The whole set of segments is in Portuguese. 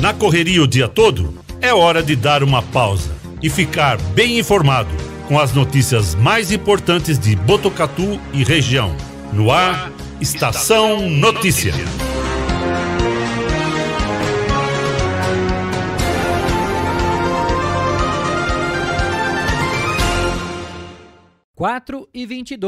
Na correria o dia todo, é hora de dar uma pausa e ficar bem informado com as notícias mais importantes de Botucatu e região. No ar, Estação Notícia. Quatro e vinte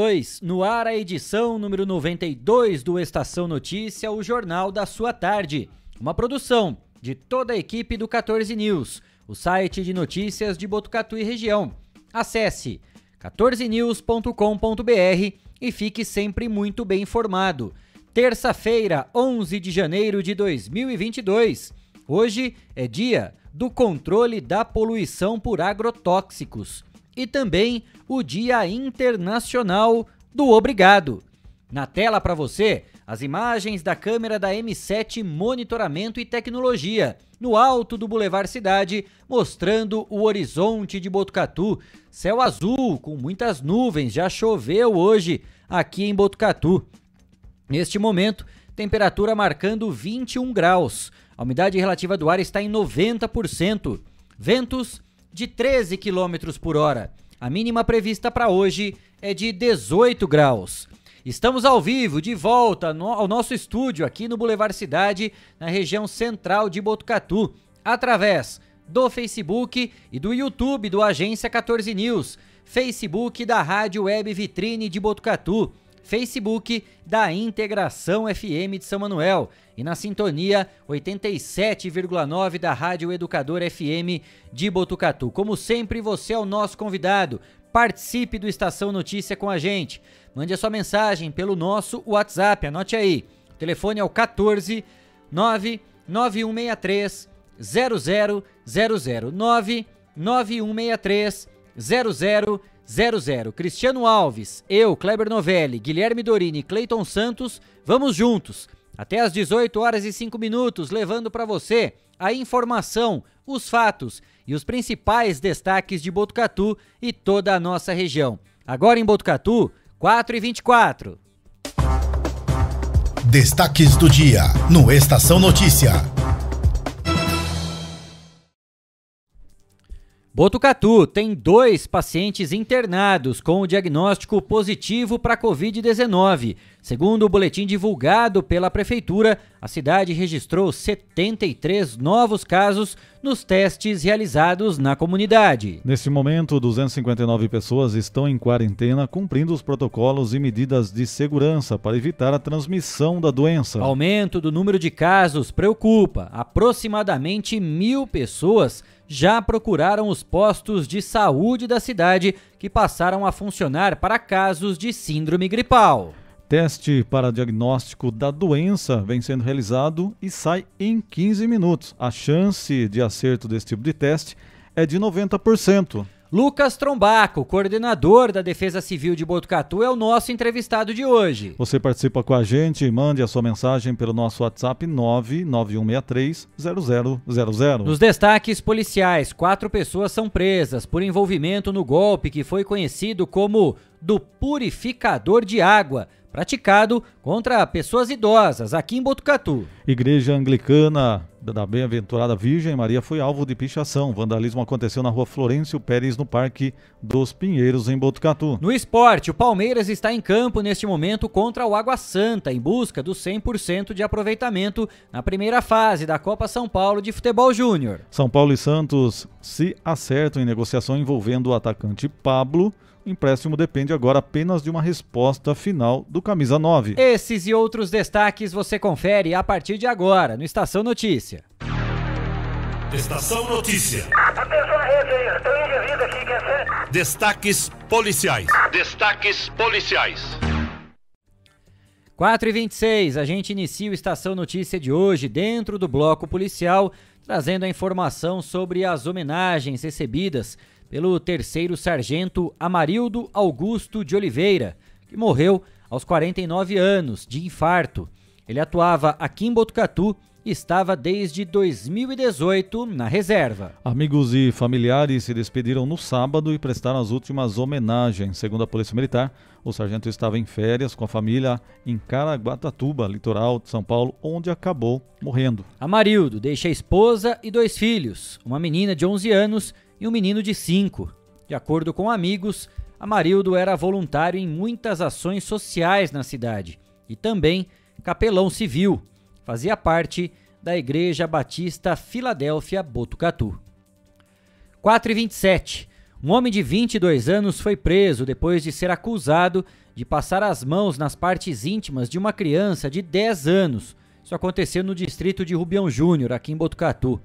no ar a edição número 92 do Estação Notícia, o jornal da sua tarde. Uma produção de toda a equipe do 14 News, o site de notícias de Botucatu e região. Acesse 14news.com.br e fique sempre muito bem informado. Terça-feira, 11 de janeiro de 2022. Hoje é dia do controle da poluição por agrotóxicos e também o Dia Internacional do Obrigado. Na tela para você, as imagens da câmera da M7 Monitoramento e Tecnologia, no alto do Boulevard Cidade, mostrando o horizonte de Botucatu. Céu azul, com muitas nuvens, já choveu hoje aqui em Botucatu. Neste momento, temperatura marcando 21 graus. A umidade relativa do ar está em 90%. Ventos de 13 km por hora. A mínima prevista para hoje é de 18 graus. Estamos ao vivo, de volta no, ao nosso estúdio aqui no Boulevard Cidade, na região central de Botucatu, através do Facebook e do YouTube do Agência 14 News, Facebook da Rádio Web Vitrine de Botucatu, Facebook da Integração FM de São Manuel e na sintonia 87,9 da Rádio Educador FM de Botucatu. Como sempre, você é o nosso convidado. Participe do Estação Notícia com a gente. Mande a sua mensagem pelo nosso WhatsApp, anote aí. O telefone é o 14 99163 0000 99163 0000. Cristiano Alves, eu, Kleber Novelli, Guilherme Dorini e Cleiton Santos, vamos juntos até às 18 horas e 5 minutos, levando para você a informação, os fatos e os principais destaques de Botucatu e toda a nossa região. Agora em Botucatu, 4 e 24. Destaques do dia no Estação Notícia. Botucatu tem dois pacientes internados com o diagnóstico positivo para Covid-19. Segundo o boletim divulgado pela Prefeitura, a cidade registrou 73 novos casos nos testes realizados na comunidade. Neste momento, 259 pessoas estão em quarentena cumprindo os protocolos e medidas de segurança para evitar a transmissão da doença. O aumento do número de casos preocupa. Aproximadamente mil pessoas já procuraram os postos de saúde da cidade que passaram a funcionar para casos de síndrome gripal. Teste para diagnóstico da doença vem sendo realizado e sai em 15 minutos. A chance de acerto desse tipo de teste é de 90%. Lucas Trombaco, coordenador da Defesa Civil de Botucatu, é o nosso entrevistado de hoje. Você participa com a gente, mande a sua mensagem pelo nosso WhatsApp 991630000. Nos destaques policiais, quatro pessoas são presas por envolvimento no golpe que foi conhecido como do purificador de água praticado contra pessoas idosas aqui em Botucatu. Igreja Anglicana da Bem-aventurada Virgem Maria foi alvo de pichação. O vandalismo aconteceu na rua Florencio Pérez, no Parque dos Pinheiros, em Botucatu. No esporte, o Palmeiras está em campo neste momento contra o Água Santa, em busca do 100% de aproveitamento na primeira fase da Copa São Paulo de Futebol Júnior. São Paulo e Santos se acertam em negociação envolvendo o atacante Pablo. O empréstimo depende agora apenas de uma resposta final do camisa 9. Esses e outros destaques você confere a partir de agora no Estação Notícia. Estação Notícia. Atenção à rede aí, tem um indivíduo aqui, quer ser? Destaques policiais. Destaques policiais. 4 e 26 a gente inicia o Estação Notícia de hoje dentro do bloco policial, trazendo a informação sobre as homenagens recebidas pelo terceiro sargento Amarildo Augusto de Oliveira, que morreu aos 49 anos de infarto. Ele atuava aqui em Botucatu e estava desde 2018 na reserva. Amigos e familiares se despediram no sábado e prestaram as últimas homenagens. Segundo a Polícia Militar, o sargento estava em férias com a família em Caraguatatuba, litoral de São Paulo, onde acabou morrendo. Amarildo deixa a esposa e dois filhos, uma menina de 11 anos e um menino de 5. De acordo com amigos, Amarildo era voluntário em muitas ações sociais na cidade e também capelão civil. Fazia parte da Igreja Batista Filadélfia Botucatu. 4 e 27. Um homem de 22 anos foi preso depois de ser acusado de passar as mãos nas partes íntimas de uma criança de 10 anos. Isso aconteceu no distrito de Rubião Júnior, aqui em Botucatu.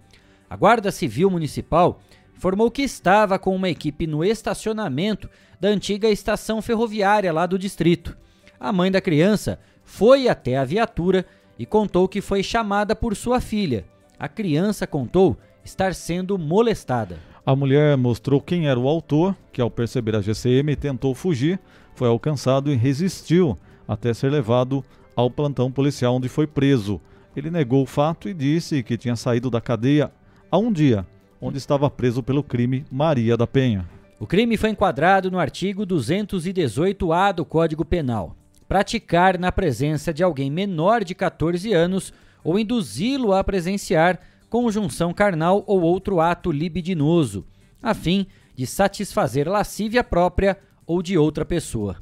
A Guarda Civil Municipal informou que estava com uma equipe no estacionamento da antiga estação ferroviária lá do distrito. A mãe da criança foi até a viatura e contou que foi chamada por sua filha. A criança contou estar sendo molestada. A mulher mostrou quem era o autor, que ao perceber a GCM tentou fugir, foi alcançado e resistiu até ser levado ao plantão policial onde foi preso. Ele negou o fato e disse que tinha saído da cadeia há um dia, onde estava preso pelo crime Maria da Penha. O crime foi enquadrado no artigo 218-A do Código Penal. Praticar na presença de alguém menor de 14 anos ou induzi-lo a presenciar conjunção carnal ou outro ato libidinoso, a fim de satisfazer lascívia própria ou de outra pessoa.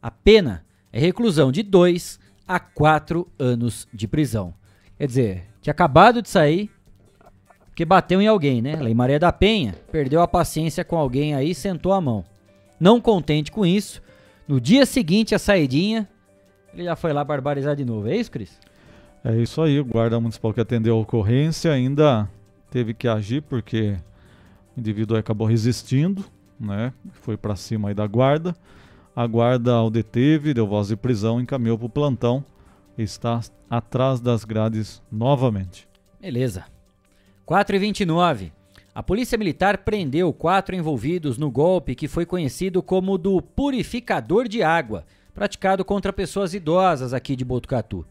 A pena é reclusão de 2 a 4 anos de prisão. Quer dizer, tinha acabado de sair, bateu em alguém, né? Lei Maria da Penha perdeu a paciência com alguém aí e sentou a mão. Não contente com isso, no dia seguinte a saidinha, ele já foi lá barbarizar de novo. É isso, Cris? É isso aí, o guarda municipal que atendeu a ocorrência ainda teve que agir porque o indivíduo acabou resistindo, né? Foi para cima aí da guarda. A guarda o deteve, deu voz de prisão, encaminhou para o plantão. Está atrás das grades novamente. Beleza. 4 e 29. A Polícia Militar prendeu quatro envolvidos no golpe que foi conhecido como do purificador de água, praticado contra pessoas idosas aqui de Botucatu.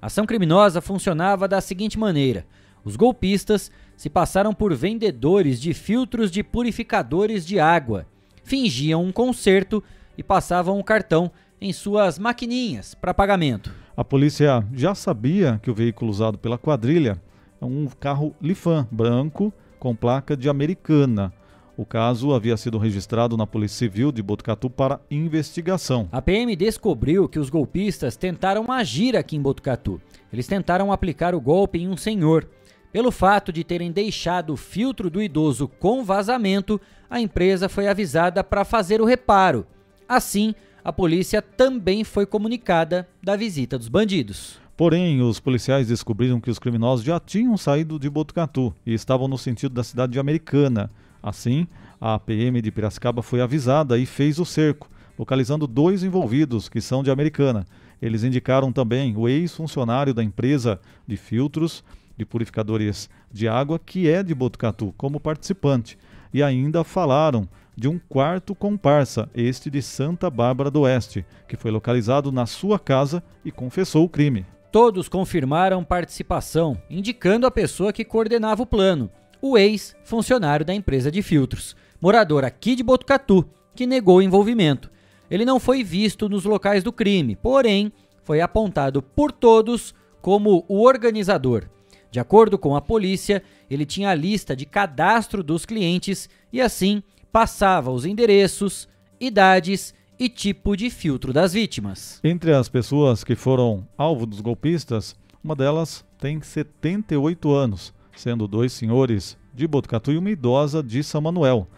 A ação criminosa funcionava da seguinte maneira: os golpistas se passaram por vendedores de filtros de purificadores de água, fingiam um conserto e passavam o cartão em suas maquininhas para pagamento. A polícia já sabia que o veículo usado pela quadrilha um carro Lifan branco com placa de Americana. O caso havia sido registrado na Polícia Civil de Botucatu para investigação. A PM descobriu que os golpistas tentaram agir aqui em Botucatu. Eles tentaram aplicar o golpe em um senhor. Pelo fato de terem deixado o filtro do idoso com vazamento, a empresa foi avisada para fazer o reparo. Assim, a polícia também foi comunicada da visita dos bandidos. Porém, os policiais descobriram que os criminosos já tinham saído de Botucatu e estavam no sentido da cidade de Americana. Assim, a PM de Piracicaba foi avisada e fez o cerco, localizando dois envolvidos, que são de Americana. Eles indicaram também o ex-funcionário da empresa de filtros de purificadores de água, que é de Botucatu, como participante. E ainda falaram de um quarto comparsa, este de Santa Bárbara do Oeste, que foi localizado na sua casa e confessou o crime. Todos confirmaram participação, indicando a pessoa que coordenava o plano, o ex-funcionário da empresa de filtros, morador aqui de Botucatu, que negou o envolvimento. Ele não foi visto nos locais do crime, porém foi apontado por todos como o organizador. De acordo com a polícia, ele tinha a lista de cadastro dos clientes e assim passava os endereços, idades e tipo de filtro das vítimas. Entre as pessoas que foram alvo dos golpistas, uma delas tem 78 anos sendo dois senhores de Botucatu e uma idosa de São Manuel.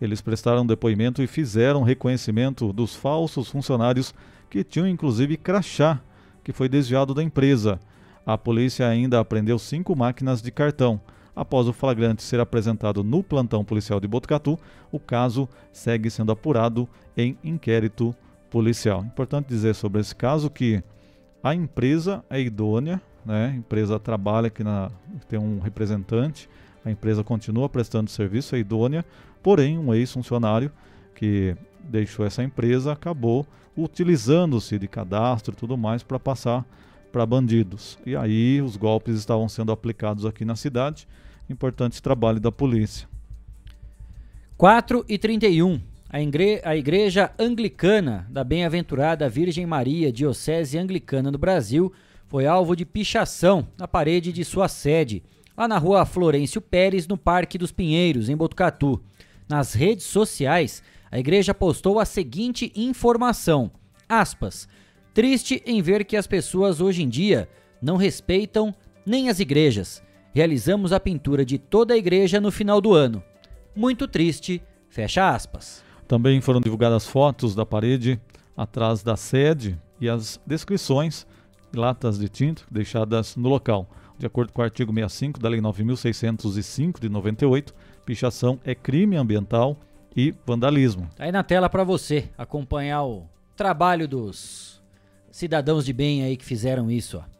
Eles prestaram depoimento e fizeram reconhecimento dos falsos funcionários que tinham inclusive crachá, que foi desviado da empresa. A polícia ainda apreendeu cinco máquinas de cartão. Após o flagrante ser apresentado no plantão policial de Botucatu, o caso segue sendo apurado em inquérito policial. Importante dizer sobre esse caso que a empresa é idônea, né? A empresa trabalha aqui na tem um representante, a empresa continua prestando serviço, é idônea, porém um ex-funcionário que deixou essa empresa acabou utilizando-se de cadastro e tudo mais para passar para bandidos. E aí os golpes estavam sendo aplicados aqui na cidade. Importante trabalho da polícia. 4 e 31. A, igre a Igreja Anglicana da Bem-aventurada Virgem Maria, Diocese Anglicana do Brasil, foi alvo de pichação na parede de sua sede, lá na rua Florencio Pérez, no Parque dos Pinheiros, em Botucatu. Nas redes sociais, a igreja postou a seguinte informação: aspas, triste em ver que as pessoas hoje em dia não respeitam nem as igrejas. Realizamos a pintura de toda a igreja no final do ano. Muito triste, fecha aspas. Também foram divulgadas fotos da parede atrás da sede e as descrições latas de tinta deixadas no local. De acordo com o artigo 65 da Lei 9.605 de 98, pichação é crime ambiental e vandalismo. Tá aí na tela para você acompanhar o trabalho dos cidadãos de bem aí que fizeram isso. Ó.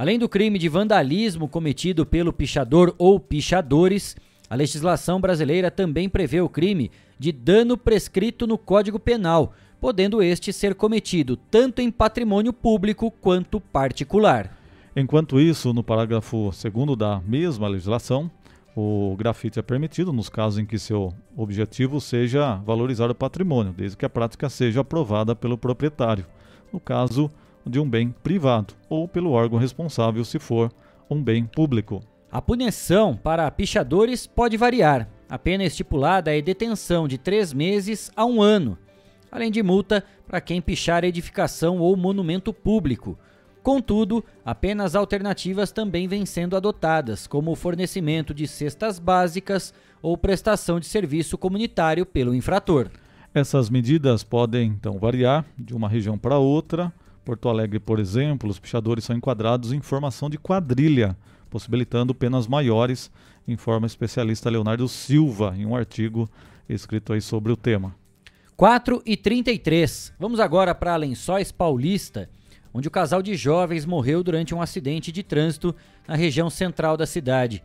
Além do crime de vandalismo cometido pelo pichador ou pichadores, a legislação brasileira também prevê o crime de dano prescrito no Código Penal, podendo este ser cometido tanto em patrimônio público quanto particular. Enquanto isso, no parágrafo 2 da mesma legislação, o grafite é permitido nos casos em que seu objetivo seja valorizar o patrimônio, desde que a prática seja aprovada pelo proprietário, no caso de um bem privado, ou pelo órgão responsável se for um bem público. A punição para pichadores pode variar. A pena estipulada é detenção de três meses a um ano além de multa para quem pichar edificação ou monumento público. Contudo, apenas alternativas também vêm sendo adotadas, como o fornecimento de cestas básicas ou prestação de serviço comunitário pelo infrator. Essas medidas podem então variar de uma região para outra. Porto Alegre, por exemplo, os pichadores são enquadrados em formação de quadrilha, possibilitando penas maiores, informa o especialista Leonardo Silva em um artigo escrito aí sobre o tema. 4 e 33. Vamos agora para Lençóis Paulista, onde o casal de jovens morreu durante um acidente de trânsito na região central da cidade.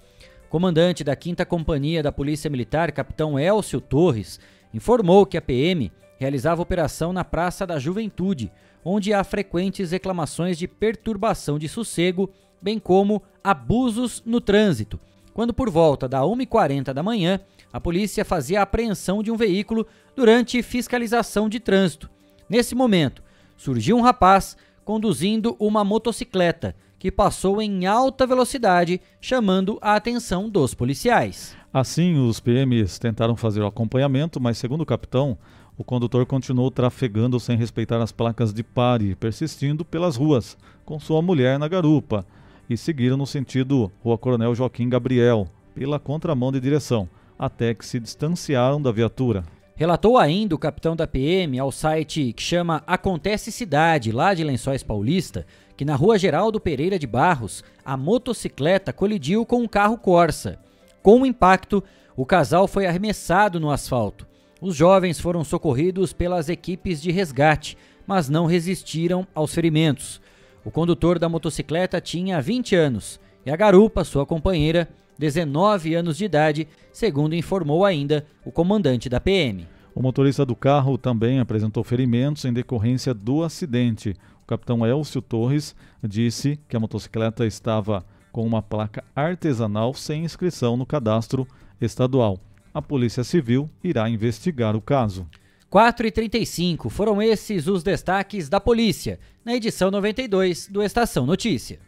Comandante da 5 Companhia da Polícia Militar, capitão Elcio Torres, informou que a PM realizava operação na Praça da Juventude, onde há frequentes reclamações de perturbação de sossego, bem como abusos no trânsito. Quando por volta da 1h40 da manhã, a polícia fazia a apreensão de um veículo durante fiscalização de trânsito. Nesse momento, surgiu um rapaz conduzindo uma motocicleta que passou em alta velocidade, chamando a atenção dos policiais. Assim, os PMs tentaram fazer o acompanhamento, mas, segundo o capitão, o condutor continuou trafegando sem respeitar as placas de pare, persistindo pelas ruas, com sua mulher na garupa, e seguiram no sentido Rua Coronel Joaquim Gabriel, pela contramão de direção até que se distanciaram da viatura. Relatou ainda o capitão da PM ao site que chama Acontece Cidade, lá de Lençóis Paulista, que na rua Geraldo Pereira de Barros, a motocicleta colidiu com um carro Corsa. Com o impacto, o casal foi arremessado no asfalto. Os jovens foram socorridos pelas equipes de resgate, mas não resistiram aos ferimentos. O condutor da motocicleta tinha 20 anos e a garupa, sua companheira, 19 anos de idade, segundo informou ainda o comandante da PM. O motorista do carro também apresentou ferimentos em decorrência do acidente. O capitão Elcio Torres disse que a motocicleta estava com uma placa artesanal sem inscrição no cadastro estadual. A Polícia Civil irá investigar o caso. 4 e 35 foram esses os destaques da polícia na edição 92 do Estação Notícia.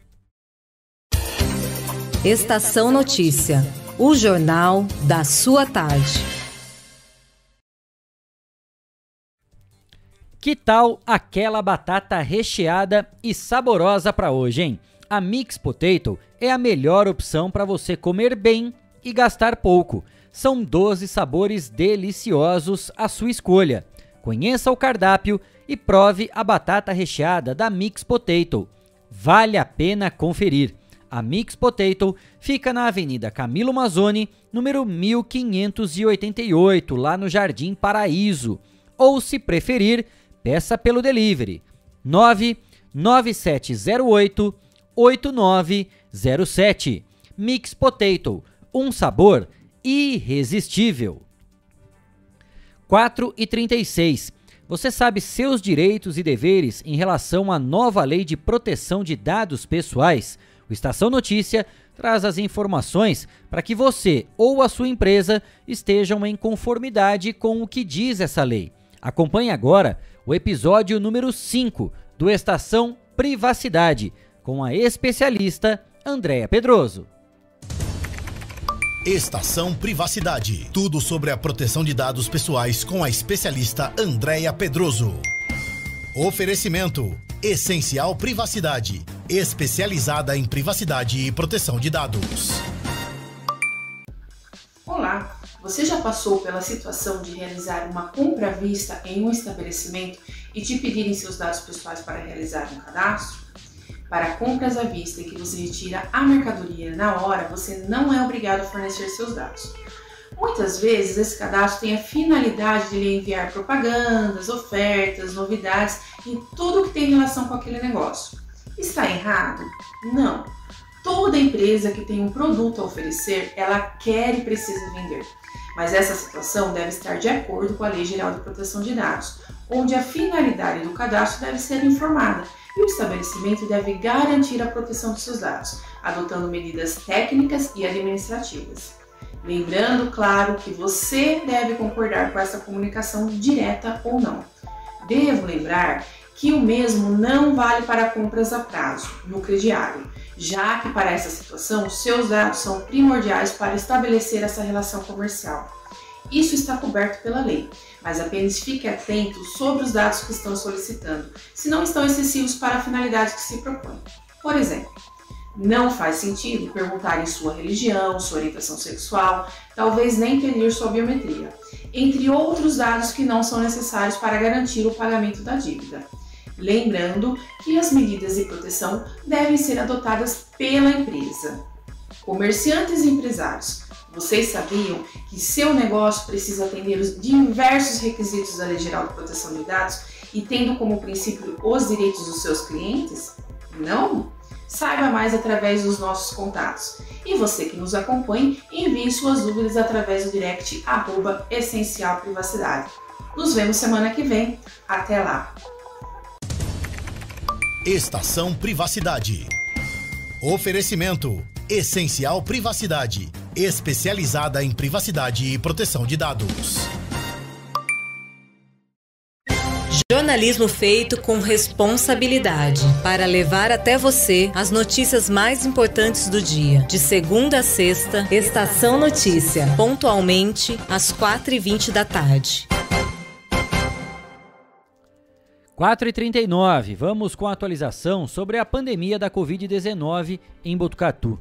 Estação Notícia, o jornal da sua tarde. Que tal aquela batata recheada e saborosa para hoje, hein? A Mix Potato é a melhor opção para você comer bem e gastar pouco. São 12 sabores deliciosos à sua escolha. Conheça o cardápio e prove a batata recheada da Mix Potato. Vale a pena conferir. A Mix Potato fica na Avenida Camilo Mazzoni, número 1588, lá no Jardim Paraíso. Ou, se preferir, peça pelo delivery 99708 8907. Mix Potato, um sabor irresistível. 4 e 36. Você sabe seus direitos e deveres em relação à nova lei de proteção de dados pessoais? O Estação Notícia traz as informações para que você ou a sua empresa estejam em conformidade com o que diz essa lei. Acompanhe agora o episódio número 5 do Estação Privacidade com a especialista Andréa Pedroso. Estação Privacidade. Tudo sobre a proteção de dados pessoais com a especialista Andréia Pedroso. Oferecimento: Essencial Privacidade. Especializada em privacidade e proteção de dados. Olá, você já passou pela situação de realizar uma compra à vista em um estabelecimento e te pedirem seus dados pessoais para realizar um cadastro? Para compras à vista que você retira a mercadoria na hora, você não é obrigado a fornecer seus dados. Muitas vezes esse cadastro tem a finalidade de lhe enviar propagandas, ofertas, novidades e tudo que tem relação com aquele negócio. Está errado? Não. Toda empresa que tem um produto a oferecer, ela quer e precisa vender. Mas essa situação deve estar de acordo com a Lei Geral de Proteção de Dados, onde a finalidade do cadastro deve ser informada e o estabelecimento deve garantir a proteção de seus dados, adotando medidas técnicas e administrativas. Lembrando, claro, que você deve concordar com essa comunicação direta ou não. Devo lembrar que o mesmo não vale para compras a prazo, no crediário, já que para essa situação seus dados são primordiais para estabelecer essa relação comercial. Isso está coberto pela lei, mas apenas fique atento sobre os dados que estão solicitando, se não estão excessivos para a finalidade que se propõe. Por exemplo, não faz sentido perguntar em sua religião, sua orientação sexual, talvez nem pedir sua biometria, entre outros dados que não são necessários para garantir o pagamento da dívida. Lembrando que as medidas de proteção devem ser adotadas pela empresa. Comerciantes e empresários vocês sabiam que seu negócio precisa atender os diversos requisitos da Lei Geral de Proteção de Dados e tendo como princípio os direitos dos seus clientes? Não? Saiba mais através dos nossos contatos. E você que nos acompanha, envie suas dúvidas através do direct arroba Essencial Privacidade. Nos vemos semana que vem. Até lá! Estação Privacidade. Oferecimento: Essencial Privacidade especializada em privacidade e proteção de dados. Jornalismo feito com responsabilidade para levar até você as notícias mais importantes do dia. De segunda a sexta, Estação Notícia, pontualmente às 4h20 da tarde. 4h39, vamos com a atualização sobre a pandemia da Covid-19 em Botucatu.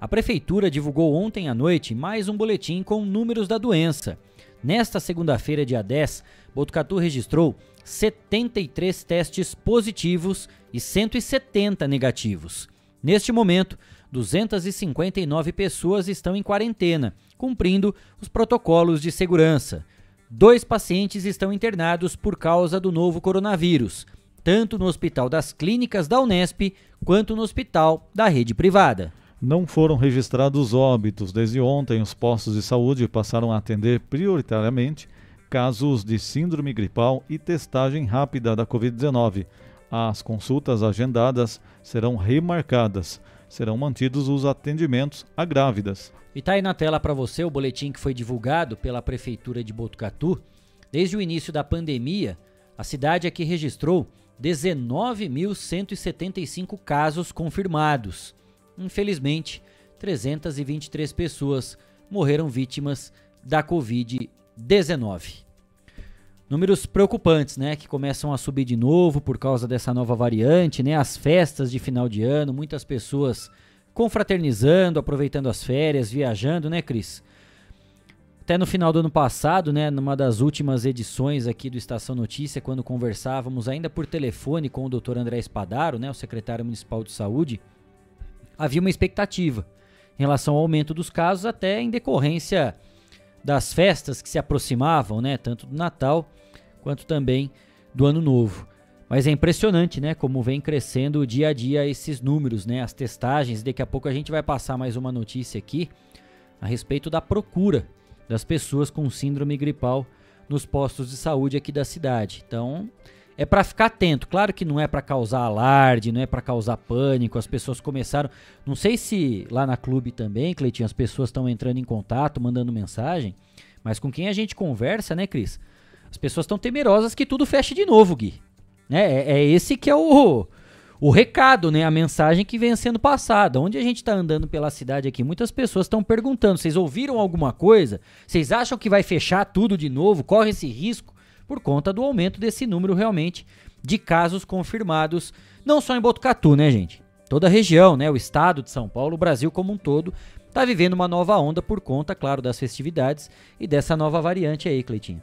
A Prefeitura divulgou ontem à noite mais um boletim com números da doença. Nesta segunda-feira, dia 10, Botucatu registrou 73 testes positivos e 170 negativos. Neste momento, 259 pessoas estão em quarentena, cumprindo os protocolos de segurança. Dois pacientes estão internados por causa do novo coronavírus, tanto no Hospital das Clínicas da Unesp quanto no hospital da rede privada. Não foram registrados óbitos. Desde ontem, os postos de saúde passaram a atender prioritariamente casos de síndrome gripal e testagem rápida da Covid-19. As consultas agendadas serão remarcadas. Serão mantidos os atendimentos a grávidas. E está aí na tela para você o boletim que foi divulgado pela Prefeitura de Botucatu. Desde o início da pandemia, a cidade aqui registrou 19.175 casos confirmados. Infelizmente, 323 pessoas morreram vítimas da Covid-19. Números preocupantes, né, que começam a subir de novo por causa dessa nova variante, né? As festas de final de ano, muitas pessoas confraternizando, aproveitando as férias, viajando, né, Cris? Até no final do ano passado, né, numa das últimas edições aqui do Estação Notícia, quando conversávamos ainda por telefone com o Dr. André Espadaro, né, o secretário municipal de saúde, havia uma expectativa em relação ao aumento dos casos, até em decorrência das festas que se aproximavam, né, tanto do Natal quanto também do Ano Novo. Mas é impressionante, né, como vem crescendo dia a dia esses números, né, as testagens. Daqui a pouco a gente vai passar mais uma notícia aqui a respeito da procura das pessoas com síndrome gripal nos postos de saúde aqui da cidade. Então, é para ficar atento. Claro que não é para causar alarde, não é para causar pânico. As pessoas começaram, não sei se lá na clube também, Cleitinho, as pessoas estão entrando em contato, mandando mensagem, mas com quem a gente conversa, né, Cris? As pessoas estão temerosas que tudo feche de novo, Gui. Né? É, é esse que é o o recado, né, a mensagem que vem sendo passada. Onde a gente está andando pela cidade aqui, muitas pessoas estão perguntando: vocês ouviram alguma coisa? Vocês acham que vai fechar tudo de novo? Corre esse risco? Por conta do aumento desse número realmente de casos confirmados, não só em Botucatu, né, gente? Toda a região, né, o estado de São Paulo, o Brasil como um todo, está vivendo uma nova onda por conta, claro, das festividades e dessa nova variante aí, Cleitinho.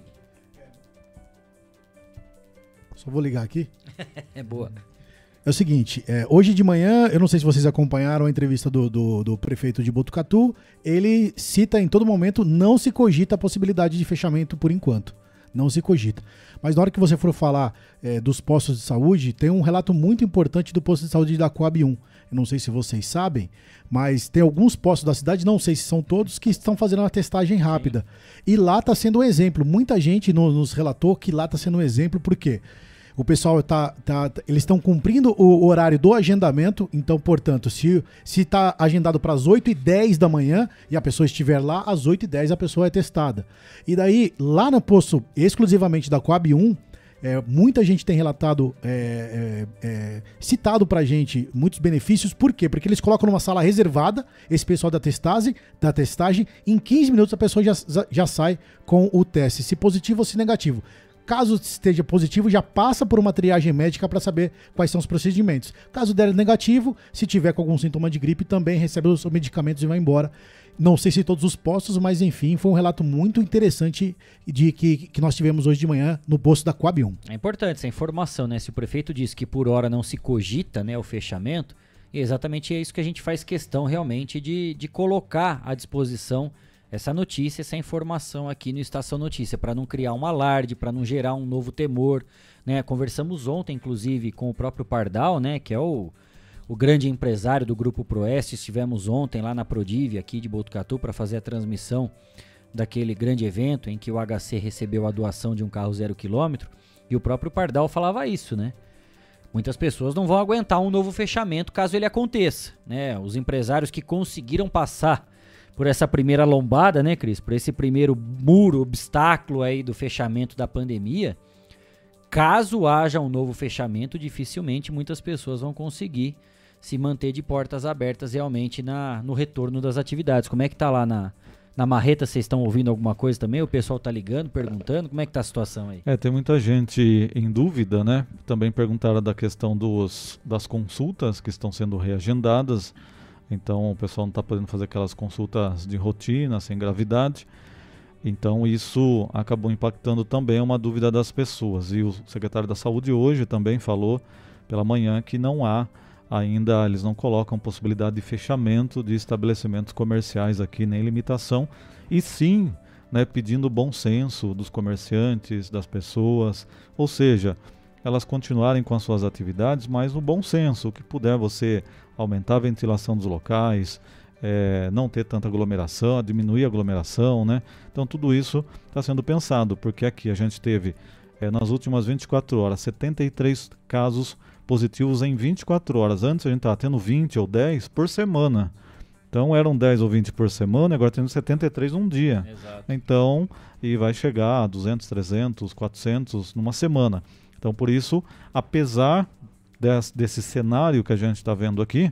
Só vou ligar aqui. é boa. É o seguinte, é, hoje de manhã, eu não sei se vocês acompanharam a entrevista do, do, do, prefeito de Botucatu, ele cita em todo momento, não se cogita a possibilidade de fechamento por enquanto. Não se cogita. Mas na hora que você for falar é, dos postos de saúde, tem um relato muito importante do posto de saúde da Coab 1. Eu não sei se vocês sabem, mas tem alguns postos da cidade, não sei se são todos, que estão fazendo uma testagem rápida. E lá está sendo um exemplo. Muita gente nos relatou que lá está sendo um exemplo, por quê? Porque o pessoal tá, tá eles estão cumprindo o horário do agendamento, então, portanto, se se está agendado para as 8 e 10 da manhã e a pessoa estiver lá, às 8 e 10 a pessoa é testada. E daí, lá no posto exclusivamente da Coab 1, é, muita gente tem relatado, é, é, é citado pra gente muitos benefícios. Por quê? Porque eles colocam numa sala reservada esse pessoal da testagem, da testagem. Em 15 minutos a pessoa já, já sai com o teste, se positivo ou se negativo. Caso esteja positivo, já passa por uma triagem médica para saber quais são os procedimentos. Caso der negativo, se tiver com algum sintoma de gripe, também recebe os medicamentos e vai embora. Não sei se todos os postos, mas enfim, foi um relato muito interessante de que, que nós tivemos hoje de manhã no posto da Coab 1. É importante essa informação, né? Se o prefeito diz que por hora não se cogita né, o fechamento, exatamente é isso que a gente faz questão realmente de, de colocar à disposição essa notícia, essa informação aqui no Estação Notícia, para não criar um alarde, para não gerar um novo temor. Né? Conversamos ontem, inclusive, com o próprio Pardal, né? que é o, o grande empresário do Grupo Proeste. Estivemos ontem lá na Prodive, aqui de Botucatu, para fazer a transmissão daquele grande evento em que o HC recebeu a doação de um carro zero quilômetro. E o próprio Pardal falava isso, né? Muitas pessoas não vão aguentar um novo fechamento caso ele aconteça, né? Os empresários que conseguiram passar por essa primeira lombada, né, Cris? Por esse primeiro muro, obstáculo aí do fechamento da pandemia. Caso haja um novo fechamento, dificilmente muitas pessoas vão conseguir se manter de portas abertas realmente na, no retorno das atividades. Como é que tá lá na, na marreta? Vocês estão ouvindo alguma coisa também? O pessoal tá ligando, perguntando? Como é que tá a situação aí? É, tem muita gente em dúvida, né? Também perguntaram da questão dos, das consultas que estão sendo reagendadas. Então o pessoal não está podendo fazer aquelas consultas de rotina, sem gravidade. Então isso acabou impactando também uma dúvida das pessoas. E o secretário da Saúde hoje também falou pela manhã que não há ainda, eles não colocam possibilidade de fechamento de estabelecimentos comerciais aqui, nem limitação. E sim, né, pedindo bom senso dos comerciantes, das pessoas, ou seja, elas continuarem com as suas atividades, mas no bom senso, o que puder você aumentar a ventilação dos locais, é, não ter tanta aglomeração, diminuir a aglomeração, né? Então tudo isso está sendo pensado, porque aqui a gente teve é, nas últimas 24 horas 73 casos positivos em 24 horas. Antes a gente estava tendo 20 ou 10 por semana. Então eram 10 ou 20 por semana, agora temos 73 num dia. Exato. Então, e vai chegar a 200, 300, 400 numa semana. Então por isso, apesar desse, desse cenário que a gente está vendo aqui,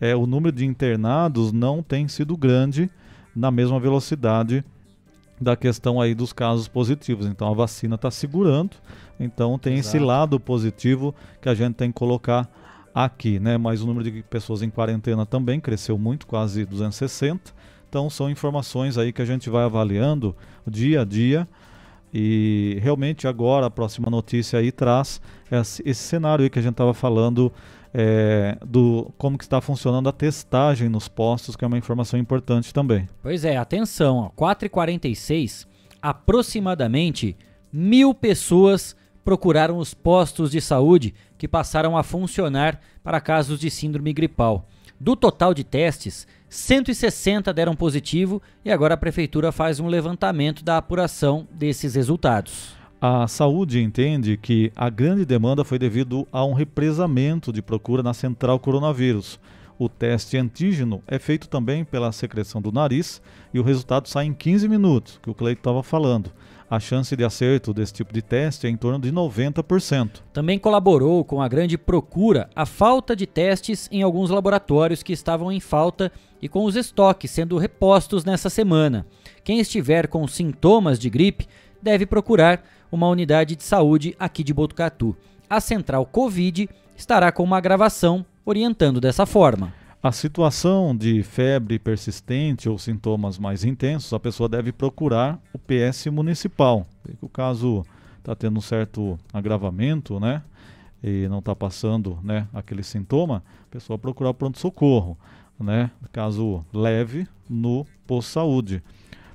é, o número de internados não tem sido grande na mesma velocidade da questão aí dos casos positivos. Então a vacina está segurando, então tem Exato. esse lado positivo que a gente tem que colocar aqui, né? Mas o número de pessoas em quarentena também cresceu muito, quase 260. Então são informações aí que a gente vai avaliando dia a dia e realmente agora a próxima notícia aí traz esse, cenário aí que a gente estava falando é, do como que está funcionando a testagem nos postos, que é uma informação importante também. Pois é, atenção, 4h46, aproximadamente mil pessoas procuraram os postos de saúde que passaram a funcionar para casos de síndrome gripal. Do total de testes, 160 deram positivo e agora a prefeitura faz um levantamento da apuração desses resultados. A saúde entende que a grande demanda foi devido a um represamento de procura na central coronavírus. O teste antígeno é feito também pela secreção do nariz e o resultado sai em 15 minutos, que o Cleito estava falando. A chance de acerto desse tipo de teste é em torno de 90%. Também colaborou com a grande procura a falta de testes em alguns laboratórios que estavam em falta e com os estoques sendo repostos nessa semana. Quem estiver com sintomas de gripe deve procurar uma unidade de saúde aqui de Botucatu. A central Covid estará com uma gravação orientando dessa forma. A situação de febre persistente ou sintomas mais intensos, a pessoa deve procurar o PS municipal. O caso está tendo um certo agravamento, né? E não está passando né, aquele sintoma, a pessoa procurar o pronto-socorro, né? Caso leve, no posto saúde.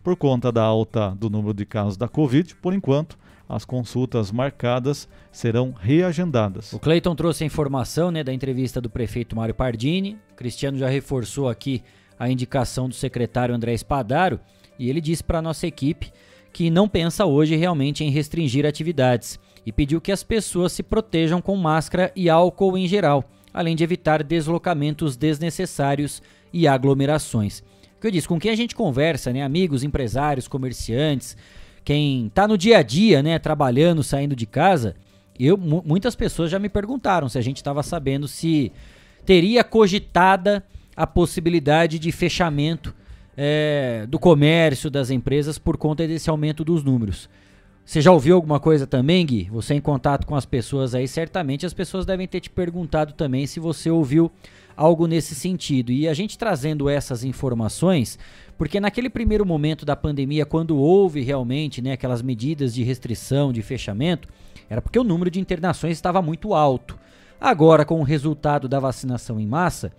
Por conta da alta do número de casos da Covid, por enquanto, as consultas marcadas serão reagendadas. O Cleiton trouxe a informação né, da entrevista do prefeito Mário Pardini. Cristiano já reforçou aqui a indicação do secretário André Espadaro e ele disse para a nossa equipe que não pensa hoje realmente em restringir atividades e pediu que as pessoas se protejam com máscara e álcool em geral, além de evitar deslocamentos desnecessários e aglomerações. O que eu disse, com quem a gente conversa, né, amigos, empresários, comerciantes, quem está no dia a dia, né, trabalhando, saindo de casa, eu muitas pessoas já me perguntaram se a gente estava sabendo se teria cogitada a possibilidade de fechamento é, do comércio das empresas por conta desse aumento dos números. Você já ouviu alguma coisa também, Gui? Você em contato com as pessoas aí, certamente as pessoas devem ter te perguntado também se você ouviu algo nesse sentido. E a gente trazendo essas informações, porque naquele primeiro momento da pandemia, quando houve realmente né, aquelas medidas de restrição, de fechamento, era porque o número de internações estava muito alto. Agora, com o resultado da vacinação em massa,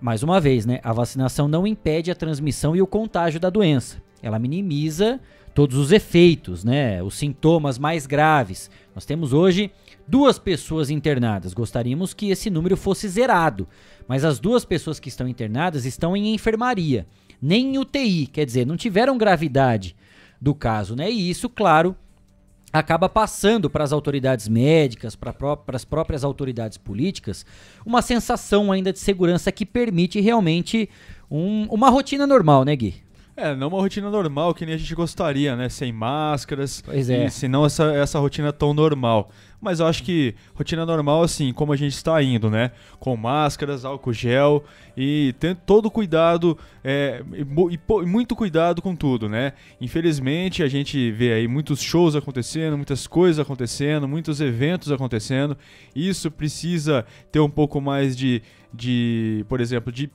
mais uma vez, né, a vacinação não impede a transmissão e o contágio da doença. Ela minimiza todos os efeitos, né, os sintomas mais graves. Nós temos hoje duas pessoas internadas. Gostaríamos que esse número fosse zerado, mas as duas pessoas que estão internadas estão em enfermaria, nem em UTI, quer dizer, não tiveram gravidade do caso, né? E isso, claro, acaba passando para as autoridades médicas, para as próprias autoridades políticas, uma sensação ainda de segurança que permite realmente um, uma rotina normal, né, Gui? É, não uma rotina normal que nem a gente gostaria, né? Sem máscaras. Pois é. E senão essa, essa rotina tão normal. Mas eu acho que rotina normal, assim, como a gente está indo, né? Com máscaras, álcool gel e tendo todo cuidado é, e, e, muito cuidado com tudo, né? Infelizmente a gente vê aí muitos shows acontecendo, muitas coisas acontecendo, muitos eventos acontecendo. Isso precisa ter um pouco mais de, de por exemplo, de,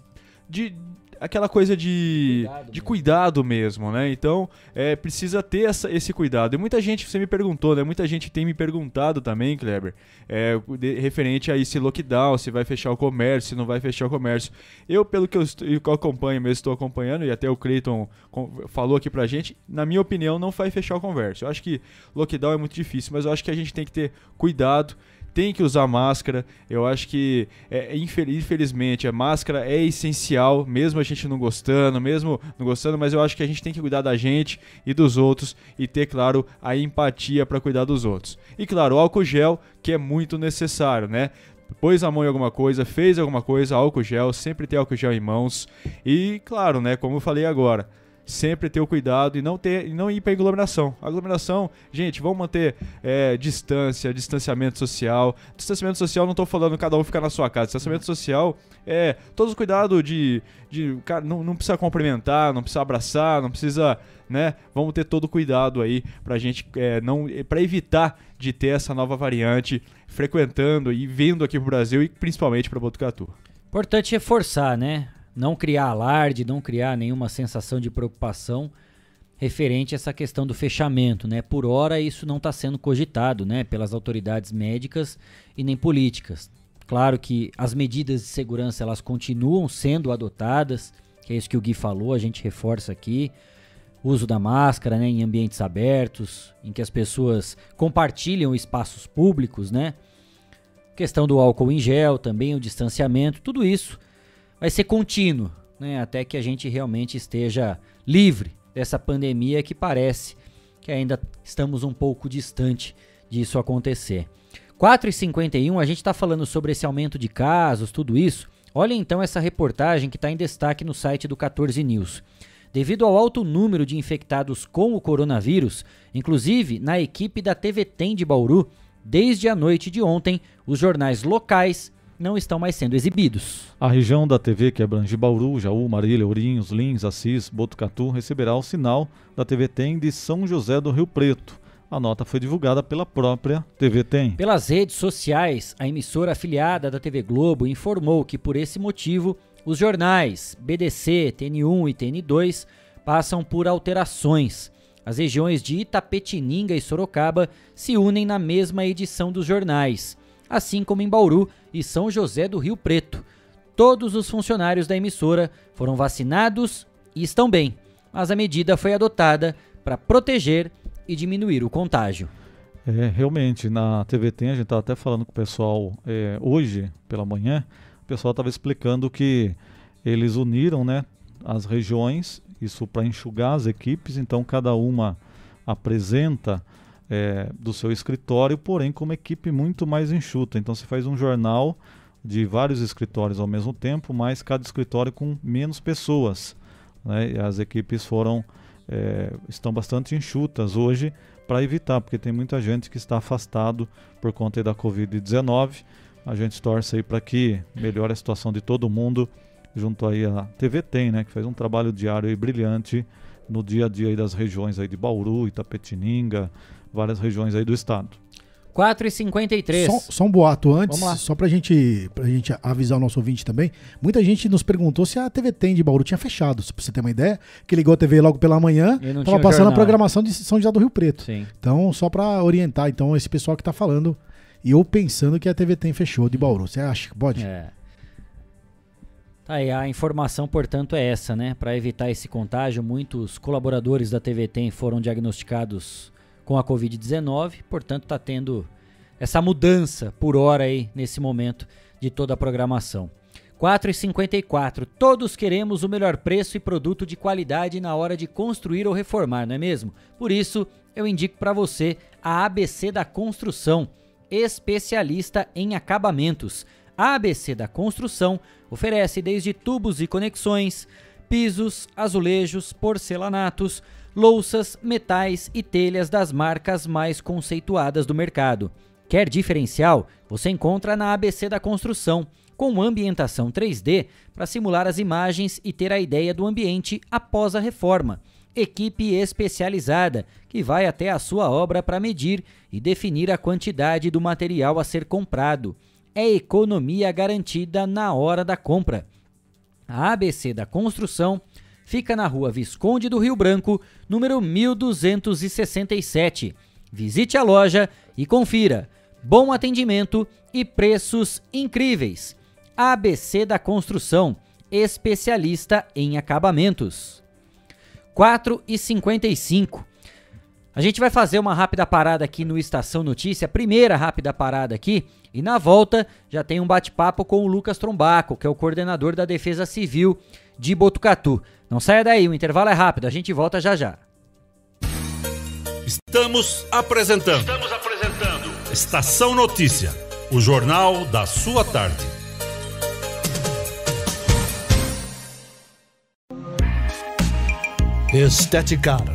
de aquela coisa de cuidado, de mesmo. cuidado mesmo, né? Então, é, precisa ter essa, esse cuidado. E muita gente, você me perguntou, né? Muita gente tem me perguntado também, Kleber, é, de, referente a esse lockdown, se vai fechar o comércio, se não vai fechar o comércio. Eu, pelo que eu, eu acompanho mesmo, estou acompanhando, e até o Cleiton falou aqui pra gente, na minha opinião, não vai fechar o comércio. Eu acho que lockdown é muito difícil, mas eu acho que a gente tem que ter cuidado tem que usar máscara. Eu acho que, é, infelizmente, a máscara é essencial, mesmo a gente não gostando, mesmo não gostando, mas eu acho que a gente tem que cuidar da gente e dos outros e ter, claro, a empatia para cuidar dos outros. E, claro, o álcool gel, que é muito necessário, né? pôs a mão em alguma coisa, fez alguma coisa, álcool gel, sempre ter álcool gel em mãos. E, claro, né, como eu falei agora, sempre ter o cuidado e não ter não ir para aglomeração. Aglomeração, gente, vamos manter é, distância, distanciamento social. Distanciamento social não estou falando cada um ficar na sua casa. Distanciamento social é todos os cuidados de, de cara, não, não precisa cumprimentar, não precisa abraçar, não precisa, né? Vamos ter todo o cuidado aí para gente é, não para evitar de ter essa nova variante frequentando e vindo aqui pro Brasil e principalmente para Botucatu. Importante reforçar, né? Não criar alarde, não criar nenhuma sensação de preocupação referente a essa questão do fechamento, né? Por hora isso não está sendo cogitado, né, pelas autoridades médicas e nem políticas. Claro que as medidas de segurança elas continuam sendo adotadas, que é isso que o Gui falou, a gente reforça aqui. Uso da máscara, né, em ambientes abertos, em que as pessoas compartilham espaços públicos, né? Questão do álcool em gel, também o distanciamento, tudo isso vai ser contínuo. né, até que a gente realmente esteja livre dessa pandemia que parece que ainda estamos um pouco distante disso acontecer. 4h51, a gente está falando sobre esse aumento de casos, tudo isso. Olha então essa reportagem que está em destaque no site do 14 News. Devido ao alto número de infectados com o coronavírus, inclusive na equipe da TV Tem de Bauru, desde a noite de ontem, os jornais locais não estão mais sendo exibidos. A região da TV que abrange Bauru, Jaú, Marília, Ourinhos, Lins, Assis, Botucatu receberá o sinal da TV Tem de São José do Rio Preto. A nota foi divulgada pela própria TV Tem. Pelas redes sociais, a emissora afiliada da TV Globo informou que por esse motivo os jornais BDC, TN1 e TN2 passam por alterações. As regiões de Itapetininga e Sorocaba se unem na mesma edição dos jornais, assim como em Bauru e São José do Rio Preto. Todos os funcionários da emissora foram vacinados e estão bem, mas a medida foi adotada para proteger e diminuir o contágio. É, realmente, na TV Tem, a gente estava até falando com o pessoal é, hoje pela manhã, o pessoal estava explicando que eles uniram né, as regiões, isso para enxugar as equipes, então cada uma apresenta é, do seu escritório, porém com uma equipe muito mais enxuta. Então você faz um jornal de vários escritórios ao mesmo tempo, mas cada escritório com menos pessoas. Né? As equipes foram é, estão bastante enxutas hoje para evitar, porque tem muita gente que está afastado por conta da Covid-19 a gente torce aí para que melhore a situação de todo mundo, junto aí a TV Tem, né, que faz um trabalho diário e brilhante no dia a dia das regiões aí de Bauru, Itapetininga, várias regiões aí do estado. 4h53. Só, só um boato antes, só pra gente, pra gente avisar o nosso ouvinte também. Muita gente nos perguntou se a TV Tem de Bauru tinha fechado, se você ter uma ideia, que ligou a TV logo pela manhã, tava passando jornal. a programação de São José do Rio Preto. Sim. Então, só pra orientar, então, esse pessoal que tá falando e eu pensando que a TV Tem fechou de Bauru. Você acha que pode? É. Tá aí, a informação, portanto, é essa, né? Para evitar esse contágio, muitos colaboradores da TV Tem foram diagnosticados com a Covid-19, portanto, está tendo essa mudança por hora aí nesse momento de toda a programação. 4,54. Todos queremos o melhor preço e produto de qualidade na hora de construir ou reformar, não é mesmo? Por isso, eu indico para você a ABC da Construção especialista em acabamentos. A ABC da Construção oferece desde tubos e conexões, pisos, azulejos, porcelanatos, louças, metais e telhas das marcas mais conceituadas do mercado. Quer diferencial? Você encontra na ABC da Construção, com ambientação 3D para simular as imagens e ter a ideia do ambiente após a reforma equipe especializada que vai até a sua obra para medir e definir a quantidade do material a ser comprado. É economia garantida na hora da compra. A ABC da Construção fica na rua Visconde do Rio Branco, número 1267. Visite a loja e confira. Bom atendimento e preços incríveis. ABC da Construção, especialista em acabamentos. 4 e 55. A gente vai fazer uma rápida parada aqui no Estação Notícia, primeira rápida parada aqui, e na volta já tem um bate-papo com o Lucas Trombaco, que é o coordenador da Defesa Civil de Botucatu. Não saia daí, o intervalo é rápido, a gente volta já já. Estamos apresentando. Estamos apresentando. Estação Notícia, o jornal da sua tarde. Esteticar.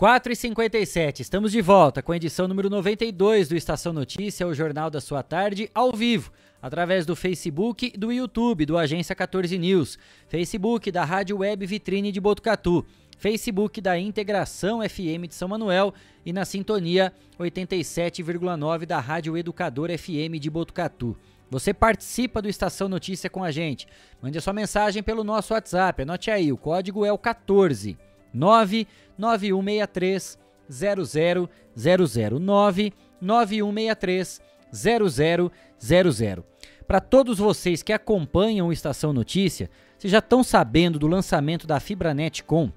4 e 57 estamos de volta com a edição número 92 do Estação Notícia, o jornal da sua tarde, ao vivo, através do Facebook e do YouTube do Agência 14 News, Facebook da Rádio Web Vitrine de Botucatu, Facebook da Integração FM de São Manuel e na sintonia 87,9 da Rádio Educador FM de Botucatu. Você participa do Estação Notícia com a gente. Mande a sua mensagem pelo nosso WhatsApp. Anote aí, o código é o 14 99163 0000 99163 0000. Para todos vocês que acompanham o Estação Notícia, vocês já estão sabendo do lançamento da Fibranet Com.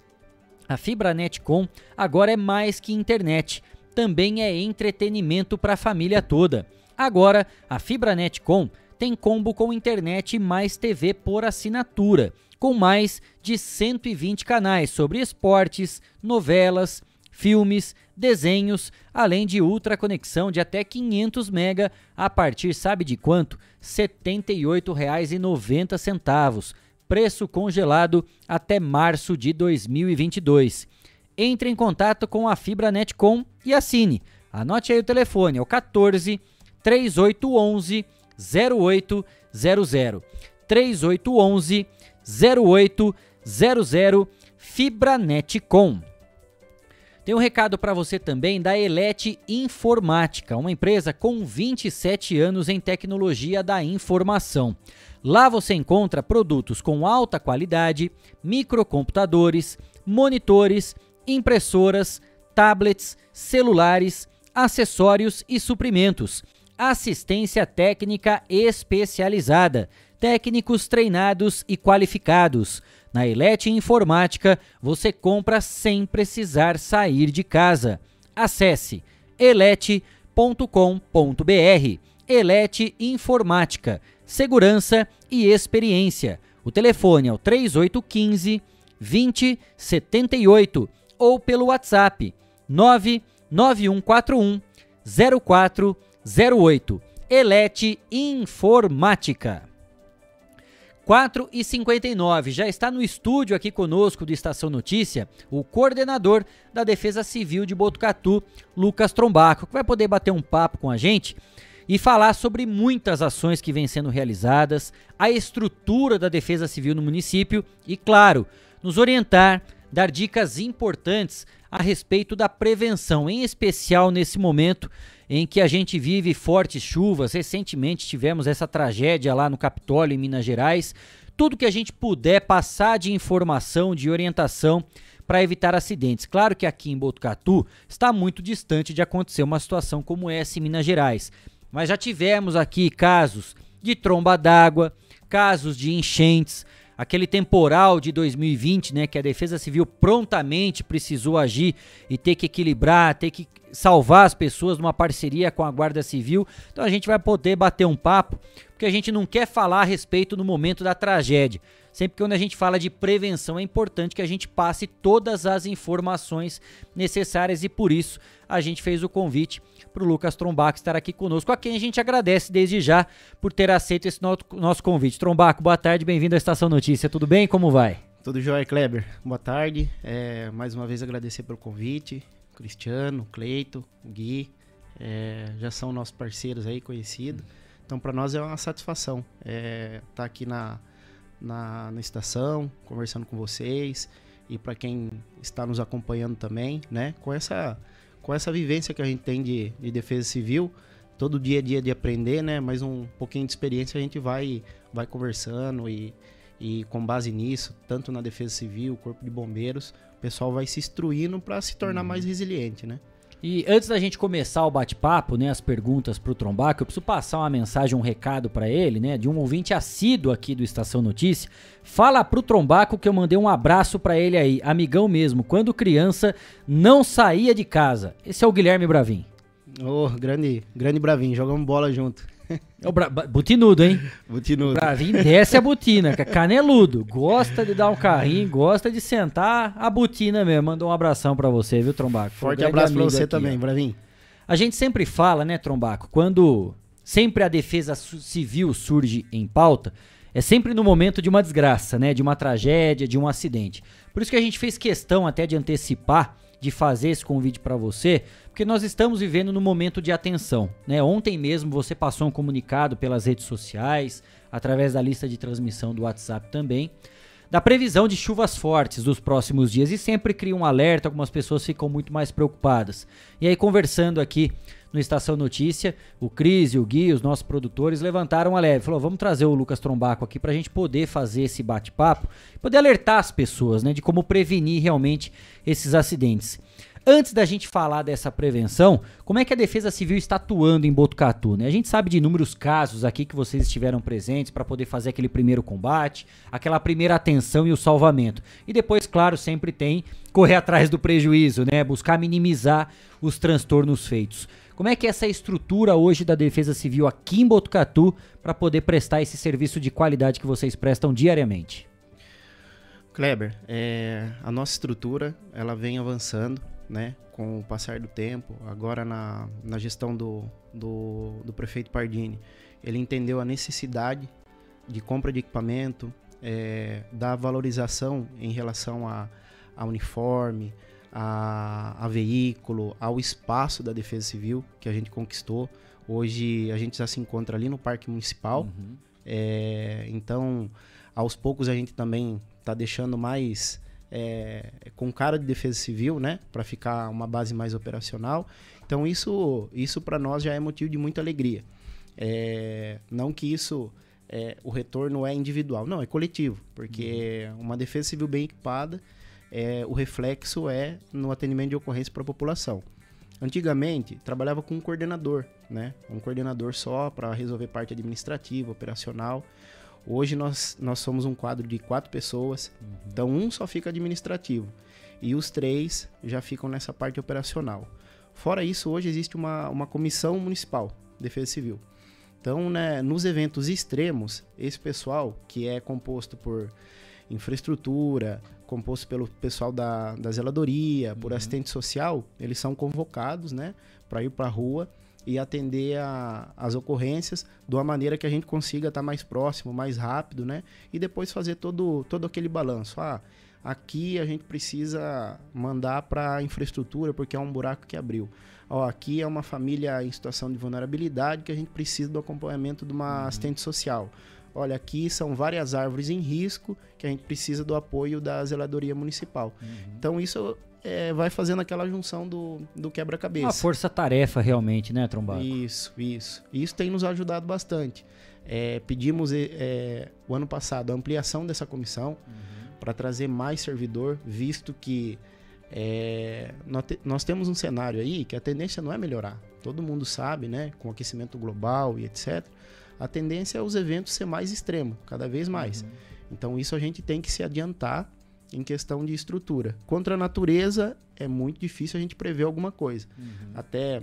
A Fibranet Com agora é mais que internet, também é entretenimento para a família toda. Agora, a Fibranet Com tem combo com internet mais TV por assinatura, com mais de 120 canais sobre esportes, novelas, filmes, desenhos, além de ultra conexão de até 500 mega a partir sabe de quanto? R$ 78,90, preço congelado até março de 2022. Entre em contato com a Fibranet Com e assine. Anote aí o telefone, é o 14 3811 0800 3811 0800 Fibranet Com. Tem um recado para você também da Elete Informática, uma empresa com 27 anos em tecnologia da informação. Lá você encontra produtos com alta qualidade, microcomputadores, monitores, impressoras, tablets, celulares, acessórios e suprimentos. Assistência técnica especializada, técnicos treinados e qualificados. Na Elete Informática, você compra sem precisar sair de casa. Acesse elete.com.br. Elete Informática, segurança e experiência. O telefone é o 3815 2078 ou pelo WhatsApp 99141 0408. Elete Informática. 4 e 59 já está no estúdio aqui conosco do Estação Notícia o coordenador da Defesa Civil de Botucatu, Lucas Trombaco, que vai poder bater um papo com a gente e falar sobre muitas ações que vêm sendo realizadas, a estrutura da Defesa Civil no município e, claro, nos orientar, dar dicas importantes a respeito da prevenção, em especial nesse momento em que a gente vive fortes chuvas. Recentemente tivemos essa tragédia lá no Capitólio, em Minas Gerais. Tudo que a gente puder passar de informação, de orientação para evitar acidentes. Claro que aqui em Botucatu está muito distante de acontecer uma situação como essa em Minas Gerais, mas já tivemos aqui casos de tromba d'água, casos de enchentes, aquele temporal de 2020, né, que a Defesa Civil prontamente precisou agir e ter que equilibrar, ter que salvar as pessoas numa parceria com a Guarda Civil. Então a gente vai poder bater um papo, porque a gente não quer falar a respeito no momento da tragédia. Sempre que quando a gente fala de prevenção é importante que a gente passe todas as informações necessárias e por isso a gente fez o convite para o Lucas Trombaco estar aqui conosco, a quem a gente agradece desde já por ter aceito esse no nosso convite. Trombaco, boa tarde, bem-vindo à Estação Notícia. Tudo bem? Como vai? Tudo jóia, Kleber. Boa tarde. É, mais uma vez agradecer pelo convite. Cristiano, Cleito, Gui, é, já são nossos parceiros aí, conhecidos. Então, para nós é uma satisfação estar é, tá aqui na, na, na, estação, conversando com vocês e para quem está nos acompanhando também, né? Com essa, com essa vivência que a gente tem de, de defesa civil, todo dia a dia de aprender, né? Mas um pouquinho de experiência a gente vai, vai conversando e, e com base nisso, tanto na Defesa Civil, Corpo de Bombeiros, o pessoal vai se instruindo para se tornar mais resiliente, né? E antes da gente começar o bate-papo, né, as perguntas pro Trombaco, eu preciso passar uma mensagem, um recado para ele, né, de um ouvinte assíduo aqui do Estação Notícia. Fala pro Trombaco que eu mandei um abraço para ele aí, amigão mesmo, quando criança não saía de casa. Esse é o Guilherme Bravin. Ô, grande, grande Bravinho, jogamos bola junto. É o Bra butinudo, hein? Butinudo. Bravin desce a butina, ca- caneludo. Gosta de dar um carrinho, gosta de sentar a butina mesmo. Mandou um abração pra você, viu, Trombaco? Foi um Forte grande abraço pra você aqui, também, ó. Bravinho. A gente sempre fala, né, Trombaco, quando sempre a defesa civil surge em pauta, é sempre no momento de uma desgraça, né, de uma tragédia, de um acidente. Por isso que a gente fez questão até de antecipar, de fazer esse convite para você, porque nós estamos vivendo num momento de atenção, né? Ontem mesmo você passou um comunicado pelas redes sociais, através da lista de transmissão do WhatsApp também, da previsão de chuvas fortes dos próximos dias e sempre cria um alerta, algumas pessoas ficam muito mais preocupadas. E aí, conversando aqui no Estação Notícia, o Cris e o Gui, os nossos produtores, levantaram a leve. Falou, vamos trazer o Lucas Trombaco aqui pra gente poder fazer esse bate-papo, poder alertar as pessoas, né, de como prevenir realmente esses acidentes. Antes da gente falar dessa prevenção, como é que a Defesa Civil está atuando em Botucatu? Né? A gente sabe de inúmeros casos aqui que vocês estiveram presentes para poder fazer aquele primeiro combate, aquela primeira atenção e o salvamento. E depois, claro, sempre tem correr atrás do prejuízo, né? Buscar minimizar os transtornos feitos. Como é que é essa estrutura hoje da Defesa Civil aqui em Botucatu para poder prestar esse serviço de qualidade que vocês prestam diariamente? Kleber, é, a nossa estrutura ela vem avançando, né, com o passar do tempo. Agora na, na gestão do, do, do prefeito Pardini, ele entendeu a necessidade de compra de equipamento, é, da valorização em relação a, a uniforme, a, a veículo, ao espaço da Defesa Civil que a gente conquistou. Hoje a gente já se encontra ali no Parque Municipal. É, então, aos poucos a gente também está deixando mais é, com cara de defesa civil, né, para ficar uma base mais operacional. Então isso, isso para nós já é motivo de muita alegria. É, não que isso é, o retorno é individual, não é coletivo, porque uma defesa civil bem equipada, é, o reflexo é no atendimento de ocorrência para a população. Antigamente, trabalhava com um coordenador, né? Um coordenador só para resolver parte administrativa, operacional. Hoje nós, nós somos um quadro de quatro pessoas, então um só fica administrativo e os três já ficam nessa parte operacional. Fora isso, hoje existe uma, uma comissão municipal, Defesa Civil. Então, né, nos eventos extremos, esse pessoal, que é composto por infraestrutura, composto pelo pessoal da, da zeladoria, por assistente social, eles são convocados, né, para ir para a rua e atender a, as ocorrências de uma maneira que a gente consiga estar mais próximo, mais rápido, né, e depois fazer todo, todo aquele balanço. Ah, aqui a gente precisa mandar para a infraestrutura porque é um buraco que abriu. Ó, aqui é uma família em situação de vulnerabilidade que a gente precisa do acompanhamento de uma assistente social. Olha, aqui são várias árvores em risco que a gente precisa do apoio da zeladoria municipal. Então isso é, vai fazendo aquela junção do, do quebra-cabeça. Uma força-tarefa realmente, né, Trombaco? Isso, isso. Isso tem nos ajudado bastante. É, pedimos é, o ano passado a ampliação dessa comissão para trazer mais servidor, visto que é, nós, te- nós temos um cenário aí que a tendência não é melhorar. Todo mundo sabe, né? Com o aquecimento global e etc. A tendência é os eventos ser mais extremo, cada vez mais. Então isso a gente tem que se adiantar em questão de estrutura. Contra a natureza é muito difícil a gente prever alguma coisa. Até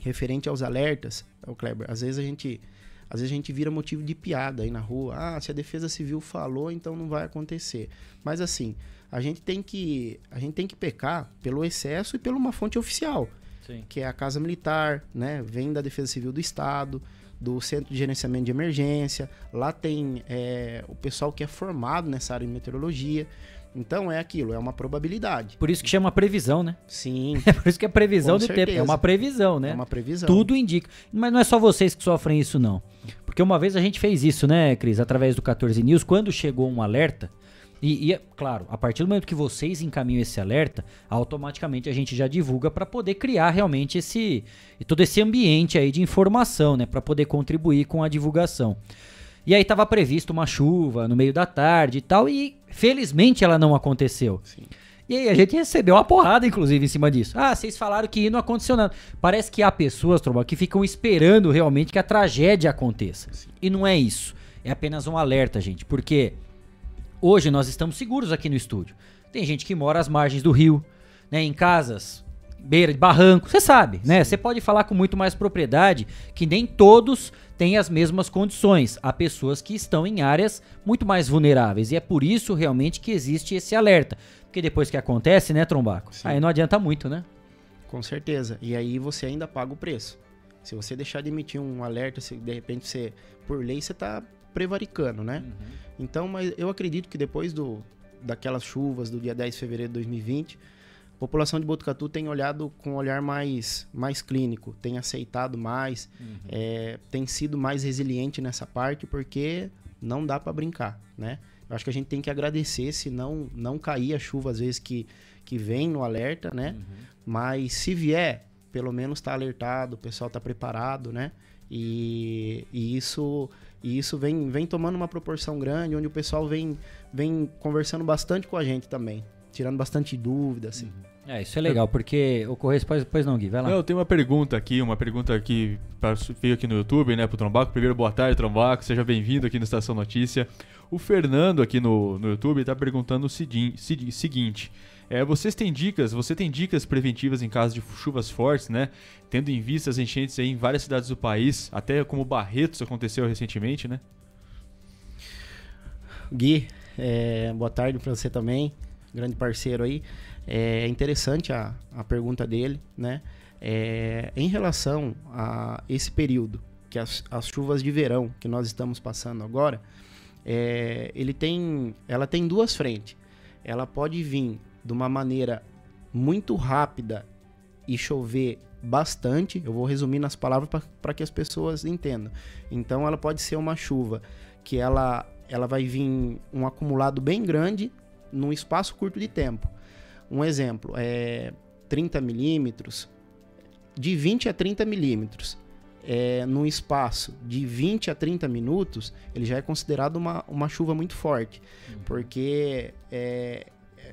referente aos alertas, o Kleber, às vezes a gente às vezes a gente vira motivo de piada aí na rua. Ah, se a Defesa Civil falou, então não vai acontecer. Mas assim, a gente tem que a gente tem que pecar pelo excesso e pela uma fonte oficial, Sim. que é a Casa Militar, né? Vem da Defesa Civil do Estado, do Centro de Gerenciamento de Emergência. Lá tem é, o pessoal que é formado nessa área de meteorologia. Então é aquilo, é uma probabilidade. Por isso que chama previsão, né? Sim. É por isso que é previsão Com do tempo. É certeza. uma previsão, né? É uma previsão. Tudo indica. Mas não é só vocês que sofrem isso, não. Porque uma vez a gente fez isso, né, Cris? Através do 14 News, quando chegou um alerta, E, e, é claro, a partir do momento que vocês encaminham esse alerta, automaticamente a gente já divulga para poder criar realmente esse todo esse ambiente aí de informação, né, para poder contribuir com a divulgação. E aí estava previsto uma chuva no meio da tarde e tal, e felizmente ela não aconteceu. Sim. E aí a gente recebeu uma porrada, inclusive, em cima disso. Ah, vocês falaram que não aconteceu nada. Parece que há pessoas, Tromba, que ficam esperando realmente que a tragédia aconteça. Sim. E não é isso. É apenas um alerta, gente. Porque hoje nós estamos seguros aqui no estúdio. Tem gente que mora às margens do rio, né, em casas beira de barranco, você sabe, né? Você pode falar com muito mais propriedade que nem todos têm as mesmas condições. Há pessoas que estão em áreas muito mais vulneráveis e é por isso realmente que existe esse alerta. Porque depois que acontece, né, Trombaco? Sim. Aí não adianta muito, né? Com certeza. E aí você ainda paga o preço. Se você deixar de emitir um alerta, se de repente você, por lei, você está prevaricando, né? Uhum. Então, mas eu acredito que depois do, daquelas chuvas do dia 10 de fevereiro de 2020, a população de Botucatu tem olhado com um olhar mais, mais clínico, tem aceitado mais, uhum. é, tem sido mais resiliente nessa parte, porque não dá para brincar, né? Eu acho que a gente tem que agradecer se não, não cair a chuva às vezes que, que vem no alerta, né? Uhum. Mas se vier, pelo menos está alertado, o pessoal está preparado, né? E, e isso, e isso vem, vem tomando uma proporção grande, onde o pessoal vem, vem conversando bastante com a gente também tirando bastante dúvida, assim. É, isso é legal, porque ocorreu depois, depois não, Gui, vai lá. Eu tenho uma pergunta aqui, uma pergunta aqui veio aqui no YouTube, né, pro Trombaco. Primeiro, boa tarde, Trombaco, seja bem-vindo aqui no Estação Notícia. O Fernando aqui no, no YouTube está perguntando o seguinte, é, vocês têm dicas, você tem dicas preventivas em caso de chuvas fortes, né? Tendo em vista as enchentes em várias cidades do país, até como Barretos aconteceu recentemente, né? Gui, é, boa tarde para você também grande parceiro aí. É interessante a, a pergunta dele, né? É, em relação a esse período, que as, as chuvas de verão que nós estamos passando agora, é, ele tem, ela tem duas frentes. Ela pode vir de uma maneira muito rápida e chover bastante. Eu vou resumir nas palavras para que as pessoas entendam. Então, ela pode ser uma chuva que ela, ela vai vir um acumulado bem grande num espaço curto de tempo. Um exemplo é 30 milímetros, de 20 a 30 milímetros, é, num espaço de 20 a 30 minutos, ele já é considerado uma, uma chuva muito forte, uhum. porque é,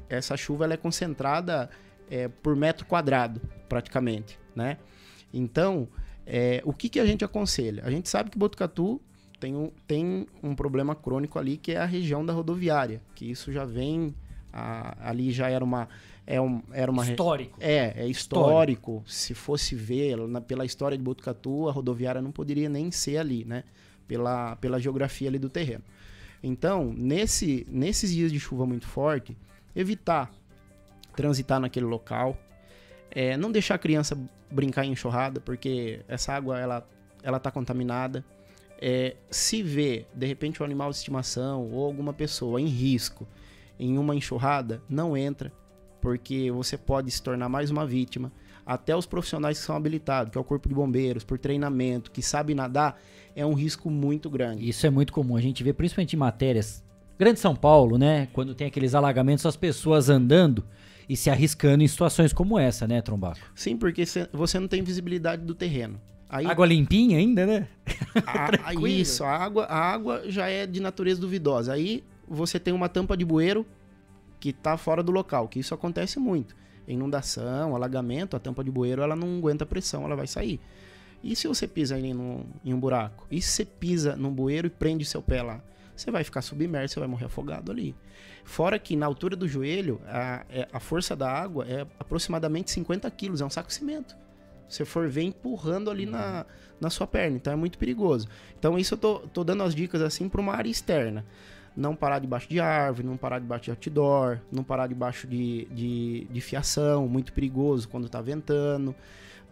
essa chuva ela é concentrada é, por metro quadrado, praticamente, né? Então, é, o que, que a gente aconselha? A gente sabe que Botucatu tem um, tem um problema crônico ali que é a região da rodoviária, que isso já vem a, ali já era uma é um, era uma histórico. É, é histórico. histórico. Se fosse ver na, pela história de Botucatu, a rodoviária não poderia nem ser ali, né? Pela, pela geografia ali do terreno. Então, nesse, nesses dias de chuva muito forte, evitar transitar naquele local, é, não deixar a criança brincar em enxurrada, porque essa água ela ela está contaminada é, se vê, de repente, um animal de estimação ou alguma pessoa em risco em uma enxurrada, não entra, porque você pode se tornar mais uma vítima. Até os profissionais que são habilitados, que é o corpo de bombeiros, por treinamento, que sabe nadar, é um risco muito grande. Isso é muito comum. A gente vê principalmente em matérias. Grande São Paulo, né? Quando tem aqueles alagamentos, as pessoas andando e se arriscando em situações como essa, né, Trombaco? Sim, porque você não tem visibilidade do terreno. Aí, água limpinha ainda, né? A, isso, a água, a água já é de natureza duvidosa. Aí você tem uma tampa de bueiro que está fora do local, que isso acontece muito. Inundação, alagamento, a tampa de bueiro ela não aguenta pressão, ela vai sair. E se você pisa em, no, em um buraco? E se você pisa num bueiro e prende seu pé lá? Você vai ficar submerso, você vai morrer afogado ali. Fora que na altura do joelho, a, é, a força da água é aproximadamente 50 quilos, é um saco de cimento você for ver empurrando ali na, na sua perna. Então é muito perigoso. Então isso eu tô, tô dando as dicas assim para uma área externa. Não parar debaixo de árvore, não parar debaixo de outdoor, não parar debaixo de, de, de fiação, muito perigoso quando está ventando.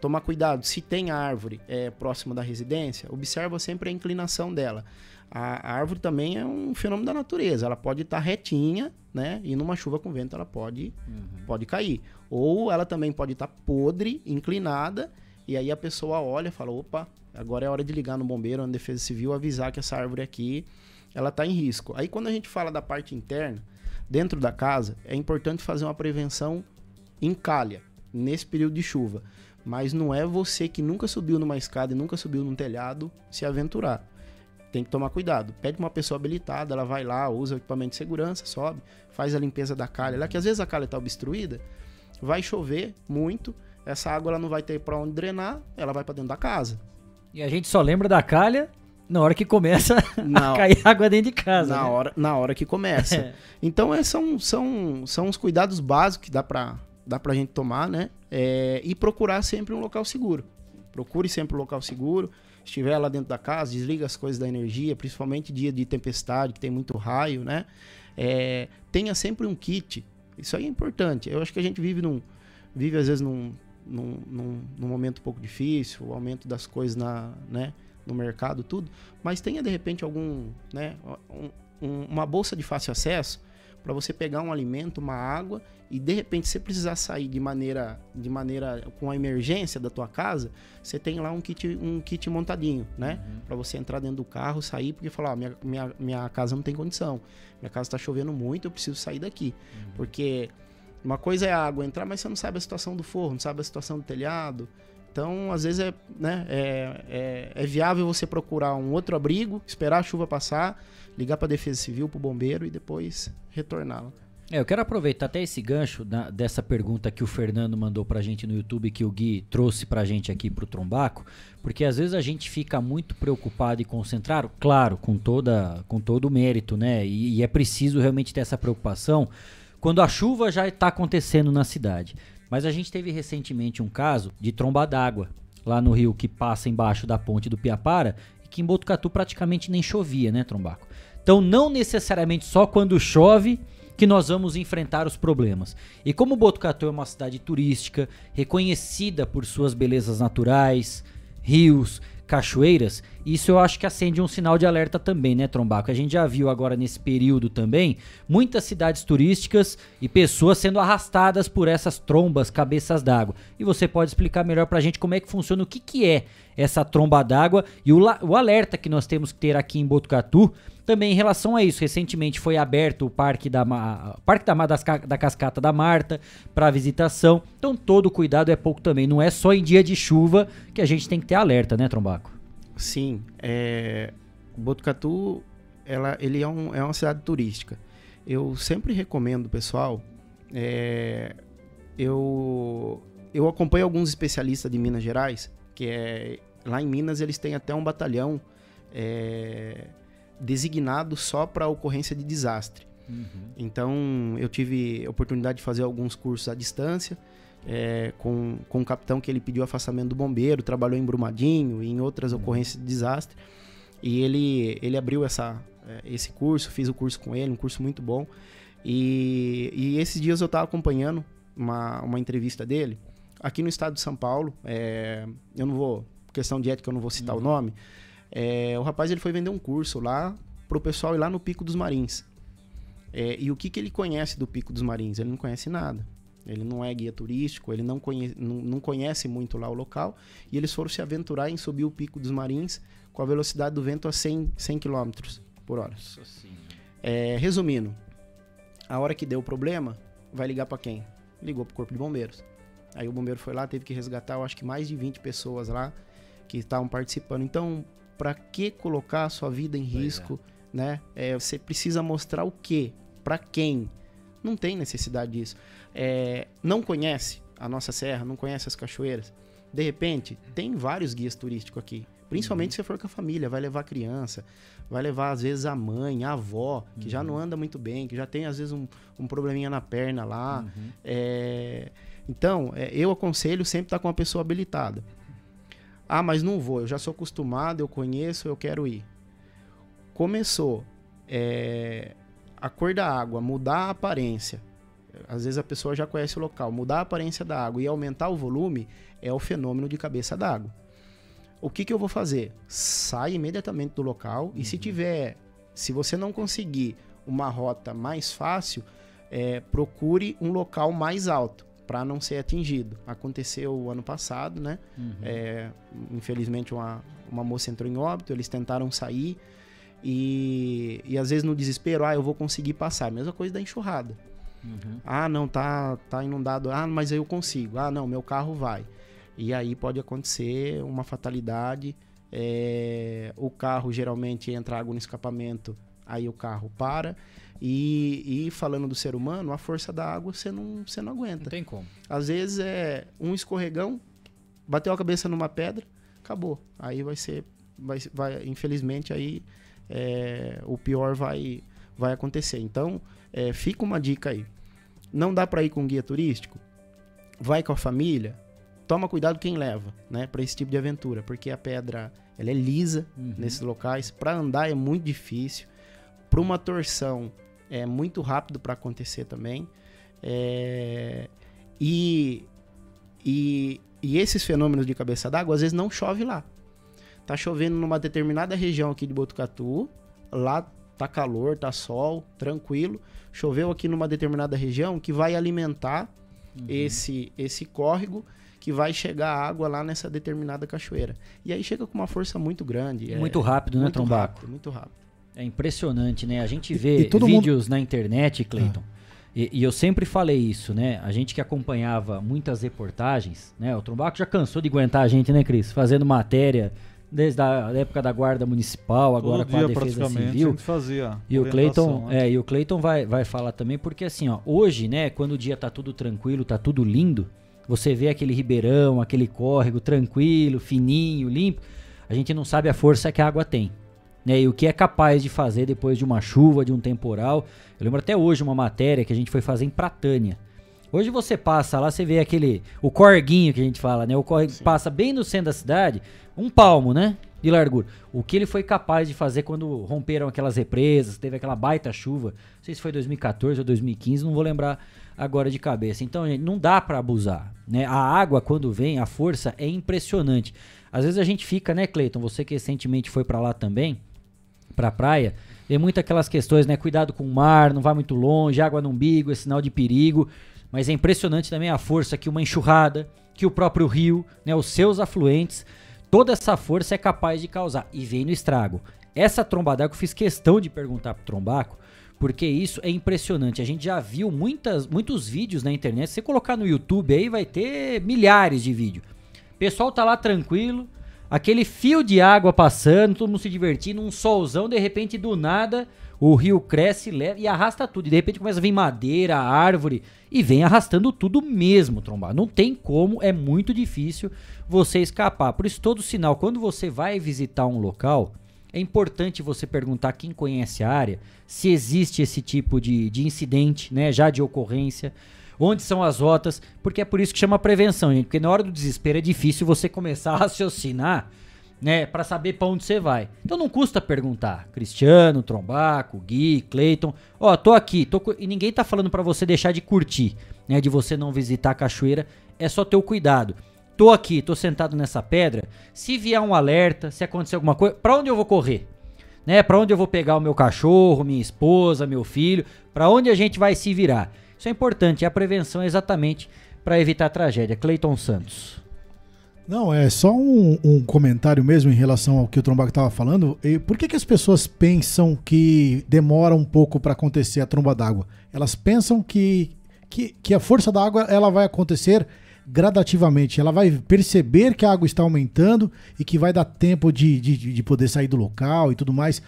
Tomar cuidado, se tem árvore é, próxima da residência, observa sempre a inclinação dela. A, a árvore também é um fenômeno da natureza, ela pode estar tá retinha, né? E numa chuva com vento ela pode, uhum. pode cair. Ou ela também pode estar tá podre, inclinada, e aí a pessoa olha e fala: opa, agora é hora de ligar no bombeiro, na defesa civil, avisar que essa árvore aqui ela está em risco. Aí quando a gente fala da parte interna, dentro da casa, é importante fazer uma prevenção em calha, nesse período de chuva. Mas não é você que nunca subiu numa escada e nunca subiu num telhado se aventurar. Tem que tomar cuidado. Pede uma pessoa habilitada, ela vai lá, usa o equipamento de segurança, sobe, faz a limpeza da calha. Lá que às vezes a calha está obstruída, vai chover muito, essa água ela não vai ter para onde drenar, ela vai para dentro da casa. E a gente só lembra da calha na hora que começa Na- a cair água dentro de casa. na né? hora, na hora que começa. É. Então, é, são, são, são os cuidados básicos que dá pra, dá pra gente tomar, né? É, e procurar sempre um local seguro. Procure sempre um local seguro. Estiver lá dentro da casa, desliga as coisas da energia, principalmente dia de tempestade, que tem muito raio, né? É, tenha sempre um kit. Isso aí é importante. Eu acho que a gente vive num. Vive, às vezes, num, num, num, num momento um pouco difícil, o aumento das coisas na, né, no mercado, tudo. Mas tenha, de repente, algum. Né, um- um- uma bolsa de fácil acesso para você pegar um alimento, uma água e de repente você precisar sair de maneira de maneira com a emergência da tua casa, você tem lá um kit um kit montadinho, né? Para você entrar dentro do carro, sair porque falar, ó, minha, minha, minha casa não tem condição. Minha casa está chovendo muito, eu preciso sair daqui. Porque uma coisa é a água entrar, mas você não sabe a situação do forro, não sabe a situação do telhado. Então, às vezes é, né, é, é, é viável você procurar um outro abrigo, esperar a chuva passar, ligar para a Defesa Civil, para o bombeiro e depois retorná-la. É, eu quero aproveitar até esse gancho da- dessa pergunta que o Fernando mandou pra gente no YouTube, que o Gui trouxe pra gente aqui pro Trombaco, porque às vezes a gente fica muito preocupado e concentrado, claro, com, toda, com todo o mérito, né? E, e é preciso realmente ter essa preocupação quando a chuva já está acontecendo na cidade. Mas a gente teve recentemente um caso de tromba d'água lá no rio que passa embaixo da ponte do Piapara e que em Botucatu praticamente nem chovia, né, Trombaco? Então não necessariamente só quando chove que nós vamos enfrentar os problemas. E como Botucatu é uma cidade turística, reconhecida por suas belezas naturais, rios, cachoeiras, isso eu acho que acende um sinal de alerta também, né, Trombaco? A gente já viu agora nesse período também muitas cidades turísticas e pessoas sendo arrastadas por essas trombas, cabeças d'água. E você pode explicar melhor pra gente como é que funciona, o que, que é essa tromba d'água e o, o alerta que nós temos que ter aqui em Botucatu também em relação a isso. Recentemente foi aberto o Parque da, Ma- Parque da, Ma- da Cascata da Marta para visitação. Então todo cuidado é pouco também. Não é só em dia de chuva que a gente tem que ter alerta, né, Trombaco? Sim, é, Botucatu, ela, ele é, um, é uma cidade turística. Eu sempre recomendo, pessoal, é, eu, eu acompanho alguns especialistas de Minas Gerais, que é, lá em Minas eles têm até um batalhão é, designado só para ocorrência de desastre. Então, eu tive oportunidade de fazer alguns cursos à distância é, com, com um capitão que ele pediu afastamento do bombeiro, trabalhou em Brumadinho e em outras ocorrências de desastre. E ele, ele abriu essa, é, esse curso, fiz o curso com ele, um curso muito bom. E, e esses dias eu estava acompanhando uma, uma entrevista dele aqui no estado de São Paulo. é, eu não vou, questão de ética, eu não vou citar o nome. É, o rapaz ele foi vender um curso lá pro pessoal ir lá no Pico dos Marins. É, e o que, que ele conhece do Pico dos Marins? Ele não conhece nada. Ele não é guia turístico, ele não conhece, não, não conhece muito lá o local. E eles foram se aventurar em subir o Pico dos Marins com a velocidade do vento a 100, 100 km por hora. É, resumindo, a hora que deu o problema, vai ligar para quem? Ligou pro Corpo de Bombeiros. Aí o bombeiro foi lá, teve que resgatar, eu acho que mais de 20 pessoas lá que estavam participando. Então, para que colocar a sua vida em risco, né? É, você precisa mostrar o quê? Para quem? Não tem necessidade disso. É, não conhece a nossa serra, não conhece as cachoeiras. De repente, tem vários guias turísticos aqui. Principalmente se for com a família, vai levar a criança, vai levar às vezes a mãe, a avó, que já não anda muito bem, que já tem às vezes um, um probleminha na perna lá. É, então, é, eu aconselho sempre estar com uma pessoa habilitada. Ah, mas não vou, eu já sou acostumado, eu conheço, eu quero ir. Começou é, a cor da água, mudar a aparência. Às vezes a pessoa já conhece o local, mudar a aparência da água e aumentar o volume é o fenômeno de cabeça d'água. O que, que eu vou fazer? Sai imediatamente do local e se tiver, se você não conseguir uma rota mais fácil, é, procure um local mais alto para não ser atingido. Aconteceu ano passado, né? É, infelizmente uma, uma moça entrou em óbito, eles tentaram sair E, e às vezes no desespero, ah, eu vou conseguir passar. Mesma coisa da enxurrada. Uhum. Ah, não, tá, tá inundado. Ah, mas eu consigo. Ah, não, meu carro vai. E aí pode acontecer uma fatalidade. É, o carro geralmente entra água no escapamento, aí o carro para. E, e falando do ser humano, a força da água você não, você não aguenta. Não tem como. Às vezes é um escorregão, bateu a cabeça numa pedra, acabou. Aí vai ser, vai, vai infelizmente aí é, o pior vai, vai acontecer. Então é, fica uma dica aí. Não dá para ir com guia turístico? Vai com a família? Toma cuidado quem leva, né, para esse tipo de aventura, porque a pedra ela é lisa Uhum. nesses locais. Para andar é muito difícil. Para uma torção é muito rápido para acontecer também. É, e, e, e esses fenômenos de cabeça d'água às vezes não chove lá. Tá chovendo numa determinada região aqui de Botucatu, lá tá calor, tá sol, tranquilo. Choveu aqui numa determinada região que vai alimentar esse esse córrego que vai chegar água lá nessa determinada cachoeira. E aí chega com uma força muito grande. é Muito rápido, né, muito Trombaco? rápido, muito rápido. É impressionante, né? A gente E- vê e todo vídeos na internet, Cleiton. E, e eu sempre falei isso, né? A gente que acompanhava muitas reportagens, né? O Trombaco já cansou de aguentar a gente, né, Cris? Fazendo matéria desde a época da Guarda Municipal, agora Todo com a dia Defesa praticamente a Civil. gente fazia E o Cleiton, né? é, e o Cleiton vai, vai falar também, porque assim, ó, hoje, né, quando o dia tá tudo tranquilo, tá tudo lindo, você vê aquele ribeirão, aquele córrego tranquilo, fininho, limpo, a gente não sabe a força que a água tem. Né, e o que é capaz de fazer depois de uma chuva, de um temporal. Eu lembro até hoje uma matéria que a gente foi fazer em Pratânia. Hoje você passa lá, você vê aquele. O corguinho que a gente fala, né? O corguinho passa bem no centro da cidade, um palmo, né? De largura. O que ele foi capaz de fazer quando romperam aquelas represas, teve aquela baita chuva. Não sei se foi 2014 ou 2015, não vou lembrar agora de cabeça. Então, gente, não dá pra abusar, né? A água, quando vem, a força é impressionante. Às vezes a gente fica, né, Cleiton? Você que recentemente foi pra lá também, pra praia, vê muito aquelas questões, né? Cuidado com o mar, não vá muito longe, água no umbigo, é sinal de perigo. Mas é impressionante também a força que uma enxurrada, que o próprio rio, né, os seus afluentes, toda essa força é capaz de causar. E vem no estrago. Essa tromba d'água eu fiz questão de perguntar pro Trombaco, porque isso é impressionante. A gente já viu muitas, muitos vídeos na internet. Se você colocar no YouTube aí, vai ter milhares de vídeos. O pessoal tá lá tranquilo, aquele fio de água passando, todo mundo se divertindo, um solzão, de repente do nada o rio cresce leva, e arrasta tudo. E de repente começa a vir madeira, árvore e vem arrastando tudo mesmo, trombar. Não tem como, é muito difícil você escapar. Por isso, todo sinal, quando você vai visitar um local, é importante você perguntar quem conhece a área se existe esse tipo de, de incidente, né? Já de ocorrência. Onde são as rotas? Porque é por isso que chama prevenção, gente. Porque na hora do desespero é difícil você começar a raciocinar, né? Pra saber pra onde você vai. Então não custa perguntar. Cristiano, Trombaco, Gui, Cleiton. Ó, tô aqui. Tô E ninguém tá falando pra você deixar de curtir, né? De você não visitar a cachoeira. É só ter o cuidado. Tô aqui, tô sentado nessa pedra. Se vier um alerta, se acontecer alguma coisa, pra onde eu vou correr? Né? Para onde eu vou pegar o meu cachorro, minha esposa, meu filho? Pra onde a gente vai se virar? Isso é importante, e a prevenção é exatamente pra evitar a tragédia. Cleiton Santos. Não, é só um, um comentário mesmo em relação ao que o Trombaco estava falando. E por que, que as pessoas pensam que demora um pouco para acontecer a tromba d'água? Elas pensam que, que, que a força da água ela vai acontecer gradativamente. Ela vai perceber que a água está aumentando e que vai dar tempo de, de, de poder sair do local e tudo mais.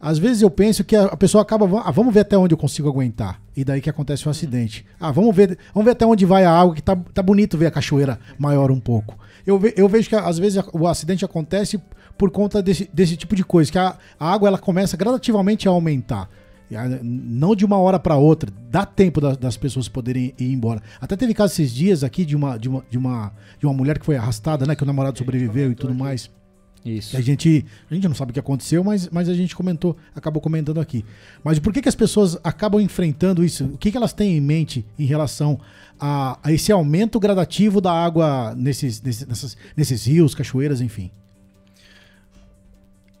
Às vezes eu penso que a pessoa acaba, ah, vamos ver até onde eu consigo aguentar. E daí que acontece um acidente. Ah, vamos ver, vamos ver até onde vai a água, que tá, tá bonito ver a cachoeira maior um pouco. Eu, ve- eu vejo que às vezes o acidente acontece por conta desse, desse tipo de coisa, que a, a água ela começa gradativamente a aumentar. Não de uma hora para outra, dá tempo das, das pessoas poderem ir embora. Até teve caso esses dias aqui de uma, de uma, de uma, de uma mulher que foi arrastada, né? Que o namorado sobreviveu e tudo mais. Isso. A gente, a gente não sabe o que aconteceu, mas, mas a gente comentou, acabou comentando aqui. Mas por que, que as pessoas acabam enfrentando isso? O que, que elas têm em mente em relação a, a esse aumento gradativo da água nesses, nesses, nessas- nesses rios, cachoeiras, enfim?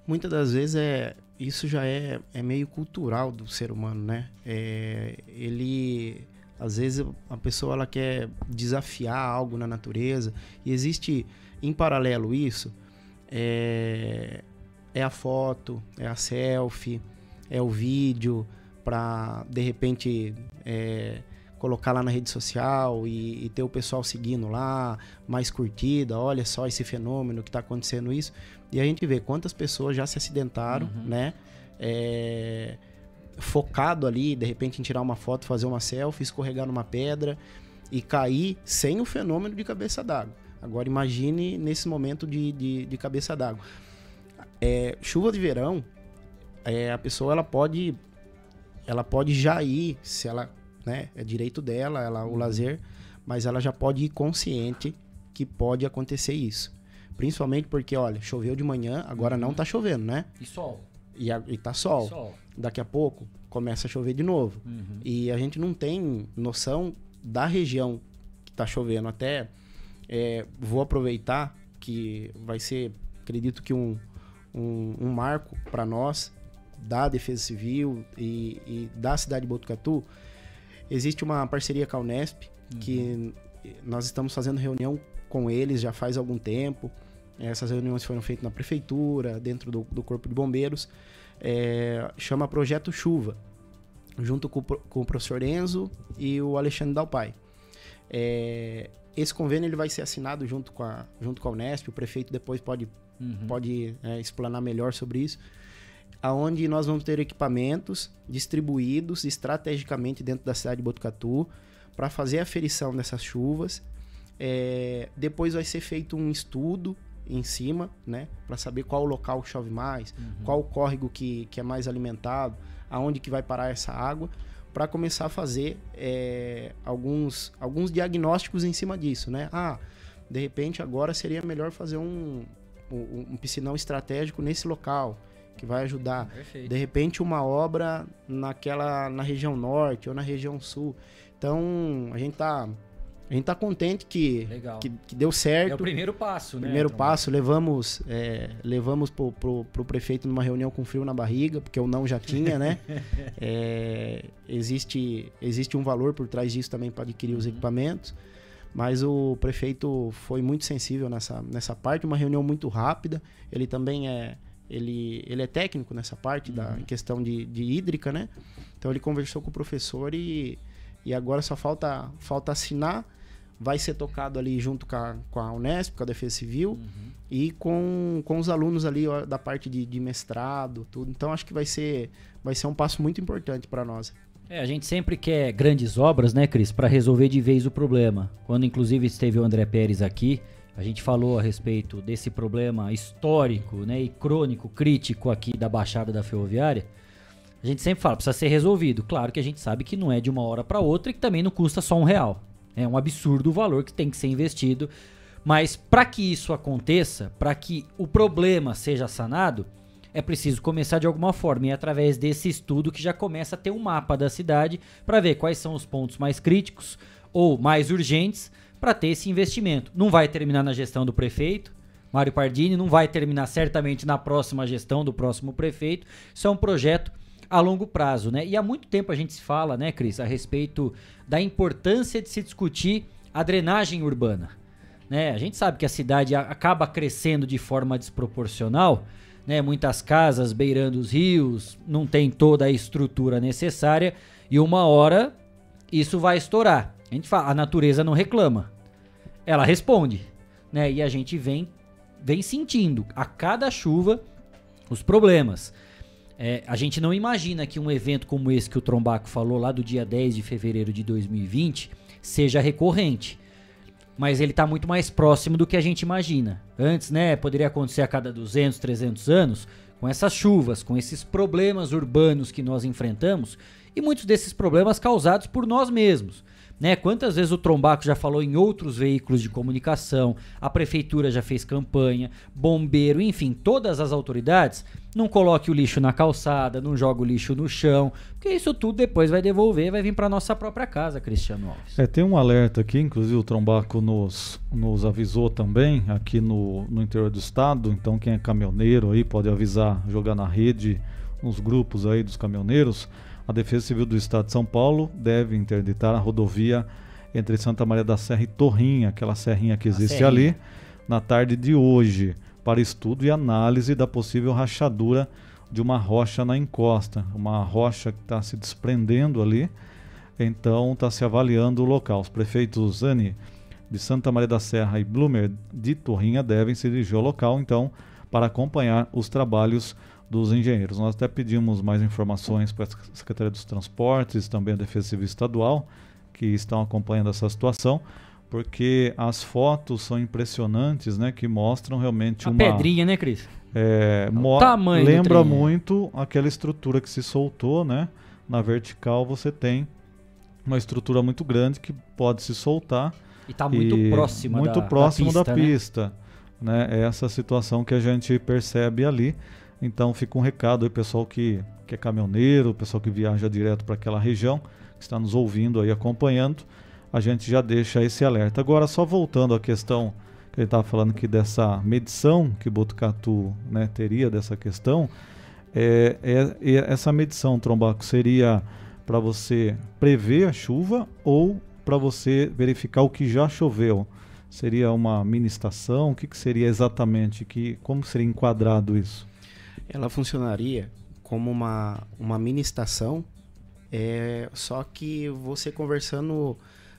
Muitas das vezes é isso já é, é meio cultural do ser humano, né? É, ele às vezes a pessoa ela quer desafiar algo na natureza e existe em paralelo isso é, é a foto, é a selfie, é o vídeo para de repente é, colocar lá na rede social e, e, ter o pessoal seguindo lá, mais curtida, olha só esse fenômeno que está acontecendo isso. E a gente vê quantas pessoas já se acidentaram, uhum. né? É, focado ali, de repente em tirar uma foto, fazer uma selfie, escorregar numa pedra e cair sem o fenômeno de cabeça d'água. Agora imagine nesse momento de, de, de cabeça d'água. É, chuva de verão, é, a pessoa ela pode ela pode já ir, se ela, né, é direito dela, ela o lazer, mas ela já pode ir consciente que pode acontecer isso. Principalmente porque, olha, choveu de manhã, agora não tá chovendo, né? E sol. E, a, e tá sol. sol. Daqui a pouco começa a chover de novo. Uhum. E a gente não tem noção da região que tá chovendo. Até é, vou aproveitar que vai ser, acredito que um, um, um marco para nós da Defesa Civil e, e, da cidade de Botucatu. Existe uma parceria com a Unesp uhum. que nós estamos fazendo reunião com eles já faz algum tempo. Essas reuniões foram feitas na prefeitura, dentro do, do Corpo de Bombeiros. É, chama Projeto Chuva, junto com, com, o professor Enzo e o Alexandre Dalpai. É, esse convênio ele vai ser assinado junto com a, junto com a Unesp, o prefeito depois pode, uhum. pode é, explanar melhor sobre isso aonde nós vamos ter equipamentos distribuídos estrategicamente dentro da cidade de Botucatu para fazer a aferição dessas chuvas. É, depois vai ser feito um estudo em cima, né, para saber qual local chove mais, uhum. qual o córrego que, que é mais alimentado, aonde que vai parar essa água, para começar a fazer é, alguns, alguns diagnósticos em cima disso, né? Ah, de repente agora seria melhor fazer um, um, um piscinão estratégico nesse local que vai ajudar. Perfeito. De repente, uma obra naquela na região norte ou na região sul. Então, a gente tá a gente tá contente que, que, que, deu certo. É o primeiro passo, né? Primeiro passo, levamos, é, levamos pro, pro, pro, prefeito numa reunião com frio na barriga, porque o não já tinha, né? é, existe, existe um valor por trás disso também para adquirir uhum. os equipamentos. Mas o prefeito foi muito sensível nessa, nessa parte, uma reunião muito rápida. Ele também é, ele, ele é técnico nessa parte uhum. da questão de, de hídrica, né? Então ele conversou com o professor e, e agora só falta, falta assinar. Vai ser tocado ali junto com a, com a Unesp, com a Defesa Civil, uhum. e com, com os alunos ali ó, da parte de, de mestrado, tudo. Então acho que vai ser, vai ser um passo muito importante para nós. É, a gente sempre quer grandes obras, né, Cris, para resolver de vez o problema. Quando inclusive esteve o André Pérez aqui, a gente falou a respeito desse problema histórico né, e crônico, crítico aqui da Baixada da Ferroviária. A gente sempre fala, precisa ser resolvido. Claro que a gente sabe que não é de uma hora para outra e que também não custa só um real. É um absurdo o valor que tem que ser investido. Mas para que isso aconteça, para que o problema seja sanado, é preciso começar de alguma forma. E é através desse estudo que já começa a ter um mapa da cidade para ver quais são os pontos mais críticos ou mais urgentes para ter esse investimento. Não vai terminar na gestão do prefeito, Mário Pardini, não vai terminar certamente na próxima gestão do próximo prefeito. Isso é um projeto a longo prazo, né? E há muito tempo a gente se fala, né, Cris, a respeito da importância de se discutir a drenagem urbana. Né? A gente sabe que a cidade acaba crescendo de forma desproporcional, né? Muitas casas beirando os rios, não tem toda a estrutura necessária e uma hora isso vai estourar. A gente fala, a natureza não reclama. Ela responde, né? E a gente vem vem sentindo a cada chuva os problemas. É, a gente não imagina que um evento como esse que o Trombaco falou lá do dia 10 de fevereiro de 2020 seja recorrente. Mas ele está muito mais próximo do que a gente imagina. Antes, né, poderia acontecer a cada 200, 300 anos, com essas chuvas, com esses problemas urbanos que nós enfrentamos e muitos desses problemas causados por nós mesmos. Né? Quantas vezes o Trombaco já falou em outros veículos de comunicação, a prefeitura já fez campanha, bombeiro, enfim, todas as autoridades, não coloque o lixo na calçada, não jogue o lixo no chão, porque isso tudo depois vai devolver, vai vir para nossa própria casa, Cristiano Alves. É, tem um alerta aqui, inclusive o Trombaco nos, nos avisou também, aqui no, no interior do estado, então quem é caminhoneiro aí pode avisar, jogar na rede, nos grupos aí dos caminhoneiros, a Defesa Civil do Estado de São Paulo deve interditar a rodovia entre Santa Maria da Serra e Torrinha, aquela serrinha que existe ali, na tarde de hoje. para estudo e análise da possível rachadura de uma rocha na encosta, uma rocha que está se desprendendo ali. Então está se avaliando o local. Os prefeitos Zani de Santa Maria da Serra e Blumer de Torrinha devem se dirigir ao local, então, para acompanhar os trabalhos dos engenheiros. Nós até pedimos mais informações para a Secretaria dos Transportes, também a Defesa Civil Estadual, que estão acompanhando essa situação, porque as fotos são impressionantes, né, que mostram realmente a uma pedrinha, né, Cris? É, o tamanho lembra muito aquela estrutura que se soltou, né? Na vertical você tem uma estrutura muito grande que pode se soltar e está muito próxima muito da, próximo da da pista. pista, né? É essa situação que a gente percebe ali. Então fica um recado aí pessoal que, que é caminhoneiro, pessoal que viaja direto para aquela região, que está nos ouvindo aí acompanhando, a gente já deixa esse alerta. Agora só voltando à questão que ele estava falando que dessa medição que Botucatu né, teria dessa questão, é, é, é essa medição, Trombaco, seria para você prever a chuva ou para você verificar o que já choveu? Seria uma mini estação? O que, que seria exatamente? Que, como seria enquadrado isso? Ela funcionaria como uma, uma mini estação, é, só que você conversando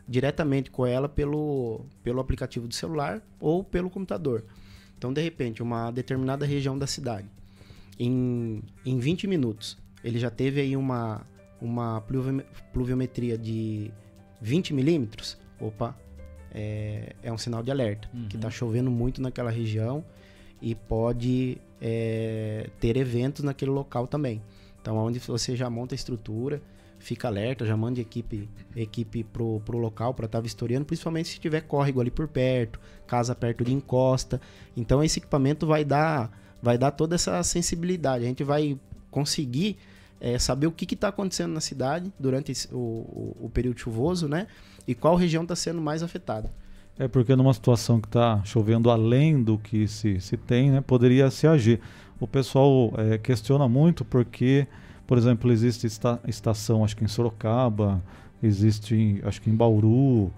diretamente com ela pelo, pelo aplicativo do celular ou pelo computador. Então, de repente, uma determinada região da cidade, em, em 20 minutos, ele já teve aí uma, uma pluvi- pluviometria de 20 milímetros, opa, é, é um sinal de alerta, que está chovendo muito naquela região e pode é, ter eventos naquele local também. Então, onde você já monta a estrutura, fica alerta, já manda equipe, equipe pro, pro local para estar vistoriando, principalmente se tiver córrego ali por perto, casa perto de encosta. Então, esse equipamento vai dar, vai dar toda essa sensibilidade. A gente vai conseguir é, saber o que está acontecendo na cidade durante o, o, o período chuvoso, né? E qual região está sendo mais afetada. É porque numa situação que está chovendo além do que se, se tem, né, poderia se agir. O pessoal é, questiona muito porque, por exemplo, existe esta, estação, acho que em Sorocaba, existe, em- acho que em Bauru,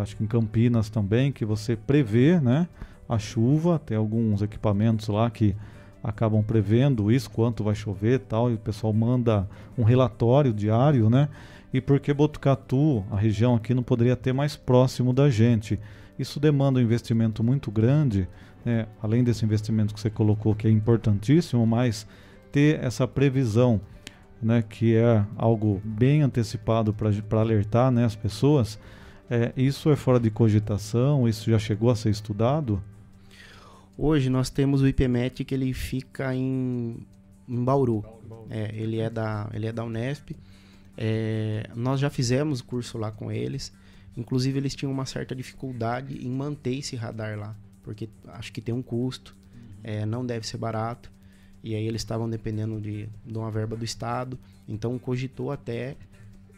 acho que em Campinas também, que você prevê né, a chuva, tem alguns equipamentos lá que acabam prevendo isso, quanto vai chover tal, e o pessoal manda um relatório diário, né? E porque Botucatu, a região aqui, não poderia ter mais próximo da gente. Isso demanda um investimento muito grande, né? além desse investimento que você colocou, que é importantíssimo, mas ter essa previsão, né? que é algo bem antecipado para alertar né? as pessoas, é, isso é fora de cogitação, isso já chegou a ser estudado? Hoje nós temos o IPMET que ele fica em, em Bauru. É, ele, é da, ele é da Unesp. É, nós já fizemos curso lá com eles. Inclusive, eles tinham uma certa dificuldade em manter esse radar lá. Porque acho que tem um custo, é, não deve ser barato. E aí eles estavam dependendo de, de uma verba do Estado. Então cogitou até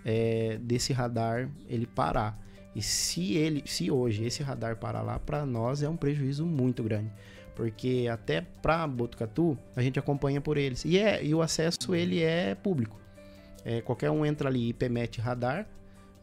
é, desse radar ele parar. E se ele, se hoje esse radar parar lá, para nós é um prejuízo muito grande, porque até para Botucatu a gente acompanha por eles e é e o acesso ele é público. É, qualquer um entra ali IPMET radar,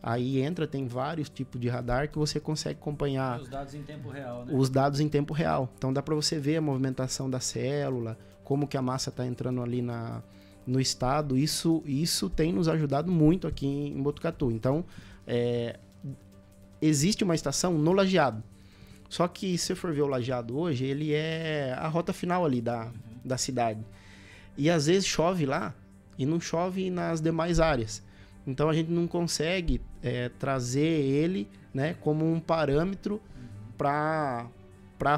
aí entra tem vários tipos de radar que você consegue acompanhar Os dados em tempo real, né? os dados em tempo real. Então dá para você ver a movimentação da célula, como que a massa está entrando ali na, no estado. Isso, isso tem nos ajudado muito aqui em Botucatu. Então é, existe uma estação no lajeado. Só que se for ver o lajeado hoje, ele é a rota final ali da, da cidade. E às vezes chove lá e não chove nas demais áreas. Então a gente não consegue é, trazer ele né, como um parâmetro para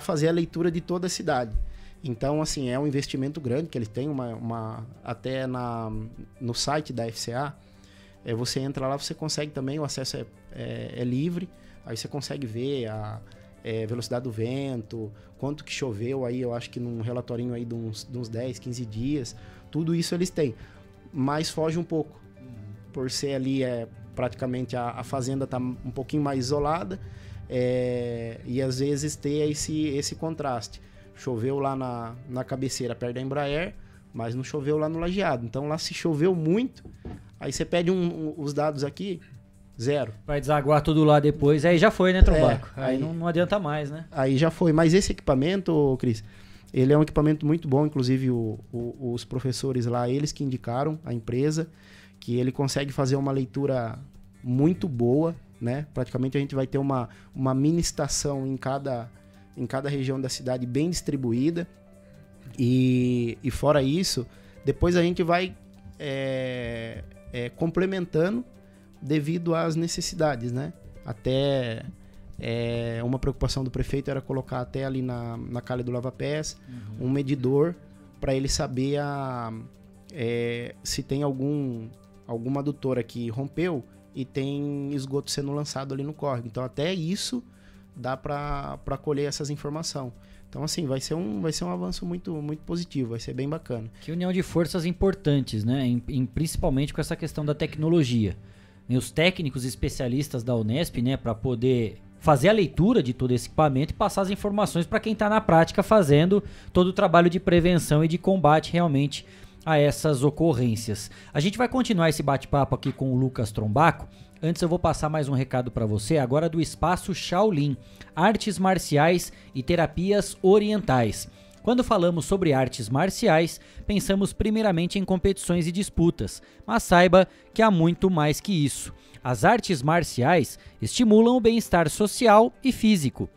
fazer a leitura de toda a cidade. Então, assim, é um investimento grande que eles têm, uma, uma, até na, no site da FCA, é, você entra lá, você consegue também, o acesso é, é, é livre, aí você consegue ver a é, velocidade do vento, quanto que choveu aí, eu acho que num relatorinho aí de uns, de uns 10, 15 dias, tudo isso eles têm. Mas foge um pouco, por ser ali, é, praticamente a, a fazenda está um pouquinho mais isolada, é, e às vezes ter esse, esse contraste. Choveu lá na, na cabeceira perto da Embraer, mas não choveu lá no lajeado. Então lá se choveu muito, aí você pede um- um- os dados aqui, zero. Vai desaguar tudo lá depois, aí já foi, né, Trombaco? É, aí aí- não, não adianta mais, né? Aí já foi. Mas esse equipamento, Cris, Ele é um equipamento muito bom, inclusive o, o, os professores lá, eles que indicaram a empresa, que ele consegue fazer uma leitura muito boa, né? Praticamente a gente vai ter uma, uma mini estação em cada, em cada região da cidade bem distribuída. E, e fora isso, depois a gente vai é, é, complementando devido às necessidades, né? Até é, uma preocupação do prefeito era colocar até ali na, na calha do lava-pés uhum. um medidor para ele saber a, é, se tem algum alguma adutora que rompeu e tem esgoto sendo lançado ali no córrego. Então até isso dá para colher essas informações. Então, assim, vai ser um, vai ser um avanço muito, muito positivo, vai ser bem bacana. Que união de forças importantes, né? Em, em, principalmente com essa questão da tecnologia. E os técnicos especialistas da Unesp, né, para poder fazer a leitura de todo esse equipamento e passar as informações para quem está na prática fazendo todo o trabalho de prevenção e de combate realmente a essas ocorrências. A gente vai continuar esse bate-papo aqui com o Lucas Trombaco. Antes eu vou passar mais um recado para você, agora do Espaço Shaolin, artes marciais e terapias orientais. Quando falamos sobre artes marciais, pensamos primeiramente em competições e disputas, mas saiba que há muito mais que isso. As artes marciais estimulam o bem-estar social e físico.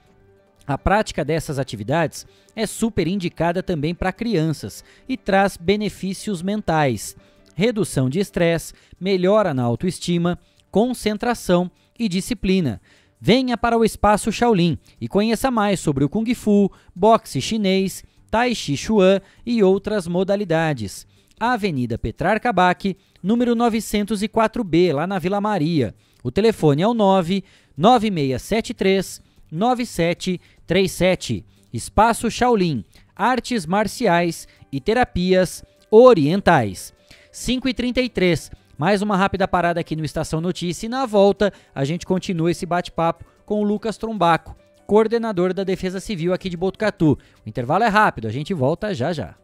A prática dessas atividades é super indicada também para crianças e traz benefícios mentais, redução de estresse, melhora na autoestima, concentração e disciplina. Venha para o Espaço Shaolin e conheça mais sobre o Kung Fu, boxe chinês, Tai Chi Chuan e outras modalidades. Avenida Petrarca Bac, número 904B, lá na Vila Maria. O telefone é o 9 9673 9737. Espaço Shaolin, artes marciais e terapias orientais. 5 e 33 mais uma rápida parada aqui no Estação Notícia e na volta a gente continua esse bate-papo com o Lucas Trombaco, coordenador da Defesa Civil aqui de Botucatu. O intervalo é rápido, a gente volta já já.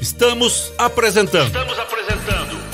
Estamos apresentando. Estamos apresentando.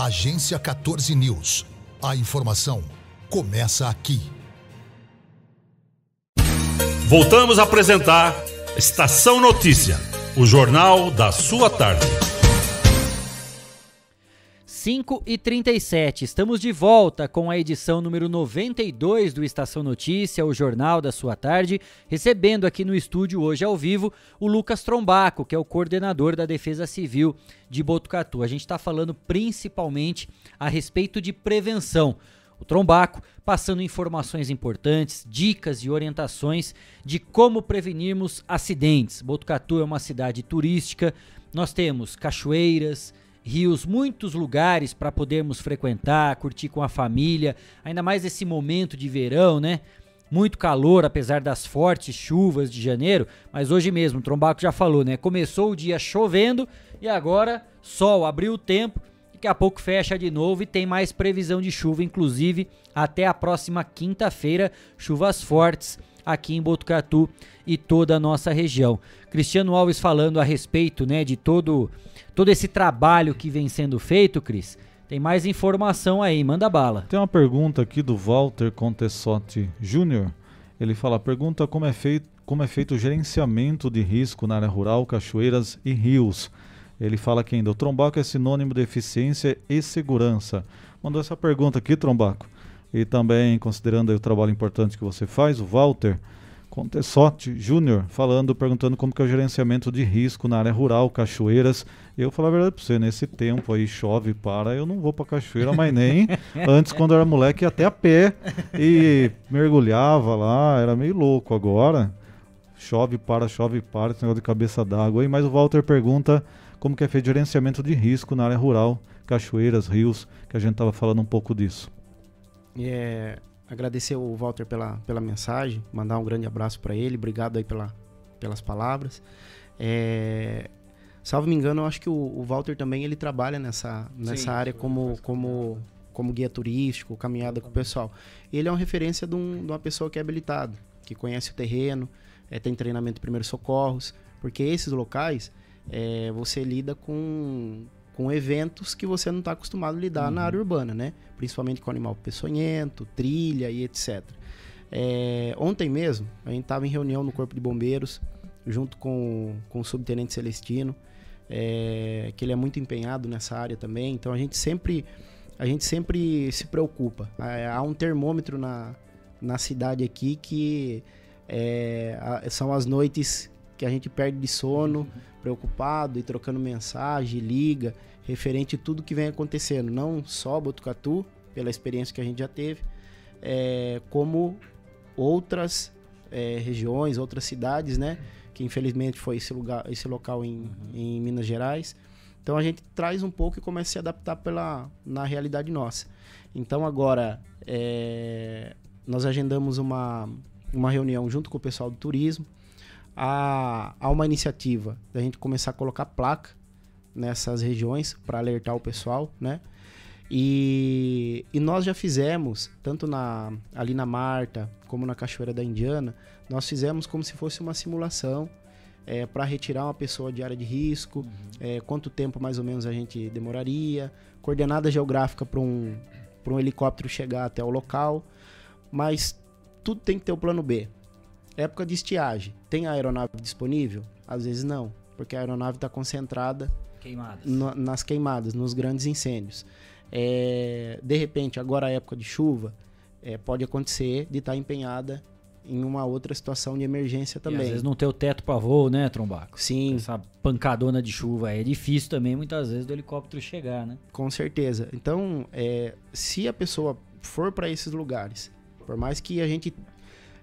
Agência 14 News. A informação começa aqui. Voltamos a apresentar Estação Notícia, o jornal da sua tarde. 5 e 37 estamos de volta com a edição número 92 do Estação Notícia, o jornal da sua tarde, recebendo aqui no estúdio hoje ao vivo o Lucas Trombaco, que é o coordenador da Defesa Civil de Botucatu. A gente está falando principalmente a respeito de prevenção. O Trombaco passando informações importantes, dicas e orientações de como prevenirmos acidentes. Botucatu é uma cidade turística, nós temos cachoeiras, rios, muitos lugares para podermos frequentar, curtir com a família, ainda mais esse momento de verão, né? Muito calor, apesar das fortes chuvas de janeiro, mas hoje mesmo, o Trombaco já falou, né? Começou o dia chovendo e agora sol, abriu o tempo, daqui a pouco fecha de novo e tem mais previsão de chuva, inclusive até a próxima quinta-feira, chuvas fortes aqui em Botucatu e toda a nossa região. Cristiano Alves falando a respeito, né, de todo todo esse trabalho que vem sendo feito, Cris. Tem mais informação aí, manda bala. Tem uma pergunta aqui do Walter Contessotti Júnior. Ele fala: pergunta como é feito como é feito o gerenciamento de risco na área rural, cachoeiras e rios. Ele fala que ainda o trombaco é sinônimo de eficiência e segurança. Mandou essa pergunta aqui, trombaco. E também, considerando o trabalho importante que você faz, o Walter Contessotti Júnior falando, perguntando como que é o gerenciamento de risco na área rural, cachoeiras. Eu falar a verdade para você, nesse tempo aí chove, para, eu não vou para cachoeira, mas nem antes quando eu era moleque até a pé e mergulhava lá, era meio louco agora. Chove, para, chove, para, esse negócio de cabeça d'água aí, mas o Walter pergunta como que é feito gerenciamento de risco na área rural, cachoeiras, rios, que a gente estava falando um pouco disso. É, agradecer o Walter pela, pela mensagem, mandar um grande abraço para ele, obrigado aí pela, pelas palavras. É, salvo me engano, eu acho que o, o Walter também ele trabalha nessa, nessa Sim, área como, como, como guia turístico, caminhada com o pessoal. Ele é uma referência de, um, de uma pessoa que é habilitado, que conhece o terreno, é, tem treinamento de primeiros socorros, porque esses locais é, você lida com, com eventos que você não está acostumado a lidar uhum. na área urbana, né? Principalmente com animal peçonhento, trilha e etc. É, ontem mesmo, a gente estava em reunião no Corpo de Bombeiros, junto com, com o Subtenente Celestino, é, que ele é muito empenhado nessa área também. Então a gente sempre, a gente sempre se preocupa. Há um termômetro na, na cidade aqui que é, são as noites que a gente perde de sono, preocupado e trocando mensagem, liga, referente a tudo que vem acontecendo, não só Botucatu, pela experiência que a gente já teve, é, como outras é, regiões, outras cidades, né? Que infelizmente foi esse lugar, esse local em, uhum. em Minas Gerais. Então a gente traz um pouco e começa a se adaptar pela, na realidade nossa. Então agora é, nós agendamos uma, uma reunião junto com o pessoal do turismo. Há, há uma iniciativa da gente começar a colocar placa nessas regiões para alertar o pessoal, né? E, e, nós já fizemos, tanto na, ali na Marta como na Cachoeira da Indiana, nós fizemos como se fosse uma simulação é, para retirar uma pessoa de área de risco, uhum. é, quanto tempo mais ou menos a gente demoraria, coordenada geográfica para um, um helicóptero chegar até o local, mas tudo tem que ter o plano B. Época de estiagem, tem a aeronave disponível? Às vezes não, porque a aeronave está concentrada queimadas. No, nas queimadas, nos grandes incêndios. É, de repente, agora a época de chuva, é, pode acontecer de estar empenhada em uma outra situação de emergência E também. às vezes não ter o teto para voo, né, Trombaco? Sim. Essa pancadona de chuva é difícil também, muitas vezes, do helicóptero chegar, né? Com certeza. Então, é, se a pessoa for para esses lugares, por mais que a gente.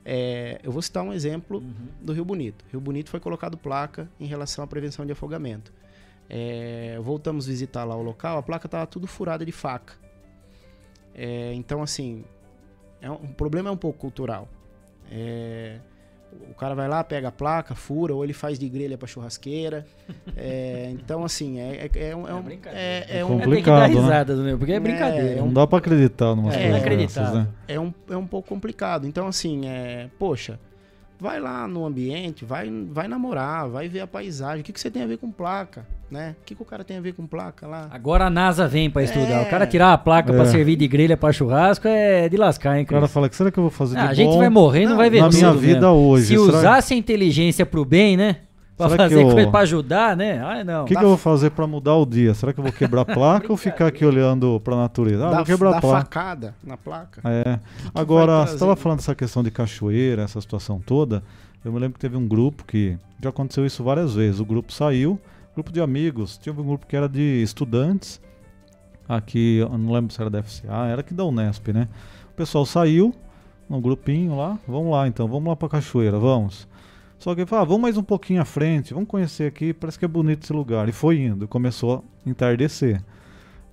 é, eu vou citar um exemplo do Rio Bonito. Rio Bonito foi colocado placa em relação à prevenção de afogamento. É, voltamos visitar lá o local, a placa estava tudo furada de faca. É, então, assim, é um, o problema é um pouco cultural. É, o cara vai lá, pega a placa, fura, ou ele faz de grelha para churrasqueira. É, então, assim, é, é, é um. É, um- é, é um- complicado, né? risada, né? Porque é brincadeira. É, Não dá pra acreditar numa é, coisa dessas, né? é um, é um pouco complicado. Então, assim, é, poxa, vai lá no ambiente, vai, vai namorar, vai ver a paisagem. O que, que você tem a ver com placa, né? O que, que o cara tem a ver com placa lá? Agora a NASA vem pra estudar. É. O cara tirar a placa pra É. servir de grelha pra churrasco é de lascar, hein, O cara fala que será que eu vou fazer de Ah, a gente bom vai morrer e não, vai ver na minha tudo vida mesmo. hoje? Se Será- usasse a inteligência pro bem, né? Pra Será que fazer eu- coisa pra ajudar, né? Ah, não. O que, que eu vou fazer pra mudar o dia? Será que eu vou quebrar a placa ou ficar aqui olhando pra natureza? Ah, dá vou quebrar dá a placa. facada na placa. É. Agora, vai você trazer? estava falando dessa questão de cachoeira, essa situação toda. Eu me lembro que teve um grupo que já aconteceu isso várias vezes. O grupo saiu, grupo de amigos, tinha um grupo que era de estudantes. Aqui, eu não lembro se era da FCA, era aqui da Unesp, né? O pessoal saiu, num grupinho lá, vamos lá então, vamos lá pra cachoeira, vamos. Só que ele falou, ah, vamos mais um pouquinho à frente, vamos conhecer aqui, parece que é bonito esse lugar. E foi indo, começou a entardecer.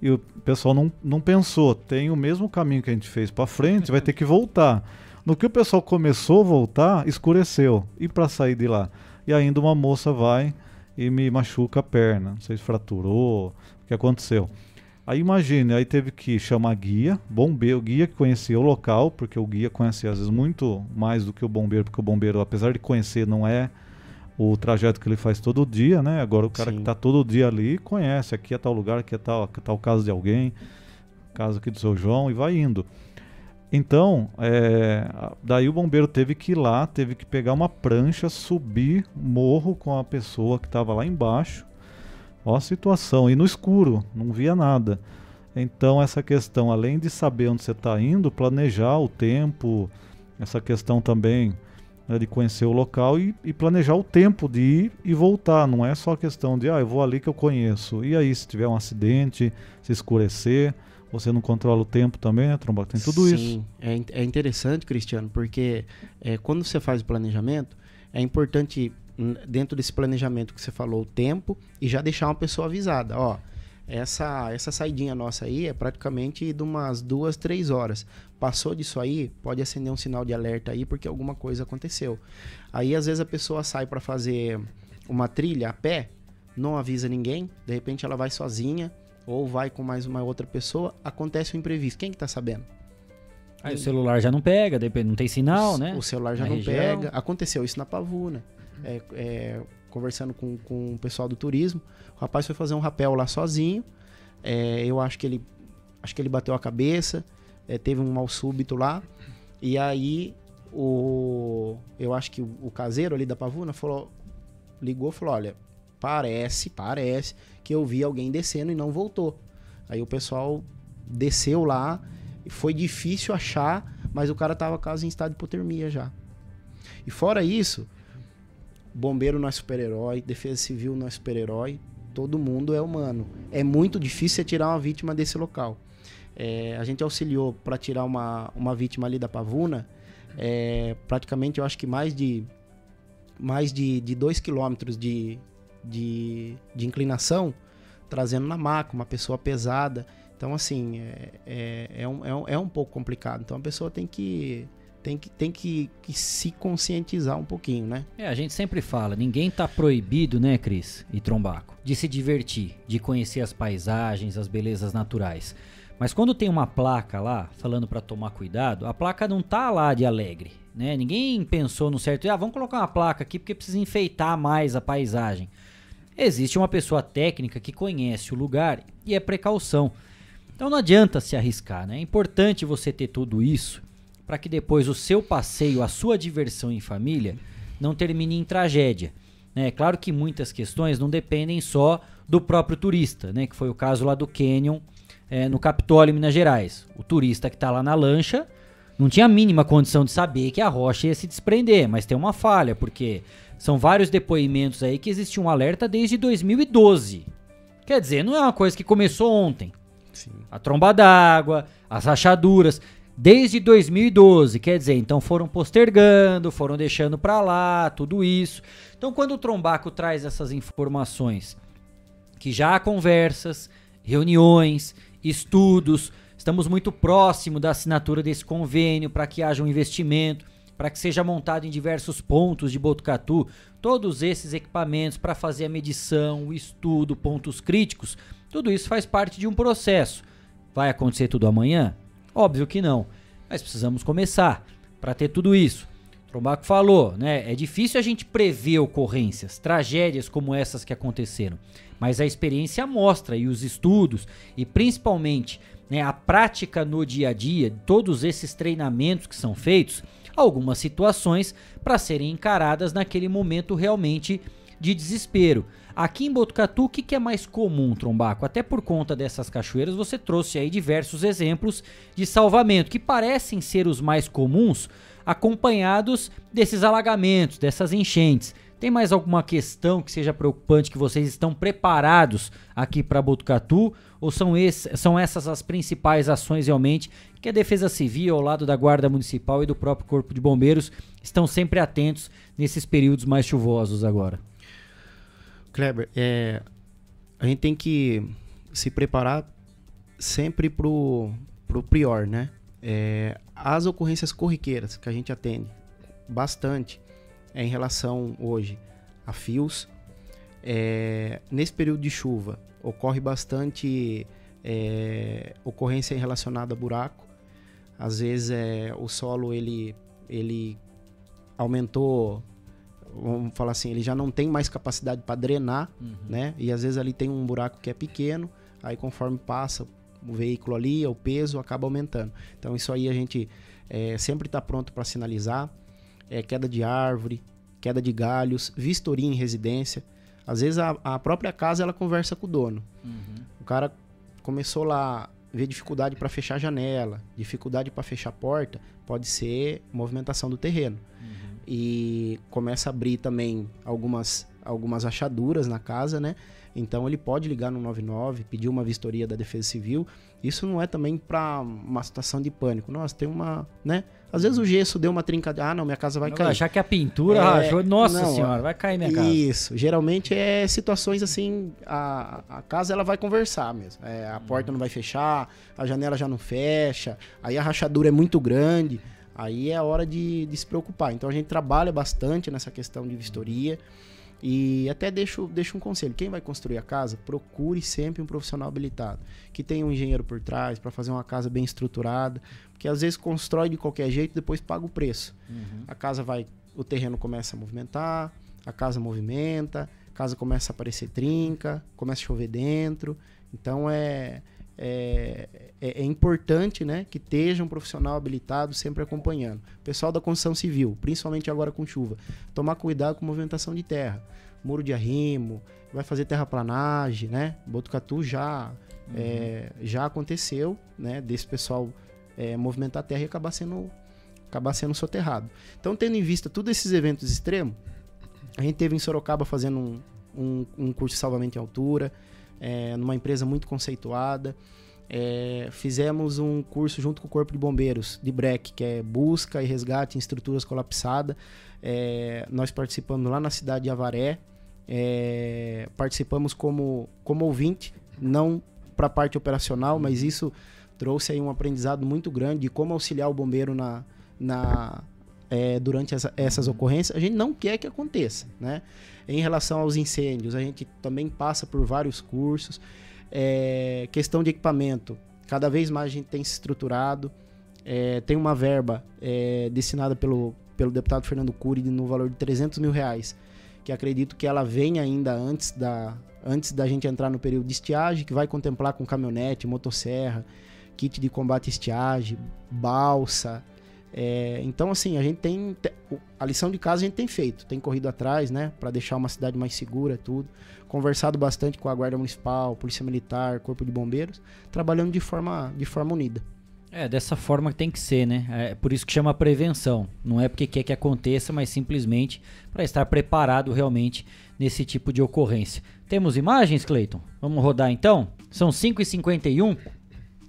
E o pessoal não, não pensou, tem o mesmo caminho que a gente fez pra frente, vai ter que voltar. No que o pessoal começou a voltar, escureceu. E para sair de lá? E ainda uma moça vai e me machuca a perna. Não sei se fraturou, o que aconteceu. Aí imagine, aí teve que chamar guia, bombeiro, guia que conhecia o local, porque o guia conhecia às vezes muito mais do que o bombeiro, porque o bombeiro, apesar de conhecer, não é o trajeto que ele faz todo dia, né? Agora o cara que está todo dia ali conhece, aqui é tal lugar, aqui é tal, aqui é tal casa de alguém, casa aqui do seu João, e vai indo. Então, é, daí o bombeiro teve que ir lá, teve que pegar uma prancha, subir morro com a pessoa que estava lá embaixo. Ó a situação, e no escuro, não via nada. Então, essa questão, além de saber onde você está indo, planejar o tempo, essa questão também né, de conhecer o local e, e planejar o tempo de ir e voltar. Não é só a questão de, ah, eu vou ali que eu conheço. E aí, se tiver um acidente, se escurecer, você não controla o tempo também, né, Tromba? Tem tudo isso. Sim, é, in- é interessante, Cristiano, porque é, quando você faz o planejamento, é importante, dentro desse planejamento que você falou, o tempo e já deixar uma pessoa avisada. Ó, essa, essa saidinha nossa aí é praticamente de umas duas, três horas. Passou disso aí, pode acender um sinal de alerta aí, porque alguma coisa aconteceu. Aí, às vezes, a pessoa sai para fazer uma trilha a pé, não avisa ninguém, de repente ela vai sozinha ou vai com mais uma outra pessoa, acontece um imprevisto. Quem que tá sabendo? Aí o celular já não pega, não tem sinal, né? O celular já Na não região. pega. Aconteceu isso na Pavuna. É, é, conversando com, com o pessoal do turismo, o rapaz foi fazer um rapel lá sozinho. É, eu acho que ele acho que ele bateu a cabeça, é, teve um mal súbito lá. E aí o eu acho que o, o caseiro ali da Pavuna falou, ligou, falou, olha, parece, parece que eu vi alguém descendo e não voltou. Aí o pessoal desceu lá e foi difícil achar, mas o cara tava quase em estado de hipotermia já. E fora isso, bombeiro não é super-herói, defesa civil não é super-herói, todo mundo é humano. É muito difícil você tirar uma vítima desse local. É, a gente auxiliou para tirar uma, uma vítima ali da Pavuna, é, praticamente eu acho que mais de mais de 2 quilômetros de, de, de inclinação, trazendo na maca, uma pessoa pesada. Então, assim, é, é, é, um, é, um, é um pouco complicado. Então, a pessoa tem que, tem que, tem que, que se conscientizar um pouquinho, né? É, a gente sempre fala, ninguém tá proibido, né, Cris e Trombaco, de se divertir, de conhecer as paisagens, as belezas naturais. Mas quando tem uma placa lá falando para tomar cuidado, a placa não tá lá de alegre, né? Ninguém pensou no certo, ah, vamos colocar uma placa aqui porque precisa enfeitar mais a paisagem. Existe uma pessoa técnica que conhece o lugar e é precaução. Então não adianta se arriscar, né? É importante você ter tudo isso para que depois o seu passeio, a sua diversão em família não termine em tragédia. É claro que muitas questões não dependem só do próprio turista, né? Que foi o caso lá do Canyon é, no Capitólio, em Minas Gerais. O turista que está lá na lancha não tinha a mínima condição de saber que a rocha ia se desprender, mas tem uma falha, porque são vários depoimentos aí que existe um alerta desde 2012. Quer dizer, não é uma coisa que começou ontem. Sim. A tromba d'água, as rachaduras, desde 2012. Quer dizer, então foram postergando, foram deixando para lá, tudo isso. Então, quando o Trombaco traz essas informações, que já há conversas, reuniões, estudos, estamos muito próximo da assinatura desse convênio para que haja um investimento, para que seja montado em diversos pontos de Botucatu todos esses equipamentos para fazer a medição, o estudo, pontos críticos. Tudo isso faz parte de um processo. Vai acontecer tudo amanhã? Óbvio que não, mas precisamos começar para ter tudo isso. Trombaco falou, né? É difícil a gente prever ocorrências, tragédias como essas que aconteceram, mas a experiência mostra e os estudos e principalmente né, a prática no dia a dia, todos esses treinamentos que são feitos, algumas situações para serem encaradas naquele momento realmente de desespero. Aqui em Botucatu, o que, é mais comum, Trombaco? Até por conta dessas cachoeiras, você trouxe aí diversos exemplos de salvamento que parecem ser os mais comuns, acompanhados desses alagamentos, dessas enchentes. Tem mais alguma questão que seja preocupante que vocês estão preparados aqui para Botucatu? Ou são, esse, são essas as principais ações realmente que a Defesa Civil, ao lado da Guarda Municipal e do próprio Corpo de Bombeiros, estão sempre atentos nesses períodos mais chuvosos agora? Kleber, é, a gente tem que se preparar sempre pro, pro pior, né? É, as ocorrências corriqueiras que a gente atende bastante é em relação hoje a fios. É, nesse período de chuva ocorre bastante é, ocorrência relacionada a buraco. Às vezes é, o solo ele, ele aumentou vamos falar assim, ele já não tem mais capacidade para drenar, uhum. né? E às vezes ali tem um buraco que é pequeno, aí conforme passa o veículo ali, o peso acaba aumentando. Então isso aí a gente é, sempre está pronto para sinalizar. É, queda de árvore, queda de galhos, vistoria em residência. Às vezes a, a própria casa ela conversa com o dono. Uhum. O cara começou lá ver dificuldade para fechar a janela, dificuldade para fechar a porta, pode ser movimentação do terreno. Uhum e começa a abrir também algumas, algumas achaduras na casa, né? Então ele pode ligar no 99, pedir uma vistoria da Defesa Civil. Isso não é também para uma situação de pânico. Nossa, tem uma, né? Às vezes o gesso deu uma trincada, ah, não, minha casa vai não cair. achar que a pintura é, rachou, nossa não, senhora, vai cair minha casa. Isso, geralmente é situações assim, a, a casa ela vai conversar mesmo. É, a porta não vai fechar, a janela já não fecha, aí a rachadura é muito grande. Aí é a hora de, de se preocupar. Então a gente trabalha bastante nessa questão de vistoria. E até deixo, deixo um conselho: quem vai construir a casa, procure sempre um profissional habilitado, que tenha um engenheiro por trás para fazer uma casa bem estruturada, porque às vezes constrói de qualquer jeito e depois paga o preço. Uhum. A casa vai, o terreno começa a movimentar, a casa movimenta, a casa começa a aparecer trinca, começa a chover dentro. Então é, é, é, é, importante né, que esteja um profissional habilitado sempre acompanhando. Pessoal da construção civil, principalmente agora com chuva, tomar cuidado com movimentação de terra. Muro de arrimo, vai fazer terraplanagem, né? Botucatu já, uhum. é, já aconteceu, né? Desse pessoal é, movimentar a terra e acabar sendo, acabar sendo soterrado. Então, tendo em vista todos esses eventos extremos, a gente teve em Sorocaba fazendo um, um, um curso de salvamento em altura, é, numa empresa muito conceituada. É, fizemos um curso junto com o Corpo de Bombeiros de BREC, que é Busca e Resgate em Estruturas Colapsadas. É, nós participamos lá na cidade de Avaré. É, participamos como, como ouvinte, não para a parte operacional, mas isso trouxe aí um aprendizado muito grande de como auxiliar o bombeiro na, na, é, durante essa, essas ocorrências. A gente não quer que aconteça, né? Em relação aos incêndios, a gente também passa por vários cursos. É, questão de equipamento, cada vez mais a gente tem se estruturado. É, tem uma verba é, destinada pelo, pelo deputado Fernando Cury no valor de 300 mil reais, que acredito que ela venha ainda antes da, antes da gente entrar no período de estiagem, que vai contemplar com caminhonete, motosserra, kit de combate à estiagem, balsa, É, então, assim, a gente tem. A lição de casa a gente tem feito, tem corrido atrás, né? para deixar uma cidade mais segura, tudo. Conversado bastante com a Guarda Municipal, Polícia Militar, Corpo de Bombeiros, trabalhando de forma, de forma unida. É, dessa forma que tem que ser, né? É por isso que chama prevenção. Não é porque quer que aconteça, mas simplesmente para estar preparado realmente nesse tipo de ocorrência. Temos imagens, Cleiton? Vamos rodar então? São 5h51.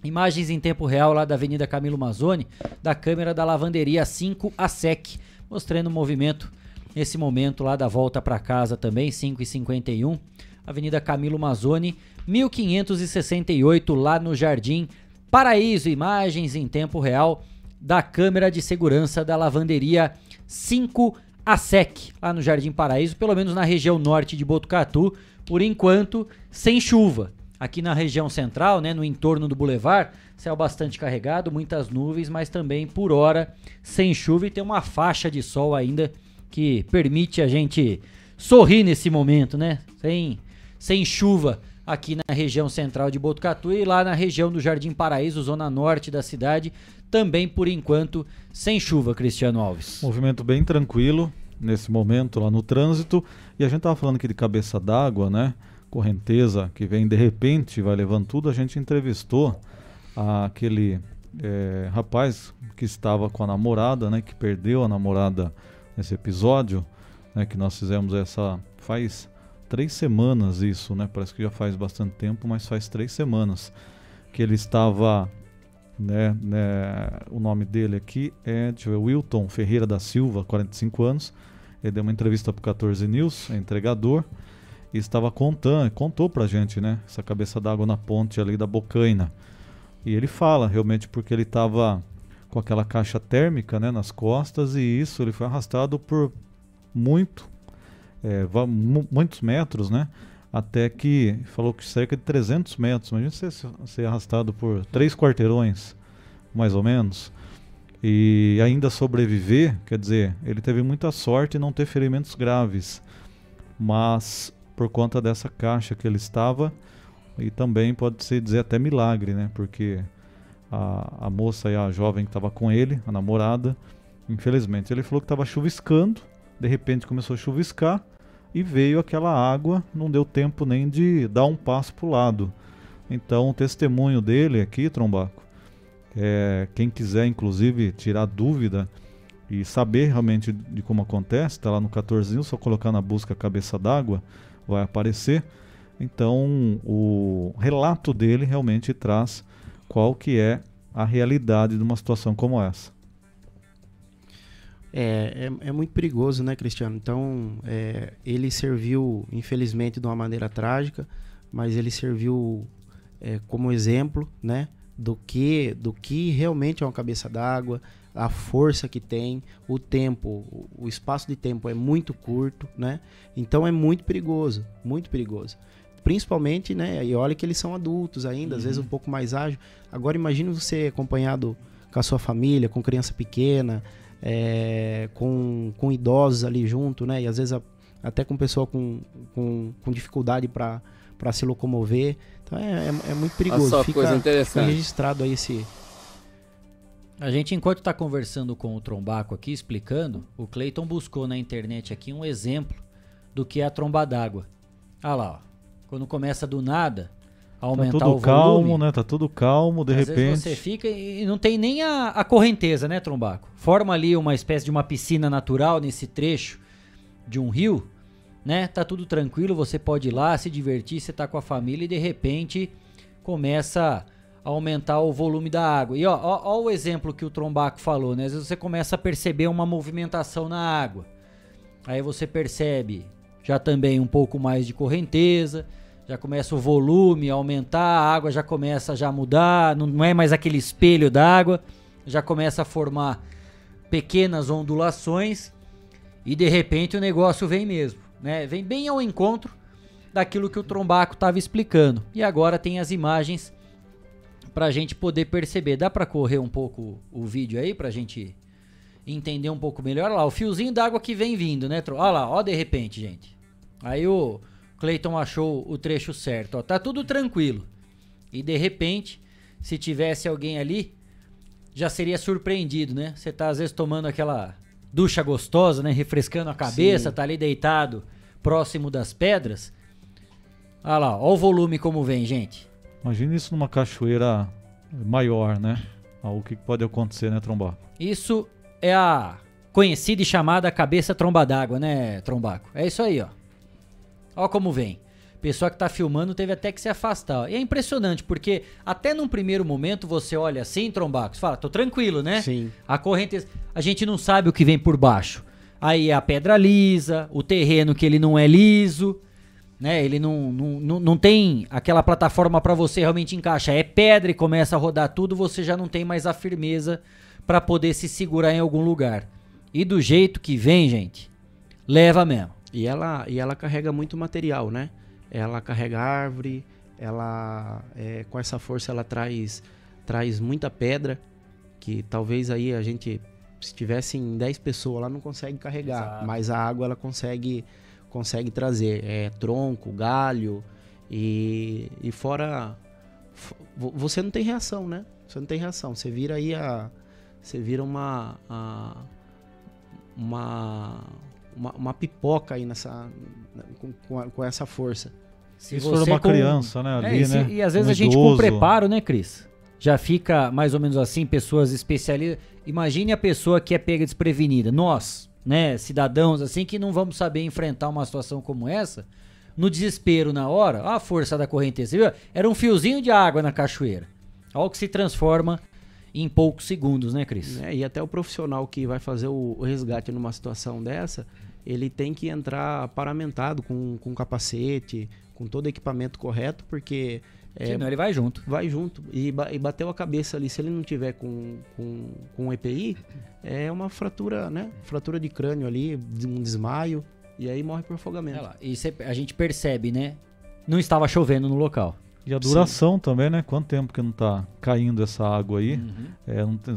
Imagens em tempo real lá da Avenida Camilo Mazzoni, da câmera da lavanderia 5 a SEC, mostrando o movimento nesse momento lá da volta para casa também, 5h51. Avenida Camilo Mazzoni, 1568, lá no Jardim Paraíso. Imagens em tempo real da câmera de segurança da lavanderia 5 a SEC, lá no Jardim Paraíso, pelo menos na região norte de Botucatu, por enquanto sem chuva. Aqui na região central, né, no entorno do Boulevard, céu bastante carregado, muitas nuvens, mas também por hora sem chuva e tem uma faixa de sol ainda que permite a gente sorrir nesse momento, né? Sem, sem chuva aqui na região central de Botucatu e lá na região do Jardim Paraíso, zona norte da cidade, também por enquanto sem chuva, Cristiano Alves. Movimento bem tranquilo nesse momento lá no trânsito e a gente tava falando aqui de cabeça d'água, né? Correnteza que vem de repente, vai levando tudo, a gente entrevistou aquele é, rapaz que estava com a namorada, né, que perdeu a namorada nesse episódio, né, que nós fizemos essa faz três semanas isso, né, parece que já faz bastante tempo, mas faz três semanas que ele estava, né, né o nome dele aqui é, deixa ver, Wilton Ferreira da Silva, 45 anos, ele deu uma entrevista para o 14 News, é entregador, e estava contando, contou pra gente, né? Essa cabeça d'água na ponte ali da Bocaina. E ele fala realmente porque ele estava com aquela caixa térmica né, nas costas e isso ele foi arrastado por muito, é, muitos metros, né? Até que falou que cerca de 300 metros. Imagina você ser arrastado por três quarteirões, mais ou menos. E ainda sobreviver, quer dizer, ele teve muita sorte em não ter ferimentos graves. Mas por conta dessa caixa que ele estava e também pode-se dizer até milagre, né? Porque a, a moça e a jovem que estava com ele, a namorada, infelizmente, ele falou que estava chuviscando, de repente começou a chuviscar e veio aquela água, não deu tempo nem de dar um passo para o lado. Então, o testemunho dele aqui, Trombaco, é, quem quiser inclusive tirar dúvida e saber realmente de como acontece, está lá no 14, só colocar na busca cabeça d'água, vai aparecer. Então, o relato dele realmente traz qual que é a realidade de uma situação como essa. É, é, é muito perigoso, né, Cristiano? Então, é, ele serviu, infelizmente, de uma maneira trágica, mas ele serviu é, como exemplo, né, do que, do que realmente é uma cabeça d'água, a força que tem, o tempo, o espaço de tempo é muito curto, né? Então é muito perigoso, muito perigoso. Principalmente, né? E olha que eles são adultos ainda, uhum. às vezes um pouco mais ágil. Agora imagine você acompanhado com a sua família, com criança pequena, é, com, com idosos ali junto, né? E às vezes a, até com pessoa com, com, com dificuldade para para se locomover. Então é, é, é muito perigoso. Só fica, coisa interessante. registrado aí esse, a gente, enquanto está conversando com o Trombaco aqui, explicando, o Clayton buscou na internet aqui um exemplo do que é a tromba d'água. Ah lá, ó. quando começa do nada, aumentar tá tudo o calmo, né? Tá tudo calmo, de Às repente. Vezes você fica e não tem nem a, a correnteza, né, Trombaco? Forma ali uma espécie de uma piscina natural nesse trecho de um rio, né? Tá tudo tranquilo, você pode ir lá se divertir, você tá com a família e de repente começa aumentar o volume da água. E ó, ó, ó, o exemplo que o Trombaco falou, né? Às vezes você começa a perceber uma movimentação na água. Aí você percebe já também um pouco mais de correnteza, já começa o volume a aumentar, a água já começa já a mudar, não, é mais aquele espelho d'água, já começa a formar pequenas ondulações e de repente o negócio vem mesmo, né? Vem bem ao encontro daquilo que o Trombaco estava explicando. E agora tem as imagens pra gente poder perceber. Dá pra correr um pouco o vídeo aí pra gente entender um pouco melhor? Olha lá, o fiozinho d'água que vem vindo, né? Olha lá, ó de repente, gente. Aí o Clayton achou o trecho certo, ó. Tá tudo tranquilo. E de repente, se tivesse alguém ali, já seria surpreendido, né? Você tá às vezes tomando aquela ducha gostosa, né? Refrescando a cabeça, Sim. tá ali deitado próximo das pedras. Olha lá, ó o volume como vem, gente. Imagina isso numa cachoeira maior, né? O que pode acontecer, né, Trombaco? Isso é a conhecida e chamada cabeça tromba d'água, né, Trombaco? É isso aí, ó. Ó como vem. Pessoa que tá filmando teve até que se afastar. ó. E é impressionante, porque até num primeiro momento você olha assim, Trombaco, você fala, tô tranquilo, né? Sim. A corrente. A gente não sabe o que vem por baixo. Aí é a pedra lisa, o terreno que ele não é liso, né? Ele não, não, não, não tem aquela plataforma para você realmente encaixar. É pedra e começa a rodar tudo, você já não tem mais a firmeza para poder se segurar em algum lugar. E do jeito que vem, gente, leva mesmo. E ela, e ela carrega muito material, né? Ela carrega árvore, ela é, com essa força ela traz, traz muita pedra, que talvez aí a gente, se tivesse em 10 pessoas, ela não consegue carregar, Exato. mas a água ela consegue, consegue trazer. É tronco, galho e, e fora. Você não tem reação, né? Você não tem reação. Você vira aí a. Você vira uma. a- uma, uma, uma pipoca aí nessa. Com, com, com essa força. Se Isso for uma criança, né, É, ali, e, se- né, e às vezes um a gente com preparo, né, Cris? Já fica mais ou menos assim, pessoas especialistas. Imagine a pessoa que é pega desprevenida. Nós, né, cidadãos assim, que não vamos saber enfrentar uma situação como essa. No desespero na hora, a força da correnteza. Viu? Era um fiozinho de água na cachoeira. Olha o que se transforma em poucos segundos, né, Cris? né? E até o profissional que vai fazer o, o resgate numa situação dessa, ele tem que entrar paramentado com, com capacete, com todo o equipamento correto, porque. É, Senão ele vai junto. Vai junto. E, e bateu a cabeça ali, se ele não tiver com, com, com EPI, é uma fratura, né? Fratura de crânio ali, um desmaio, e aí morre por afogamento. Olha lá, e cê- a gente percebe, né? Não estava chovendo no local. E a duração também, né? Quanto tempo que não tá caindo essa água aí? Uhum. É, não tem-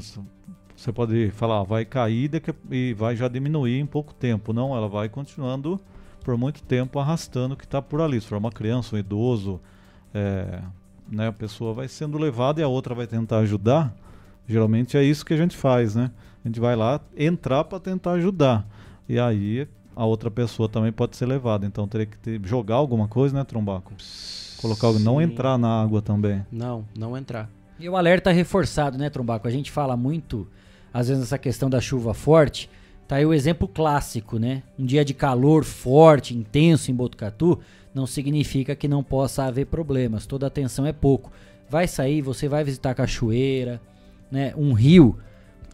você pode falar, ah, vai cair e vai já diminuir em pouco tempo. Não, ela vai continuando por muito tempo arrastando o que está por ali. Se for uma criança, um idoso, é, né, a pessoa vai sendo levada e a outra vai tentar ajudar. Geralmente é isso que a gente faz, né? A gente vai lá entrar para tentar ajudar. E aí a outra pessoa também pode ser levada. Então teria que ter- jogar alguma coisa, né, Trombaco? Colocar algo, não Sim. entrar na água também. Não, não entrar. E o alerta reforçado, né, Trombaco? A gente fala muito, às vezes, nessa questão da chuva forte. Tá aí o exemplo clássico, né? Um dia de calor forte, intenso em Botucatu, não significa que não possa haver problemas. Toda atenção é pouco. Vai sair, você vai visitar a cachoeira, né? Um rio.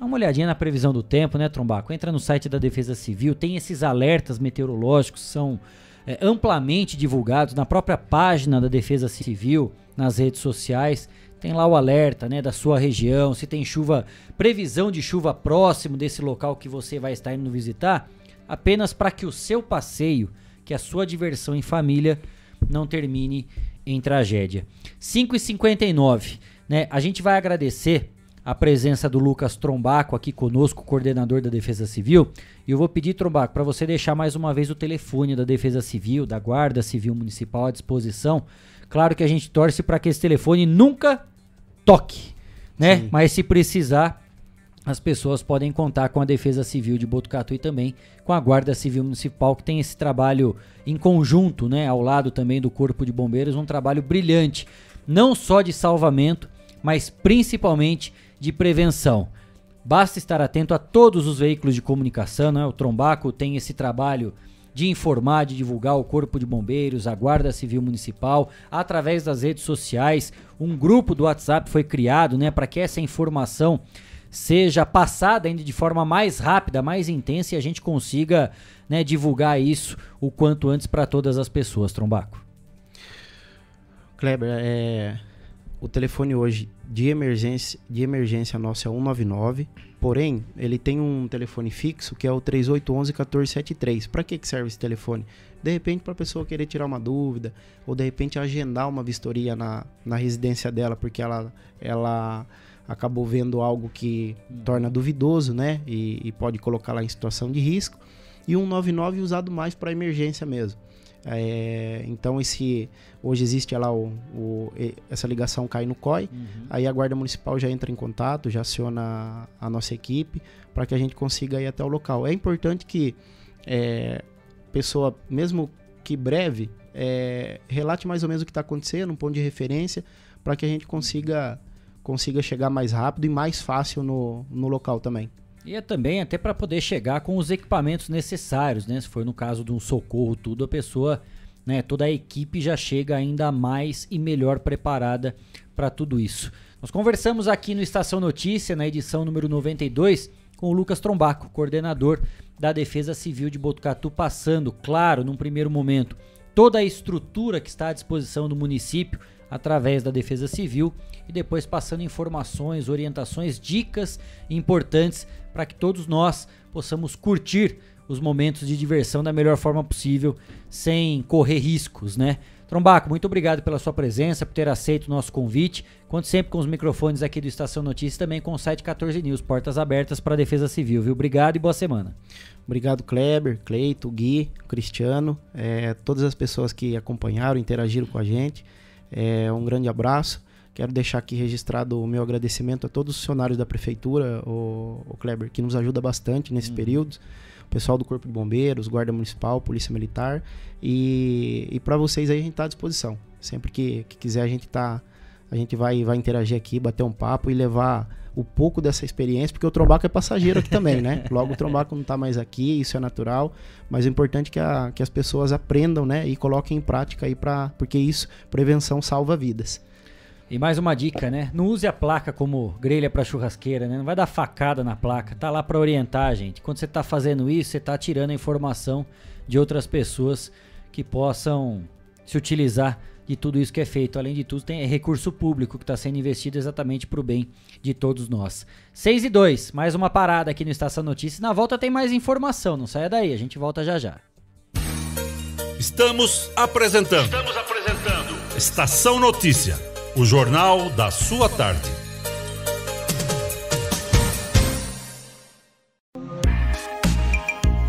Dá uma olhadinha na previsão do tempo, né, Trombaco? Entra no site da Defesa Civil, tem esses alertas meteorológicos, são é, amplamente divulgados na própria página da Defesa Civil, nas redes sociais. Tem lá o alerta, né, da sua região, se tem chuva, previsão de chuva próximo desse local que você vai estar indo visitar, apenas para que o seu passeio, que a sua diversão em família não termine em tragédia. 5 e 59 né? A gente vai agradecer a presença do Lucas Trombaco aqui conosco, coordenador da Defesa Civil. E eu vou pedir, Trombaco, para você deixar mais uma vez o telefone da Defesa Civil, da Guarda Civil Municipal à disposição. Claro que a gente torce para que esse telefone nunca toque, né? Sim. Mas se precisar, as pessoas podem contar com a Defesa Civil de Botucatu e também com a Guarda Civil Municipal, que tem esse trabalho em conjunto, né, ao lado também do Corpo de Bombeiros, um trabalho brilhante, não só de salvamento, mas principalmente de prevenção. Basta estar atento a todos os veículos de comunicação, né? O Trombaco tem esse trabalho de informar, de divulgar o Corpo de Bombeiros, a Guarda Civil Municipal, através das redes sociais. Um grupo do WhatsApp foi criado, né, para que essa informação seja passada ainda de forma mais rápida, mais intensa e a gente consiga, né, divulgar isso o quanto antes para todas as pessoas, Trombaco. Kleber, é, o telefone hoje de emergência, de emergência nosso é 199, porém, ele tem um telefone fixo que é o 3811 1473. Para que que serve esse telefone? De repente para a pessoa querer tirar uma dúvida ou de repente agendar uma vistoria na, na residência dela porque ela ela acabou vendo algo que torna duvidoso, né? E, e pode colocar lá em situação de risco. E 199 usado mais para emergência mesmo. É, então esse hoje existe lá o, o, essa ligação cai no COI, uhum. aí a guarda municipal já entra em contato, já aciona a nossa equipe para que a gente consiga ir até o local. É importante que é, pessoa, mesmo que breve, é, relate mais ou menos o que está acontecendo, um ponto de referência, para que a gente consiga consiga chegar mais rápido e mais fácil no, no local também. E é também até para poder chegar com os equipamentos necessários, né? Se for no caso de um socorro, tudo, a pessoa, né, toda a equipe já chega ainda mais e melhor preparada para tudo isso. Nós conversamos aqui no Estação Notícia, na edição número 92, com o Lucas Trombaco, coordenador da Defesa Civil de Botucatu, passando, claro, num primeiro momento, toda a estrutura que está à disposição do município através da Defesa Civil e depois passando informações, orientações, dicas importantes para que todos nós possamos curtir os momentos de diversão da melhor forma possível, sem correr riscos, né? Trombaco, muito obrigado pela sua presença, por ter aceito o nosso convite. Conto sempre com os microfones aqui do Estação Notícias também com o site 14 News, portas abertas para a Defesa Civil, viu? Obrigado e boa semana. Obrigado, Kleber, Cleito, Gui, Cristiano, é, todas as pessoas que acompanharam, interagiram com a gente. É, um grande abraço. Quero deixar aqui registrado o meu agradecimento a todos os funcionários da prefeitura, o, o Kleber, que nos ajuda bastante nesse uhum. período. O pessoal do Corpo de Bombeiros, Guarda Municipal, Polícia Militar. E, e para vocês aí a gente está à disposição. Sempre que, que quiser a gente tá, a gente vai, vai interagir aqui, bater um papo e levar o pouco dessa experiência, porque o Trombaco é passageiro aqui também, né? Logo o Trombaco não está mais aqui, isso é natural, mas o importante é que, a, que as pessoas aprendam, né? E coloquem em prática aí, pra, porque isso, prevenção salva vidas. E mais uma dica, né? Não use a placa como grelha para churrasqueira, né? Não vai dar facada na placa, tá lá para orientar, gente. Quando você tá fazendo isso, você tá tirando a informação de outras pessoas que possam se utilizar de tudo isso que é feito. Além de tudo, tem recurso público que está sendo investido exatamente para o bem de todos nós. 6 e 2, mais uma parada aqui no Estação Notícias. Na volta tem mais informação, não saia daí, a gente volta já já. Estamos apresentando. Estamos apresentando. Estação Notícia, o jornal da sua tarde.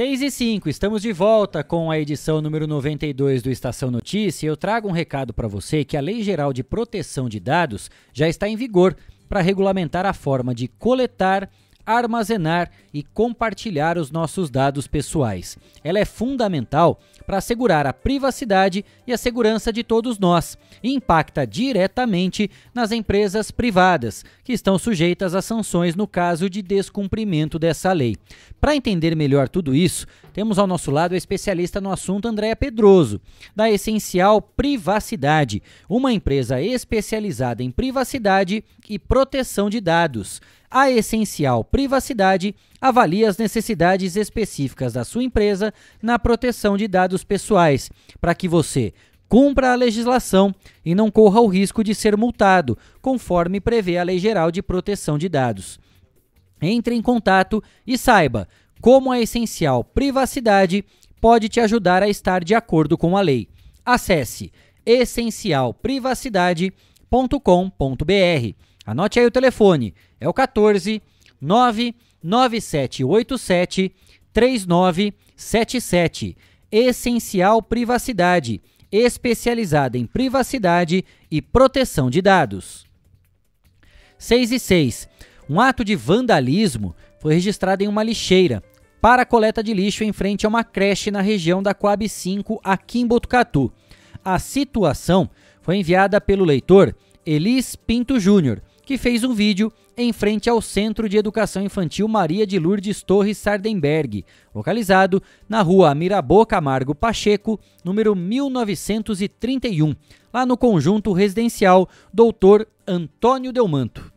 6 e 5, estamos de volta com a edição número 92 do Estação Notícia. Eu trago um recado para você que a Lei Geral de Proteção de Dados já está em vigor para regulamentar a forma de coletar, armazenar e compartilhar os nossos dados pessoais. Ela é fundamental para assegurar a privacidade e a segurança de todos nós e impacta diretamente nas empresas privadas, que estão sujeitas a sanções no caso de descumprimento dessa lei. Para entender melhor tudo isso, temos ao nosso lado a especialista no assunto Andréa Pedroso, da Essencial Privacidade, uma empresa especializada em privacidade e proteção de dados. A Essencial Privacidade avalie as necessidades específicas da sua empresa na proteção de dados pessoais, para que você cumpra a legislação e não corra o risco de ser multado, conforme prevê a Lei Geral de Proteção de Dados. Entre em contato e saiba como a essencial privacidade pode te ajudar a estar de acordo com a lei. Acesse essencialprivacidade.com.br. Anote aí o telefone, é o 14 9 9787 3977. Essencial Privacidade, especializada em privacidade e proteção de dados. 6 e 6. Um ato de vandalismo foi registrado em uma lixeira para coleta de lixo em frente a uma creche na região da Coab 5, aqui em Botucatu. A situação foi enviada pelo leitor Elis Pinto Júnior, que fez um vídeo em frente ao Centro de Educação Infantil Maria de Lourdes Torres Sardenberg, localizado na rua Mirabô Camargo Pacheco, número 1931, lá no conjunto residencial Doutor Antônio Delmanto.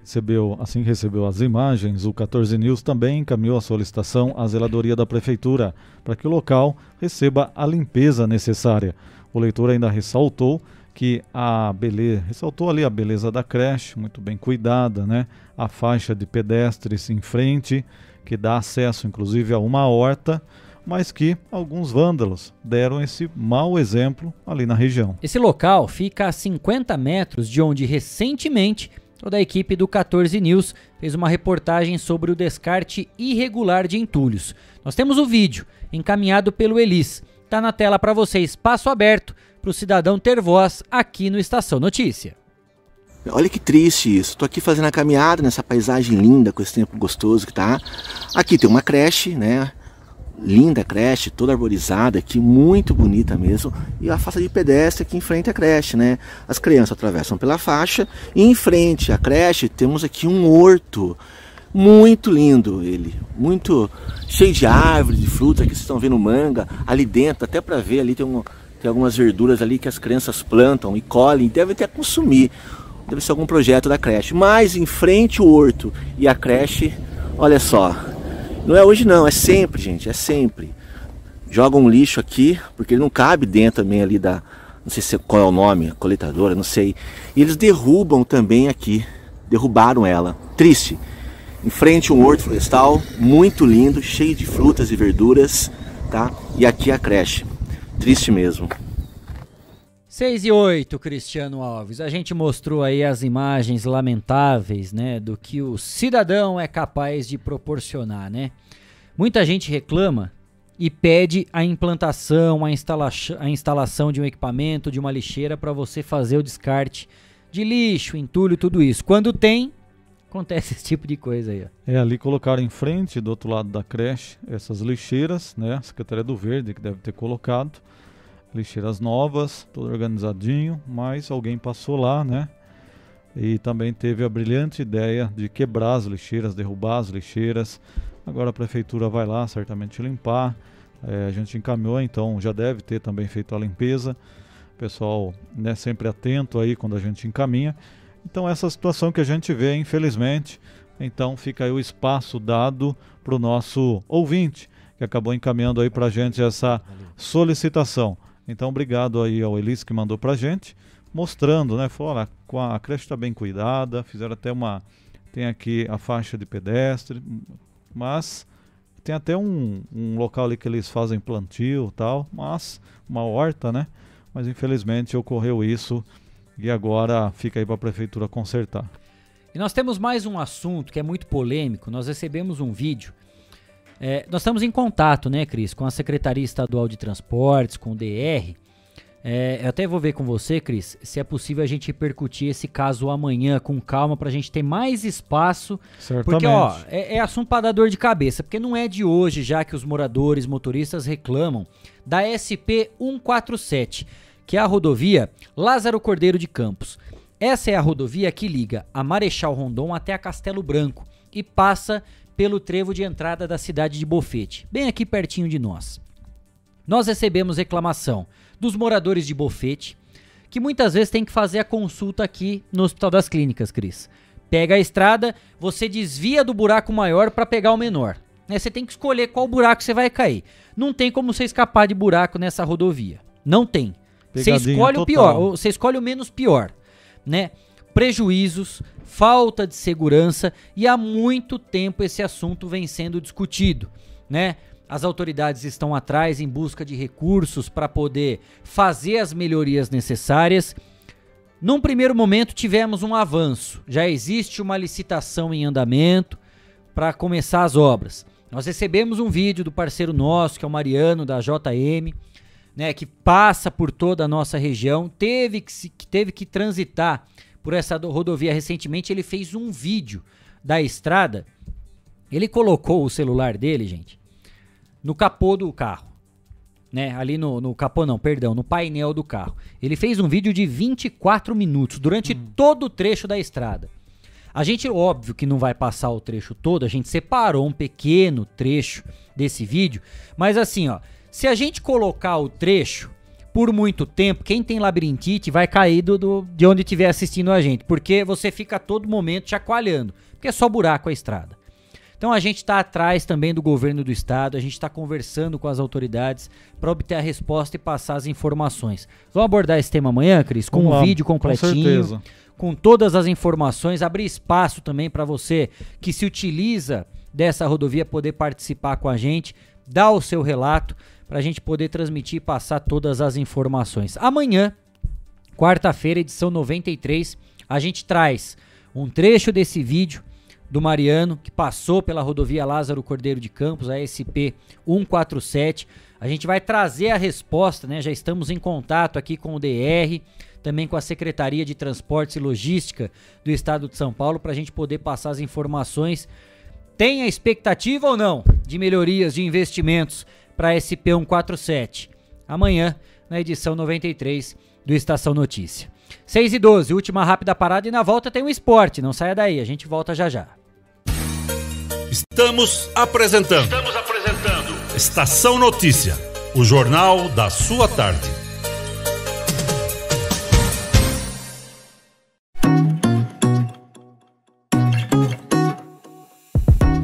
Recebeu, assim que recebeu as imagens, o 14 News também encaminhou a solicitação à zeladoria da prefeitura para que o local receba a limpeza necessária. O leitor ainda ressaltou que a beleza, ressaltou ali a beleza da creche, muito bem cuidada, né? A faixa de pedestres em frente, que dá acesso inclusive a uma horta, mas que alguns vândalos deram esse mau exemplo ali na região. Esse local fica a 50 metros de onde recentemente toda a equipe do 14 News fez uma reportagem sobre o descarte irregular de entulhos. Nós temos o vídeo encaminhado pelo Elis. Tá na tela para vocês, espaço aberto para o cidadão ter voz aqui no Estação Notícia. Olha que triste isso. Tô aqui fazendo a caminhada nessa paisagem linda, com esse tempo gostoso que tá. Aqui tem uma creche, né? Linda creche, toda arborizada aqui, muito bonita mesmo. E a faixa de pedestre aqui em frente à creche, né? As crianças atravessam pela faixa e em frente à creche temos aqui um horto. Muito lindo ele, muito cheio de árvores, de frutas, aqui vocês estão vendo manga, ali dentro, até para ver ali tem um, tem algumas verduras ali que as crianças plantam e colhem, devem até consumir. Deve ser algum projeto da creche. Mas em frente o horto e a creche, olha só. Não é hoje não, é sempre, gente, é sempre. Jogam um lixo aqui, porque ele não cabe dentro também ali da. Não sei se, qual é o nome, coletadora, não sei. E eles derrubam também aqui. Derrubaram ela. Triste. Em frente um horto florestal, muito lindo, cheio de frutas e verduras, tá? E aqui a creche. Triste mesmo. 6 e 8, Cristiano Alves. A gente mostrou aí as imagens lamentáveis, né, do que o cidadão é capaz de proporcionar, né? Muita gente reclama e pede a implantação, a, instala a instalação de um equipamento, de uma lixeira para você fazer o descarte de lixo, entulho, tudo isso. Quando tem, acontece esse tipo de coisa aí. Ó. É, ali colocaram em frente, do outro lado da creche, essas lixeiras, né? A Secretaria do Verde que deve ter colocado. Lixeiras novas, tudo organizadinho, mas alguém passou lá, né? E também teve a brilhante ideia de quebrar as lixeiras, derrubar as lixeiras. Agora a prefeitura vai lá certamente limpar. É, a gente encaminhou, então já deve ter também feito a limpeza. O pessoal né, sempre atento aí quando a gente encaminha. Então essa situação que a gente vê, infelizmente, então fica aí o espaço dado para o nosso ouvinte, que acabou encaminhando aí para a gente essa solicitação. Então obrigado aí ao Elis que mandou para a gente, mostrando, né, falou, a creche está bem cuidada, fizeram até uma, tem aqui a faixa de pedestre, mas tem até um, um local ali que eles fazem plantio tal, mas uma horta, né, mas infelizmente ocorreu isso e agora fica aí para a prefeitura consertar. E nós temos mais um assunto que é muito polêmico. Nós recebemos um vídeo. É, nós estamos em contato, né, Cris, com a Secretaria Estadual de Transportes, com o DR, É, eu até vou ver com você, Cris, se é possível a gente repercutir esse caso amanhã com calma pra gente ter mais espaço. Certamente. Porque, ó, é, é assunto pra dar dor de cabeça, porque não é de hoje já que os moradores motoristas reclamam da SP 147, que é a rodovia Lázaro Cordeiro de Campos. Essa é a rodovia que liga a Marechal Rondon até a Castelo Branco e passa pelo trevo de entrada da cidade de Bofete, bem aqui pertinho de nós. Nós recebemos reclamação dos moradores de Bofete, que muitas vezes tem que fazer a consulta aqui no Hospital das Clínicas, Cris. Pega a estrada, você desvia do buraco maior para pegar o menor. Né? Você tem que escolher qual buraco você vai cair. Não tem como você escapar de buraco nessa rodovia. Não tem. Você escolhe o total. pior, ou você escolhe o menos pior, né? Prejuízos, falta de segurança e há muito tempo esse assunto vem sendo discutido, né? As autoridades estão atrás em busca de recursos para poder fazer as melhorias necessárias. Num primeiro momento tivemos um avanço, já existe uma licitação em andamento para começar as obras. Nós recebemos um vídeo do parceiro nosso, que é o Mariano da JM, né, que passa por toda a nossa região, teve que, se- que teve que transitar por essa do- rodovia recentemente, ele fez um vídeo da estrada. Ele colocou o celular dele, gente, no capô do carro. Né, ali no, no capô não, perdão, no painel do carro. Ele fez um vídeo de 24 minutos durante todo o trecho da estrada. A gente, óbvio que não vai passar o trecho todo, a gente separou um pequeno trecho desse vídeo, mas assim, ó, se a gente colocar o trecho por muito tempo, quem tem labirintite vai cair do, do- de onde estiver assistindo a gente, porque você fica a todo momento chacoalhando, porque é só buraco a estrada. Então a gente está atrás também do governo do estado, a gente está conversando com as autoridades para obter a resposta e passar as informações. Vamos abordar esse tema amanhã, Cris, com Vamos um lá, vídeo com completinho, certeza. com todas as informações, abrir espaço também para você que se utiliza dessa rodovia poder participar com a gente, dar o seu relato para a gente poder transmitir e passar todas as informações. Amanhã, quarta-feira, edição 93, a gente traz um trecho desse vídeo do Mariano, que passou pela rodovia Lázaro Cordeiro de Campos, a SP 147. A gente vai trazer a resposta, né? Já estamos em contato aqui com o DR, também com a Secretaria de Transportes e Logística do Estado de São Paulo, para a gente poder passar as informações. Tem a expectativa ou não de melhorias de investimentos para a SP 147? Amanhã, na edição 93 do Estação Notícia. 6 e 12, última rápida parada e na volta tem o esporte. Não saia daí, a gente volta já já. Estamos apresentando. Estamos apresentando. Estação Notícia, o jornal da sua tarde.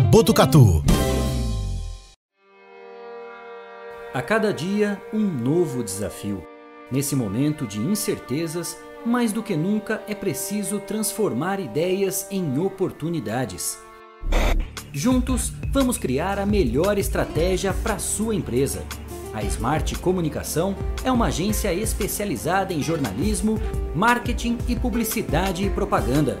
Botucatu. A cada dia, um novo desafio. Nesse momento de incertezas, mais do que nunca é preciso transformar ideias em oportunidades. Juntos, vamos criar a melhor estratégia para sua empresa. A Smart Comunicação é uma agência especializada em jornalismo, marketing e publicidade e propaganda.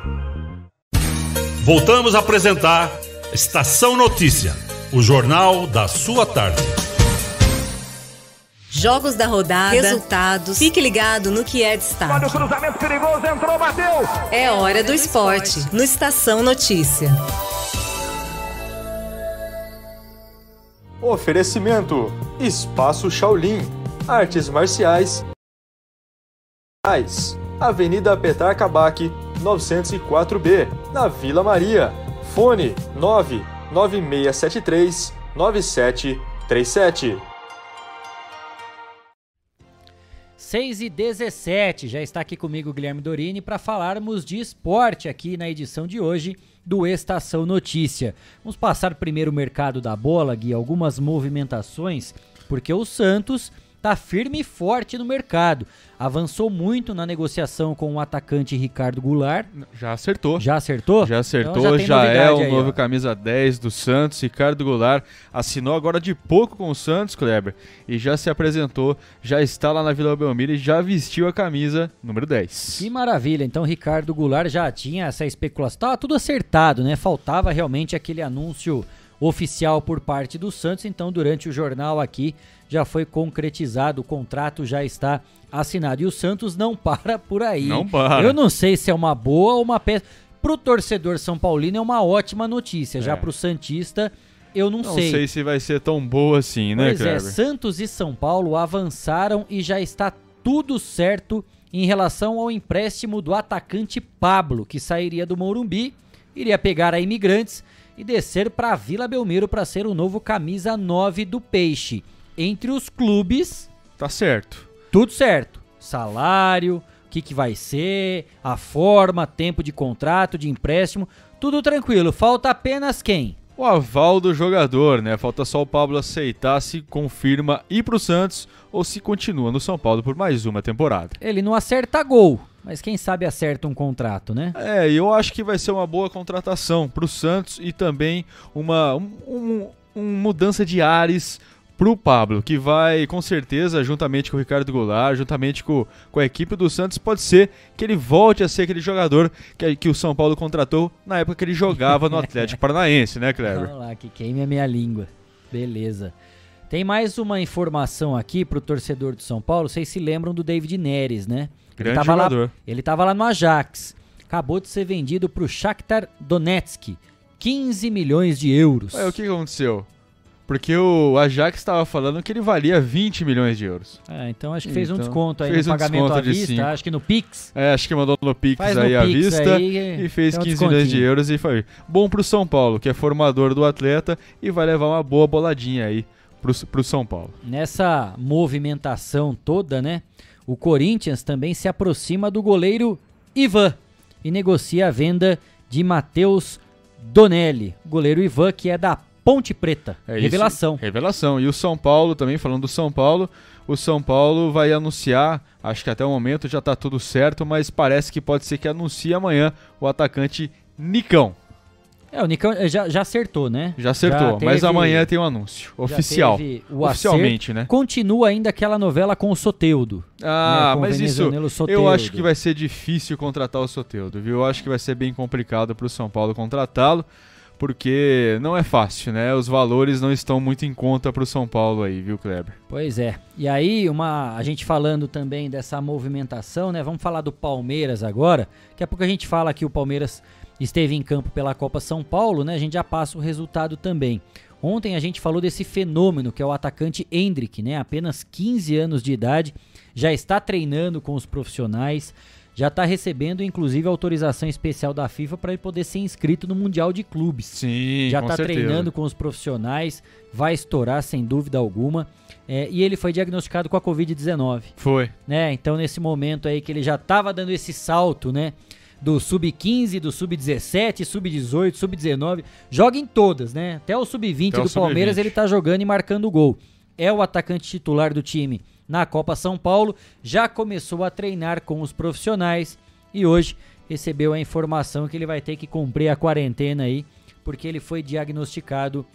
Voltamos a apresentar Estação Notícia, o jornal da sua tarde. Jogos da rodada, resultados. Fique ligado no que é destaque. Olha o cruzamento perigoso, entrou, bateu. É hora do esporte, no Estação Notícia. Oferecimento: Espaço Shaolin, Artes Marciais. Avenida Petar Kabak, 904B, na Vila Maria. Fone 99673 9737. 6 e 17, já está aqui comigo Guilherme Dorini para falarmos de esporte aqui na edição de hoje do Estação Notícia. Vamos passar primeiro o mercado da bola, Gui, algumas movimentações, porque o Santos está firme e forte no mercado. Avançou muito na negociação com o atacante Ricardo Goulart. Já acertou. Já acertou? Já acertou, então já, já é o aí, novo ó. camisa 10 do Santos. Ricardo Goulart assinou agora de pouco com o Santos, Kleber, e já se apresentou, já está lá na Vila Belmiro e já vestiu a camisa número 10. Que maravilha. Então, Ricardo Goulart já tinha essa especulação. Tava tudo acertado, né? Faltava realmente aquele anúncio oficial por parte do Santos. Então, durante o jornal aqui, já foi concretizado, o contrato já está assinado. E o Santos não para por aí. Não para. Eu não sei se é uma boa ou uma peça. Pro torcedor São Paulino é uma ótima notícia. É. Já pro Santista, eu não, não sei. Não sei se vai ser tão boa assim, né, Pois é, Santos e São Paulo avançaram e já está tudo certo em relação ao empréstimo do atacante Pablo, que sairia do Morumbi, iria pegar a imigrantes e descer para a Vila Belmiro para ser o novo camisa 9 do Peixe entre os clubes. Tá certo. Tudo certo. Salário, o que, que vai ser, a forma, tempo de contrato, de empréstimo, tudo tranquilo. Falta apenas quem? O aval do jogador, né? Falta só o Pablo aceitar se confirma ir pro Santos ou se continua no São Paulo por mais uma temporada. Ele não acerta gol, mas quem sabe acerta um contrato, né? É, eu acho que vai ser uma boa contratação pro Santos e também uma um, um, um mudança de ares pro Pablo, que vai com certeza, juntamente com o Ricardo Goulart, juntamente com, com a equipe do Santos, pode ser que ele volte a ser aquele jogador que, que o São Paulo contratou na época que ele jogava no Atlético Paranaense, né, Kleber? Vamos lá, que queime a minha língua. Beleza. Tem mais uma informação aqui pro torcedor do São Paulo. Vocês se lembram do David Neres, né? Grande ele jogador. Lá, ele tava lá no Ajax. Acabou de ser vendido pro Shakhtar Donetsk. 15 milhões de euros. Ué, o que aconteceu? Porque o Ajax estava falando que ele valia 20 milhões de euros. É, então acho que fez então, um desconto aí no um pagamento à vista, cinco. acho que no Pix. É, acho que mandou no Pix Faz aí à vista aí, e fez 15 milhões de euros e foi bom pro São Paulo, que é formador do atleta e vai levar uma boa boladinha aí pro, pro São Paulo. Nessa movimentação toda, né, o Corinthians também se aproxima do goleiro Ivan e negocia a venda de Matheus Donelli, goleiro Ivan que é da Ponte Preta. É isso. Revelação. Revelação. E o São Paulo, também falando do São Paulo, o São Paulo vai anunciar, acho que até o momento já está tudo certo, mas parece que pode ser que anuncie amanhã o atacante Nicão. É, o Nicão eh, já, já acertou, né? Já acertou, Já mas teve- amanhã tem um anúncio oficial. Oficialmente, acerto. né? Continua ainda aquela novela com o Soteudo. Ah, né, com o mas isso eu acho que vai ser difícil contratar o Soteudo, viu? Eu acho que vai ser bem complicado para o São Paulo contratá-lo, porque não é fácil, né? Os valores não estão muito em conta para o São Paulo aí, viu, Kleber? Pois é. E aí, uma, a gente falando também dessa movimentação, né? Vamos falar do Palmeiras agora. Daqui a pouco a gente fala que o Palmeiras esteve em campo pela Copa São Paulo, né? A gente já passa o resultado também. Ontem a gente falou desse fenômeno que é o atacante Hendrick, né? Apenas 15 anos de idade, já está treinando com os profissionais, já está recebendo inclusive autorização especial da FIFA para ele poder ser inscrito no Mundial de Clubes. Sim, já está treinando com os profissionais, vai estourar sem dúvida alguma. É, e ele foi diagnosticado com a Covid-19 Foi. né? Então nesse momento aí que ele já estava dando esse salto, né? Do sub-15, do sub-17, sub-18, sub-19, joga em todas, né? Até o sub-20 Até o do Palmeiras sub-20. ele tá jogando e marcando gol. É o atacante titular do time na Copa São Paulo, já começou a treinar com os profissionais e hoje recebeu a informação que ele vai ter que cumprir a quarentena aí, porque ele foi diagnosticado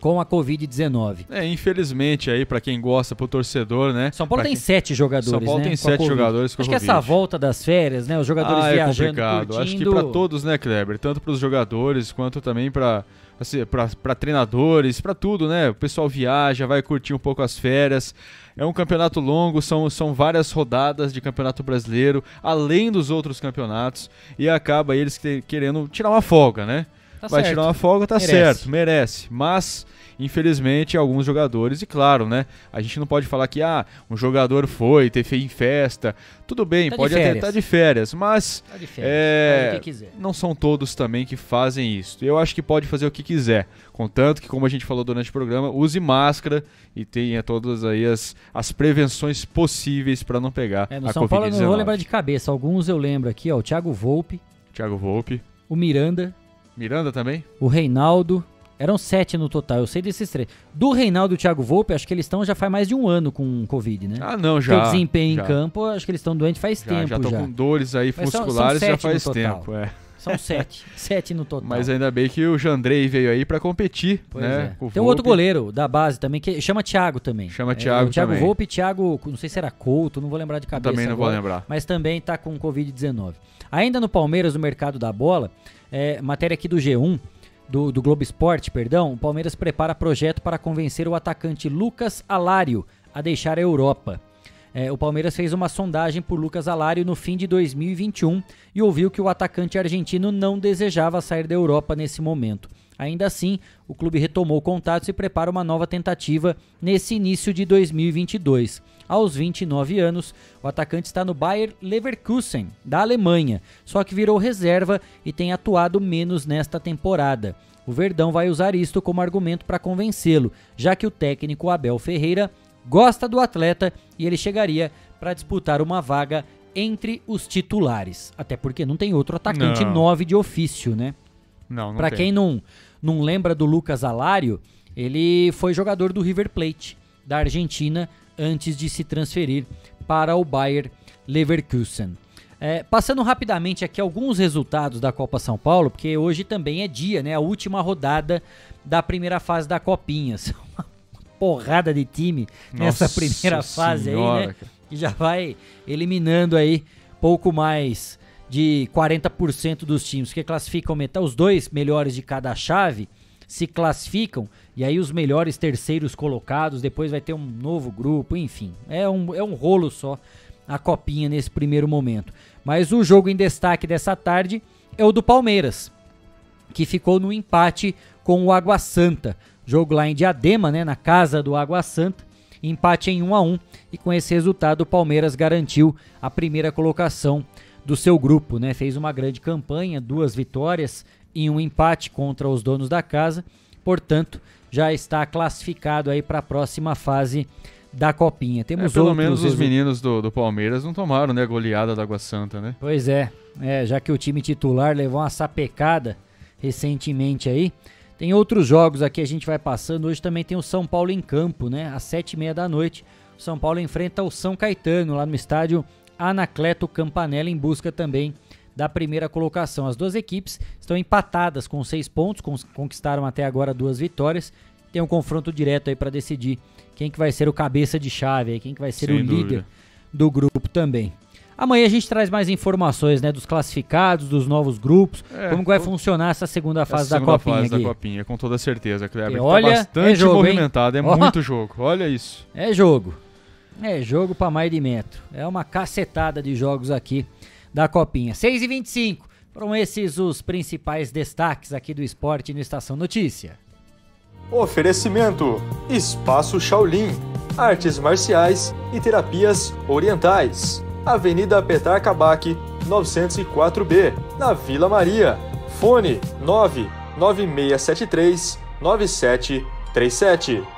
com a Covid-19. É, infelizmente aí para quem gosta, pro torcedor, né? São Paulo Pra tem quem- sete jogadores, São Paulo né, tem com sete jogadores com Acho que essa volta das férias, né, os jogadores ah, é viajando, complicado. Acho que curtindo- para todos, né, Kleber? Tanto para os jogadores quanto também para assim, para treinadores, para tudo, né? O pessoal viaja, vai curtir um pouco as férias. É um campeonato longo, são, são várias rodadas de campeonato brasileiro, além dos outros campeonatos, e acaba eles que- querendo tirar uma folga, né? Tá vai certo. tirar uma folga, tá Merece. certo, merece. Mas, infelizmente, alguns jogadores, e claro, né? A gente não pode falar que, ah, um jogador foi, feito em festa. Tudo bem, Tá de pode até estar de férias, mas. Tá de férias, é, faz o que quiser. Não são todos também que fazem isso. Eu acho que pode fazer o que quiser. Contanto que, como a gente falou durante o programa, use máscara e tenha todas aí as, as prevenções possíveis para não pegar É, no a São Paulo eu não vou Covid-19. lembrar de cabeça, alguns eu lembro aqui, ó, o Thiago Volpe, Thiago Volpe. o Miranda, Miranda também? o Reinaldo, eram sete no total, eu sei desses três. Do Reinaldo e o Thiago Volpe, acho que eles estão já faz mais de um ano com Covid, né? Ah, não, já, O desempenho já. em campo, acho que eles estão doentes faz Já, tempo já já. estão com dores aí Mas são- são musculares já faz tempo. É. São sete, sete no total. Mas ainda bem que o Jandrei veio aí para competir, Pois né? é. com Tem um outro goleiro da base também, que chama Thiago também. Chama É, Thiago Thiago também. Volpe Thiago, não sei se era Couto, não vou lembrar de cabeça Também não vou agora, lembrar. Mas também tá com Covid-19. Ainda no Palmeiras, no mercado da bola, é, matéria aqui do G1, do, do Globo Esporte, perdão, o Palmeiras prepara projeto para convencer o atacante Lucas Alário a deixar a Europa. É, o Palmeiras fez uma sondagem por Lucas Alário no fim de 2021 e ouviu que o atacante argentino não desejava sair da Europa nesse momento. Ainda assim, o clube retomou contatos e prepara uma nova tentativa nesse início de 2022. Aos 29 anos, o atacante está no Bayer Leverkusen, da Alemanha, só que virou reserva e tem atuado menos nesta temporada. O Verdão vai usar isto como argumento para convencê-lo, já que o técnico Abel Ferreira gosta do atleta e ele chegaria para disputar uma vaga entre os titulares. Até porque não tem outro atacante Não. 9 de ofício, né? Não, não Para quem não, não lembra do Lucas Alário, ele foi jogador do River Plate da Argentina antes de se transferir para o Bayer Leverkusen. É, passando rapidamente aqui alguns resultados da Copa São Paulo, porque hoje também é dia, né? A última rodada da primeira fase da Copinha. Uma porrada de time nessa Nossa primeira fase aí, né? cara. E já vai eliminando aí pouco mais de 40% dos times que classificam metade, os dois melhores de cada chave se classificam e aí os melhores terceiros colocados, depois vai ter um novo grupo, enfim, é um, é um rolo só a copinha nesse primeiro momento. Mas o jogo em destaque dessa tarde é o do Palmeiras, que ficou no empate com o Água Santa. Jogo lá em Diadema, né, na casa do Água Santa. Empate em 1 a 1 e com esse resultado o Palmeiras garantiu a primeira colocação do seu grupo, né? Fez uma grande campanha, duas vitórias e um empate contra os donos da casa. Portanto, já está classificado aí para a próxima fase da copinha. É, Temos pelo outros menos os meninos do, do Palmeiras não tomaram, né, a goleada da Água Santa, né? Pois é, é, já que o time titular levou uma sapecada recentemente aí. Tem outros jogos aqui, a gente vai passando. Hoje também tem o São Paulo em campo, né? Às sete e meia da noite. O São Paulo enfrenta o São Caetano lá no estádio Anacleto Campanella em busca também da primeira colocação. As duas equipes estão empatadas com seis pontos, conquistaram até agora duas vitórias. Tem um confronto direto aí para decidir quem que vai ser o cabeça de chave, quem que vai ser Sem o dúvida. líder do grupo também. Amanhã a gente traz mais informações, né, dos classificados, dos novos grupos, é, como vai funcionar essa segunda fase essa segunda da Copinha fase aqui. da Copinha, com toda certeza, Kleber. Tá olha, tá bastante é jogo, movimentado, hein? é oh, muito jogo. Olha isso. É jogo. É jogo para mais de metro. É uma cacetada de jogos aqui da Copinha. 6 e 25 Foram esses os principais destaques aqui do esporte no Estação Notícia. Oferecimento: Espaço Shaolin, Artes Marciais e Terapias Orientais. Avenida Petar Kabak, 904B, na Vila Maria. Fone 99673 9737.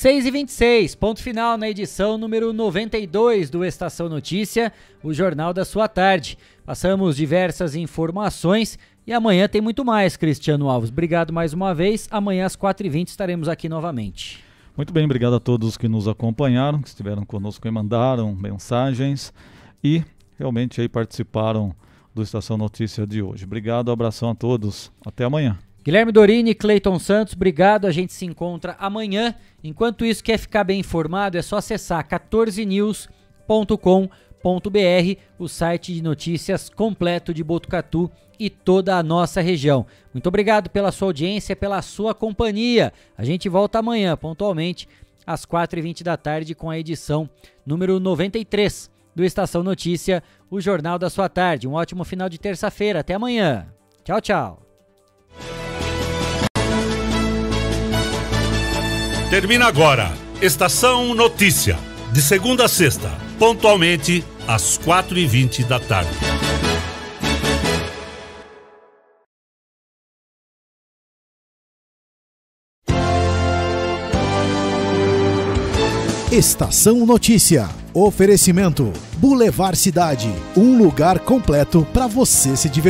6 e 26 ponto final na edição número 92 do Estação Notícia, o jornal da sua tarde. Passamos diversas informações e amanhã tem muito mais, Cristiano Alves. Obrigado mais uma vez. Amanhã às 4h20 estaremos aqui novamente. Muito bem, obrigado a todos que nos acompanharam, que estiveram conosco e mandaram mensagens e realmente aí participaram do Estação Notícia de hoje. Obrigado, abração a todos. Até amanhã. Guilherme Dorini, Cleiton Santos, obrigado. A gente se encontra amanhã. Enquanto isso, quer ficar bem informado, é só acessar 14news.com.br, o site de notícias completo de Botucatu e toda a nossa região. Muito obrigado pela sua audiência, pela sua companhia. A gente volta amanhã, pontualmente, às 4h20 da tarde, com a edição número 93 do Estação Notícia, o Jornal da Sua Tarde. Um ótimo final de terça-feira. Até amanhã. Tchau, tchau. Termina agora. Estação Notícia. De segunda a sexta, pontualmente às quatro e vinte da tarde. Estação Notícia. Oferecimento: Boulevard Cidade. Um lugar completo para você se divertir.